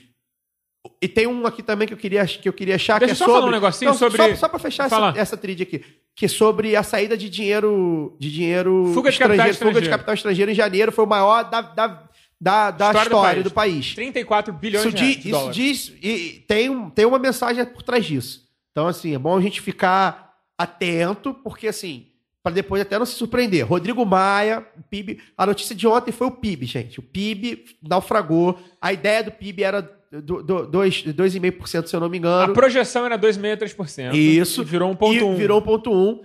E tem um aqui também que eu queria, que eu queria achar Deixa que é só sobre... falar um negocinho Não, sobre- Só, só para fechar essa, Fala. essa trilha aqui. Que é sobre a saída de dinheiro... De dinheiro Fuga de capital Fuga de estrangeiro. capital estrangeiro em janeiro. Foi o maior da, da, da, da história, do país. 34 bilhões Isso, de, reais, isso dólares. diz. E tem, tem uma mensagem por trás disso. Então, assim, é bom a gente ficar atento, porque, assim, para depois até não se surpreender. Rodrigo Maia, o PIB. A notícia de ontem foi o PIB, gente. O PIB naufragou. A ideia do PIB era do, do, dois- 2,5%, se eu não me A engano. projeção era 2,63%. Isso. E virou 1,1%. E virou 1,1.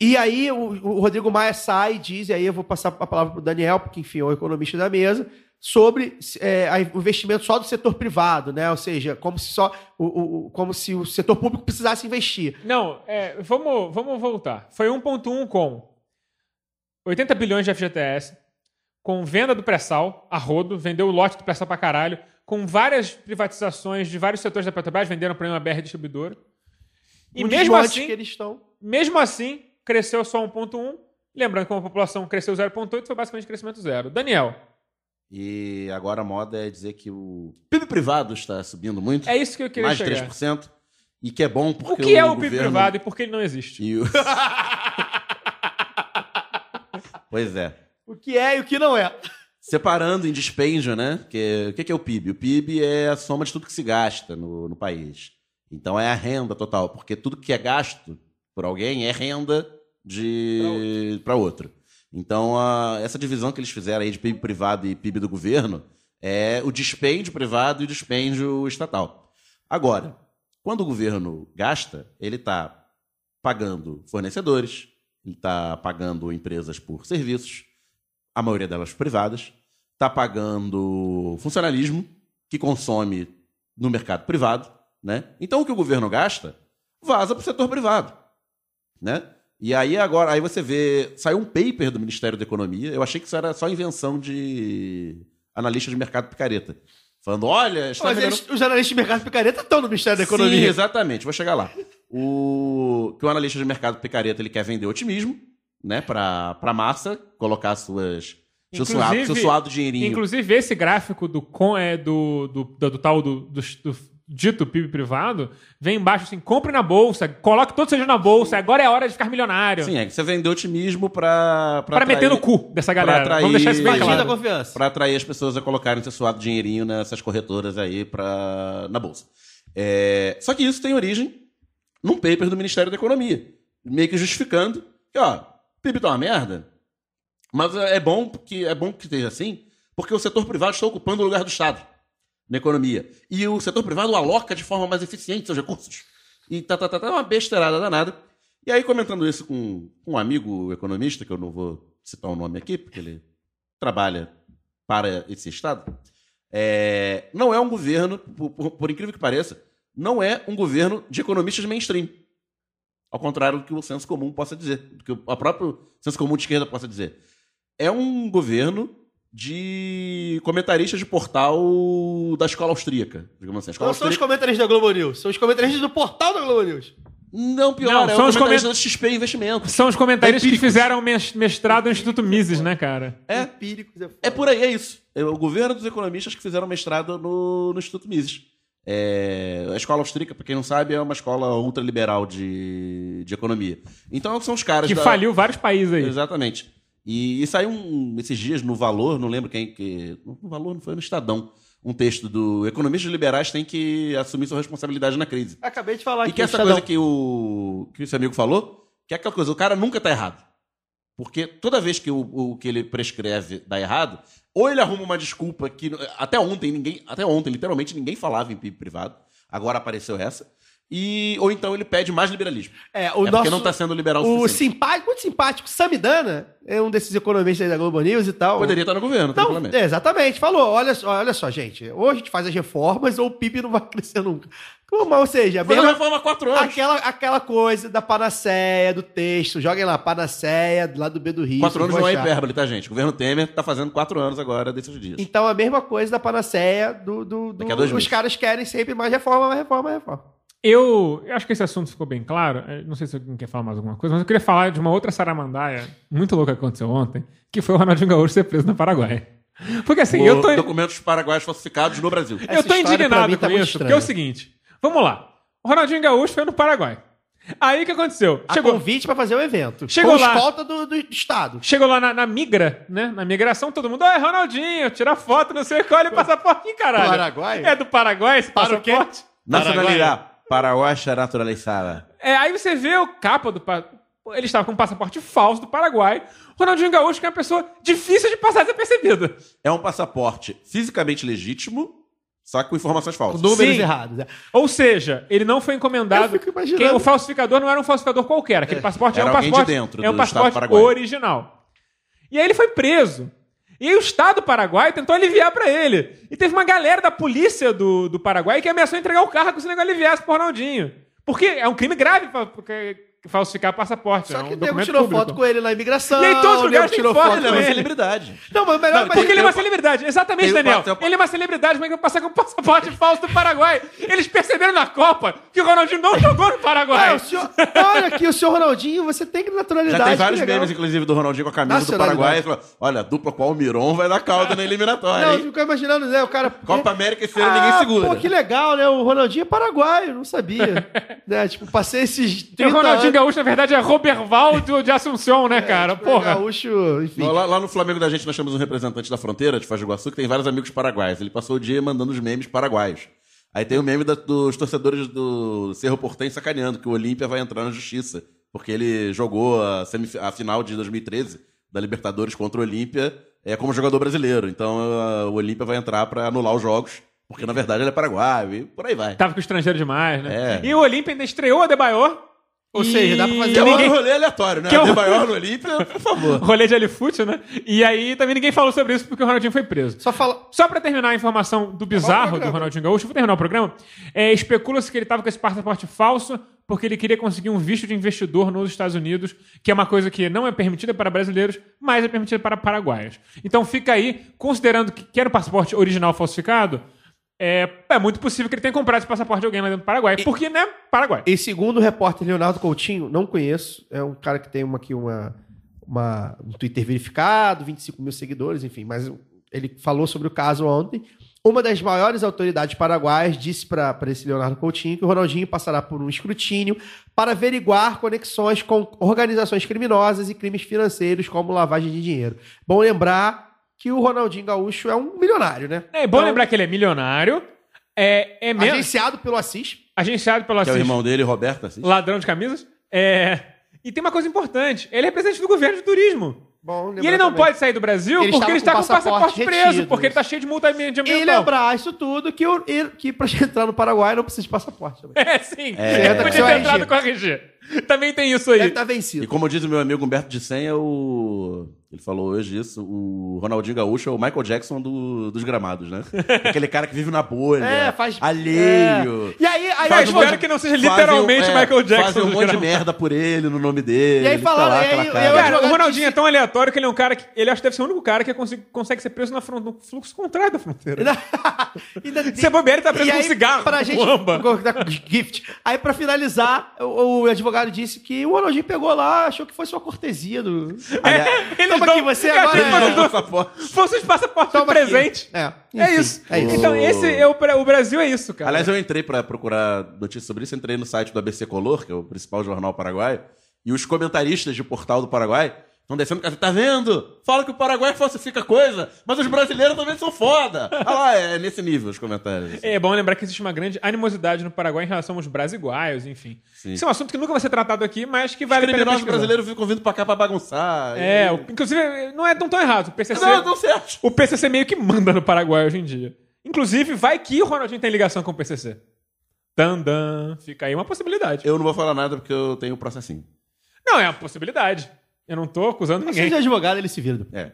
E aí o, o Rodrigo Maia sai e diz, e aí eu vou passar a palavra para o Daniel, porque enfim é o economista da mesa, sobre é, o investimento só do setor privado, né? Ou seja, como se só o, o- como se o setor público precisasse investir. Não, é, vamos, vamos voltar. Foi 1,1 com 80 bilhões de FGTS, com venda do pré-sal a rodo, vendeu o lote do pré-sal pra caralho, com várias privatizações de vários setores da Petrobras, venderam para uma BR distribuidora. E Um mesmo assim, que eles estão. mesmo assim, cresceu só 1,1. Lembrando que a população cresceu 0,8, foi basicamente crescimento zero. Daniel, E agora a moda é dizer que o PIB privado está subindo muito. é isso que eu queria mais de chegar. 3%. E que é bom O porque que é o PIB governo- privado e por que ele não existe? E o... pois é. O que é e o que não é. Separando em dispêndio, né? Que, o que que é o PIB? O PIB é a soma de tudo que se gasta no, no país. Então é a renda total, porque tudo que é gasto por alguém é renda de para outro. Então a- essa divisão que eles fizeram aí de PIB privado e PIB do governo é o dispêndio privado e o dispêndio estatal. Agora, quando o governo gasta, ele está pagando fornecedores, ele está pagando empresas por serviços, a maioria delas privadas, está pagando funcionalismo que consome no mercado privado, né? Então o que o governo gasta vaza para o setor privado, né? E aí agora, aí você vê, saiu um paper do Ministério da Economia. Eu achei que isso era só invenção de analista de mercado picareta, falando, olha, está Mas melhorando- eles- os analistas de mercado picareta estão no Ministério da Economia. Sim, exatamente. Vou chegar lá. O que o analista de mercado picareta ele quer vender otimismo, né, para para massa, colocar suas seu suado, seu suado dinheirinho. Inclusive, esse gráfico do, com, é, do, do, do, do tal do, do dito PIB privado vem embaixo assim: compre na bolsa, coloque todo o seu dinheiro na bolsa, agora é a hora de ficar milionário. Sim, é que você vendeu otimismo para Pra meter no cu dessa galera. pra Vamos deixar isso bem atrair- claro. a confiança. para atrair as pessoas a colocarem seu suado dinheirinho nessas corretoras aí pra, na bolsa. É, só que isso tem origem num paper do Ministério da Economia, meio que justificando que, ó, PIB tá uma merda, mas é bom que é bom que esteja assim, porque o setor privado está ocupando o lugar do Estado na economia. E o setor privado aloca de forma mais eficiente seus recursos. E tá, tá, tá, tá uma besteirada danada. E aí, comentando isso com, com um amigo economista, que eu não vou citar o nome aqui, porque ele trabalha para esse Estado, é, não é um governo, por, por- por incrível que pareça, não é um governo de economistas mainstream. Ao contrário do que o senso comum possa dizer, do que o próprio senso comum de esquerda possa dizer. É um governo de comentaristas de portal da escola austríaca. Digamos assim. Não são os comentaristas da Globo News, são os comentaristas do portal da Globo News. Não, pior, Não, é são os comentarista coment- da XP Investimentos. São os comentários que fizeram mes- mestrado no Instituto Mises, né, cara? É, Empíricos é. É por aí, é isso. É o governo dos economistas que fizeram mestrado no, no Instituto Mises. É, a escola austríaca, para quem não sabe, é uma escola ultraliberal de, de economia. Então são os caras Que da- faliu vários países aí. Exatamente. E, e saiu um- esses dias no Valor, não lembro quem que. No Valor não foi no Estadão. Um texto do Economistas Liberais têm que assumir sua responsabilidade na crise. Acabei de falar E aqui. que essa Estadão. coisa que o, que esse amigo falou, que é aquela coisa, o cara nunca tá errado. Porque toda vez que o, o que ele prescreve dá errado, ou ele arruma uma desculpa que até ontem ninguém, até ontem literalmente ninguém falava em PIB privado, agora apareceu essa. E, ou então ele pede mais liberalismo. É, o é porque nosso. não está sendo liberal o o simpático, muito simpático, Samidana, é um desses economistas aí da Globo News e tal. Poderia estar no governo, tranquilamente. é, exatamente, falou. Olha só, olha só, gente. Ou a gente faz as reformas ou o PIB não vai crescer nunca. Ou seja, mesmo, reforma há quatro anos. aquela, aquela coisa da panaceia, do texto. Joguem lá, panaceia, lá do B do Rio. Quatro anos não é hipérbole, tá, gente? O governo Temer tá fazendo quatro anos agora desses dias. Então a mesma coisa da panaceia do. do, do os meses. caras querem sempre mais reforma, mais reforma, mais reforma. Eu, eu acho que esse assunto ficou bem claro. Eh, Não sei se alguém quer falar mais alguma coisa, mas eu queria falar de uma outra saramandaia muito louca que aconteceu ontem, que foi o Ronaldinho Gaúcho ser preso no Paraguai. Porque assim, eu tô, Documentos paraguaios falsificados no Brasil. eu tô Essa história, pra indignado mim, tá com isso, porque é o seguinte: vamos lá. O Ronaldinho Gaúcho foi no Paraguai. Aí o que aconteceu? A Chegou, convite pra fazer o evento. Chegou com lá. escolta do, do Estado. chegou lá na, na migra, né? Na migração, todo mundo, ah, Ronaldinho, tira foto, não sei qual, olha o passaporte, caralho. Paraguai? É do Paraguai esse Para o quê? passaporte? Nacionalidade. Paraguaia naturalizada. É, aí você vê o capa do. pa- Ele estava com um passaporte falso do Paraguai. Ronaldinho Gaúcho, que é uma pessoa difícil de passar desapercebida. É um passaporte fisicamente legítimo, só que com informações Com falsas. números Sim. errados. é. Ou seja, ele não foi encomendado. Eu fico imaginando. Quem, o falsificador não era um falsificador qualquer. Aquele passaporte Era é um alguém de passaporte. dentro é um do passaporte original. E aí ele foi preso. E aí o Estado Paraguai tentou aliviar pra ele. E teve uma galera da polícia do, do Paraguai que ameaçou entregar o carro se o negócio aliviasse pro Ronaldinho. Porque é um crime grave falsificar passaporte. Só é que um o nego documento tirou público. foto com ele na imigração. E aí todos os o lugares tirou foto foto com Ele é uma ele. celebridade. Não, mas o melhor Não, mas Porque ele é uma celebridade. Exatamente, tem o Daniel. Ele é uma celebridade, mas vai passar com um passaporte falso do Paraguai. Eles perceberam na Copa que o Ronaldinho não jogou no Paraguai. Ah, o senhor, olha aqui, o senhor Ronaldinho, você tem que naturalidade. Já tem que vários memes, inclusive, do Ronaldinho com a camisa do. Paraguai. e Olha, dupla com o Almiron vai dar calda na eliminatória, Não, eu fico imaginando, né? O cara. Copa América esse ano ninguém segura. Pô, que legal, né? O Ronaldinho é paraguaio, não sabia. né? Tipo, passei esses E 30 o Ronaldinho. Gaúcho, na verdade, é Roberval de Assunção, né, cara? tipo, Porra. Gaúcho, enfim. Lá, lá no Flamengo da gente nós temos um representante da fronteira de Foz do Iguaçu que tem vários amigos paraguaios. Ele passou o dia mandando os memes paraguaios. Aí tem o meme da- dos torcedores do Cerro Portem sacaneando que o Olímpia vai entrar na justiça. Porque ele jogou a, semif- a final de 2013 da Libertadores contra o Olímpia é, como jogador brasileiro. Então ah, o Olímpia vai entrar pra anular os jogos, porque na verdade ele é paraguaio e por aí vai. Tava com o estrangeiro demais, né? É. E o Olímpia ainda estreou a Debayor. Ou seja, dá pra fazer Que é um ninguém... rolê aleatório, né? Que é um- maior no Olímpia, por favor. Rolê de Alifute, né? E aí também ninguém falou sobre isso porque o Ronaldinho foi preso. Só fala. Só pra terminar a informação do bizarro do. Ronaldinho Gaúcho, vou terminar o programa. É, Especula-se que ele tava com esse passaporte falso porque ele queria conseguir um visto de investidor nos Estados Unidos, que é uma coisa que não é permitida para brasileiros, mas é permitida para paraguaios. Então fica aí, considerando que que era o passaporte original falsificado, é, é muito possível que ele tenha comprado esse passaporte de alguém lá dentro do Paraguai. Porque, né? Paraguai. E segundo o repórter Leonardo Coutinho, não conheço, é um cara que tem uma, aqui uma, uma, um Twitter verificado, 25 mil seguidores, enfim, mas ele falou sobre o caso ontem. Uma das maiores autoridades paraguaias disse para esse Leonardo Coutinho que o Ronaldinho passará por um escrutínio para averiguar conexões com organizações criminosas e crimes financeiros, como lavagem de dinheiro. Bom lembrar que o Ronaldinho Gaúcho é um milionário, né? É bom Então, lembrar que ele é milionário, é, é mesmo, Agenciado pelo Assis. agenciado pelo Que é o Assis, irmão dele, Roberto Assis. ladrão de camisas. É, e tem uma coisa importante: ele é representante do governo de turismo. Bom, E ele não pode sair do Brasil Ele porque ele está com o com o passaporte, passaporte preso, retido. porque ele está cheio de multa de E ambiental. lembrar isso tudo que, o, e- que pra entrar no Paraguai não precisa de passaporte também. É, sim. É. Ele podia ter entrado com a RG. Também tem isso aí. Deve estar E vencido. como diz o meu amigo Humberto de Senha, o... ele falou hoje isso, o Ronaldinho Gaúcho é o Michael Jackson do- dos gramados, né? Aquele cara que vive na bolha, É, faz- alheio. E aí, aí, Mas espero fazem- que não seja Fazem um- literalmente é, Michael Jackson. Fazem um monte de gramados. merda por ele, no nome dele. E aí ele tá falaram, aí- e aí cara. o Ronaldinho é tão aleatório que ele é um cara que. Ele acho que deve ser o único cara que consegue, consegue ser preso na fron- no fluxo contrário da fronteira. Se é bobeira, ele tá preso com um cigarro. Pra com gente. gift. Aí, pra finalizar, o, o advogado disse que o Ronaldinho pegou lá, achou que fosse uma cortesia do. Eles Toma dão- aqui, você eu achei agora que é- fosse do- Passaporte. De Toma aqui. presente. É, É enfim, isso. É isso. Então, esse é o, o Brasil é isso, cara. Aliás, eu entrei pra procurar notícias sobre isso, entrei no site do ABC Color, que é o principal jornal paraguaio, e os comentaristas de portal do Paraguai estão descendo, cara, tá vendo? Fala que o Paraguai falsifica coisa, mas os brasileiros também são foda. Ah lá, é nesse nível os comentários. assim. É bom lembrar que existe uma grande animosidade no Paraguai em relação aos brasiguaios, enfim. Sim. Isso é um assunto que nunca vai ser tratado aqui, mas que vale a pena pesquisar. brasileiros ficam vindo pra cá pra bagunçar. É, e- o- inclusive, não é tão tão errado. O PCC, Não, não certo. o PCC meio que manda no Paraguai hoje em dia. Inclusive, vai que o Ronaldinho tem ligação com o PCC. Tandam. Fica aí uma possibilidade. Eu não vou falar nada porque eu tenho processinho. Não, é uma possibilidade. Eu não tô acusando Se ninguém. ele é advogado, ele se vira. É.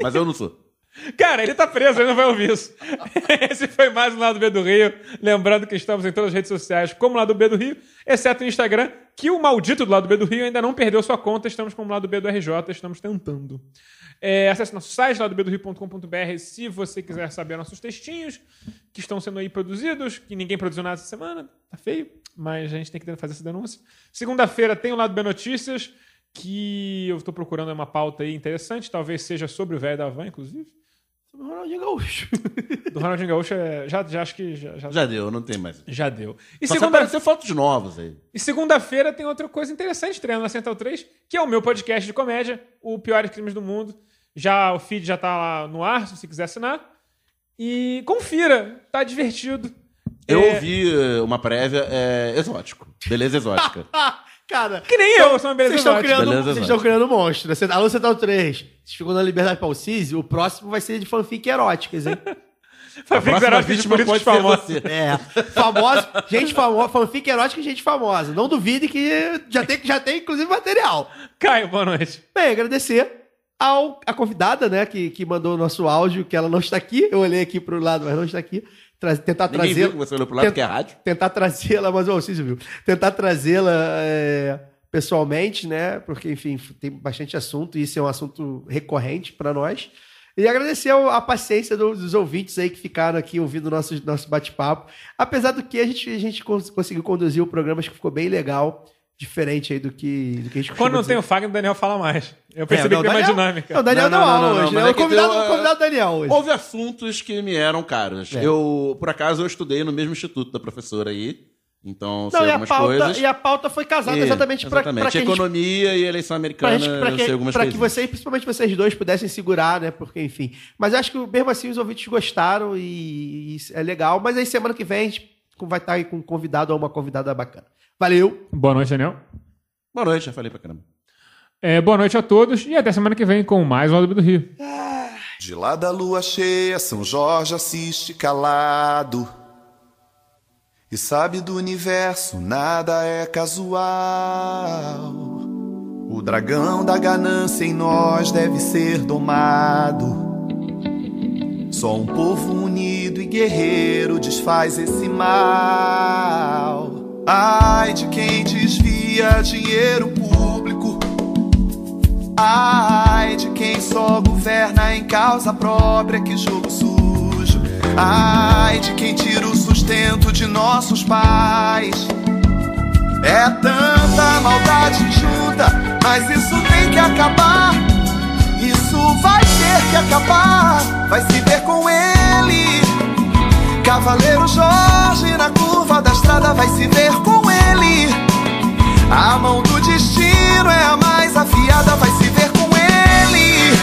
Mas eu não sou. Cara, ele tá preso, ele não vai ouvir isso. Esse foi mais um Lado B do Rio. Lembrando que estamos em todas as redes sociais como Lado B do Rio, exceto o Instagram, que o maldito do Lado B do Rio ainda não perdeu sua conta. Estamos como Lado B do RJ, estamos tentando. É, acesse nosso site, ladobedorio.com.br, se você quiser saber nossos textinhos que estão sendo aí produzidos, que ninguém produziu nada essa semana, tá feio, mas a gente tem que fazer essa denúncia. Segunda-feira tem o Lado B Notícias, que eu estou procurando uma pauta aí interessante, talvez seja sobre o velho da van, inclusive. Sobre o Ronaldinho Gaúcho. Do Ronaldinho Gaúcho, é, já, já acho que já, já, Já deu, não tem mais. já deu. E Só se segunda- aparecer fotos novas aí. e segunda-feira tem outra coisa interessante estreando na Central 3, que é o meu podcast de comédia, o Piores Crimes do Mundo. Já o feed já tá lá no ar, se você quiser assinar. E confira, tá divertido. Eu É, ouvi eh, uma prévia é, exótico. Beleza exótica. Cara, Que nem eu, eu sou uma beleza vocês estão criando, Beleza vocês estão criando monstro. Né? Alô, Central 3. Vocês ficam na Liberdade Palcise, o próximo vai ser de fanfic eróticas, hein? Próxima eróticas de vítima políticos pode ser famosos. você. É. Famoso, gente famosa, fanfic erótica e gente famosa. Não duvide que já tem, já tem inclusive, material. Caio, boa noite. Bem, agradecer ao, a convidada, né, que, que mandou o nosso áudio, que ela não está aqui. Eu olhei aqui pro lado, mas não está aqui. Tra tentar Ninguém trazer. viu você olhou pro lado, que é rádio. tentar trazê-la, mas o Alcísio viu. Tentar trazê-la é, pessoalmente, né? Porque, enfim, tem bastante assunto e isso é um assunto recorrente para nós. E agradecer a paciência dos, ouvintes aí que ficaram aqui ouvindo o nosso, nosso bate-papo. Apesar do que a gente, a gente cons- conseguiu conduzir o programa, acho que ficou bem legal, diferente aí do que, do que a gente Quando não tem o. Fagner, o Daniel fala mais. Eu É, percebi não, que tem uma Daniel- dinâmica. Não, o Daniel Não, não, não, não, não, hoje, mas né? é O convidado, deu, o convidado Daniel hoje. Houve assuntos que me eram caros. É. Eu, por acaso, eu estudei no mesmo instituto da professora aí. Então, Não, sei algumas pauta, coisas. e a pauta foi casada E- exatamente para que a gente Economia e eleição Pra, americana, gente- pra que, sei algumas pra que vocês, principalmente vocês dois, pudessem segurar, né? Porque, enfim. Mas eu acho que mesmo assim os ouvintes gostaram e, e é legal. Mas aí semana que vem a gente vai estar aí com um convidado ou uma convidada bacana. Valeu! Boa noite, Daniel. Boa noite, já falei pra caramba. É, boa noite a todos e até semana que vem com mais um B do Rio. De lá da lua cheia, São Jorge assiste calado. E sabe do universo, nada é casual. O dragão da ganância em nós deve ser domado. Só um povo unido e guerreiro desfaz esse mal. Ai de quem desvia dinheiro público. Ai de quem só governa em causa própria, que jogo sujo. Ai de quem tira o sustento de nossos pais. É tanta maldade junta, mas isso tem que acabar. Acabar, vai se ver com ele. Cavaleiro Jorge na curva da estrada vai se ver com ele. A mão do destino é a mais afiada, vai se ver com ele.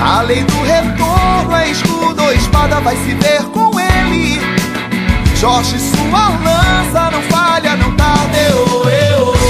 A lei do retorno é escudo ou espada, vai se ver com ele. Jorge, sua lança não falha, não tarda. Eu, eu, eu,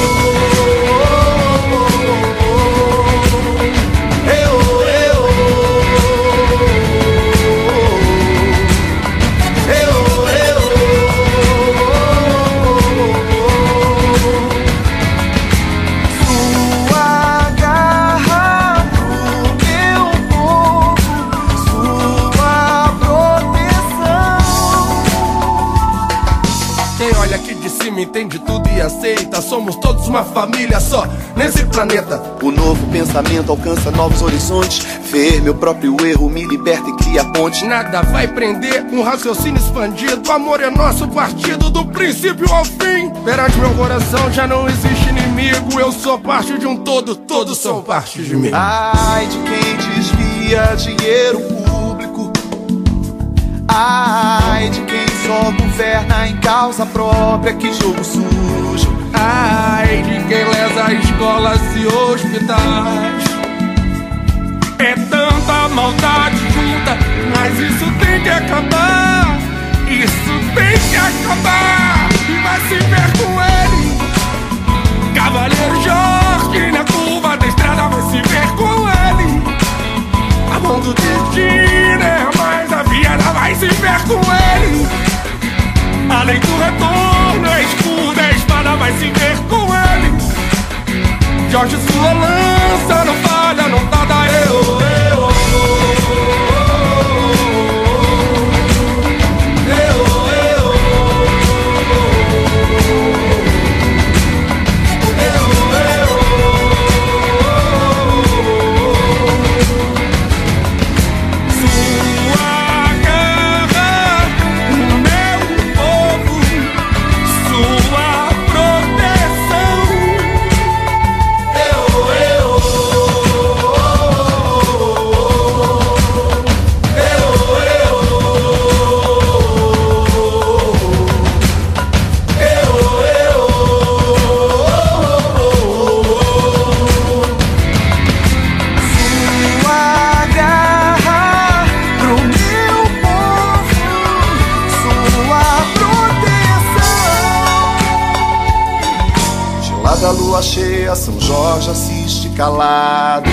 aceita. Somos todos uma família só nesse planeta. O novo pensamento alcança novos horizontes. Ver meu próprio erro me liberta e cria pontes. Nada vai prender um raciocínio expandido. O amor é nosso partido do princípio ao fim. Perante meu coração já não existe inimigo. Eu sou parte de um todo, todos são parte de mim. Ai de quem desvia dinheiro público. Ai de quem só governa em causa própria, que jogo sujo. De quem lesa escolas e hospitais. É tanta maldade junta, mas isso tem que acabar. Isso tem que acabar. E vai se ver com ele. Cavaleiro Jorge na curva da estrada vai se ver com ele. A mão do destino é a Além do retorno, é escudo, é espada, vai se ver com ele. Jorge, sua lança não falha, não tarda eu. eu. São Jorge assiste calado.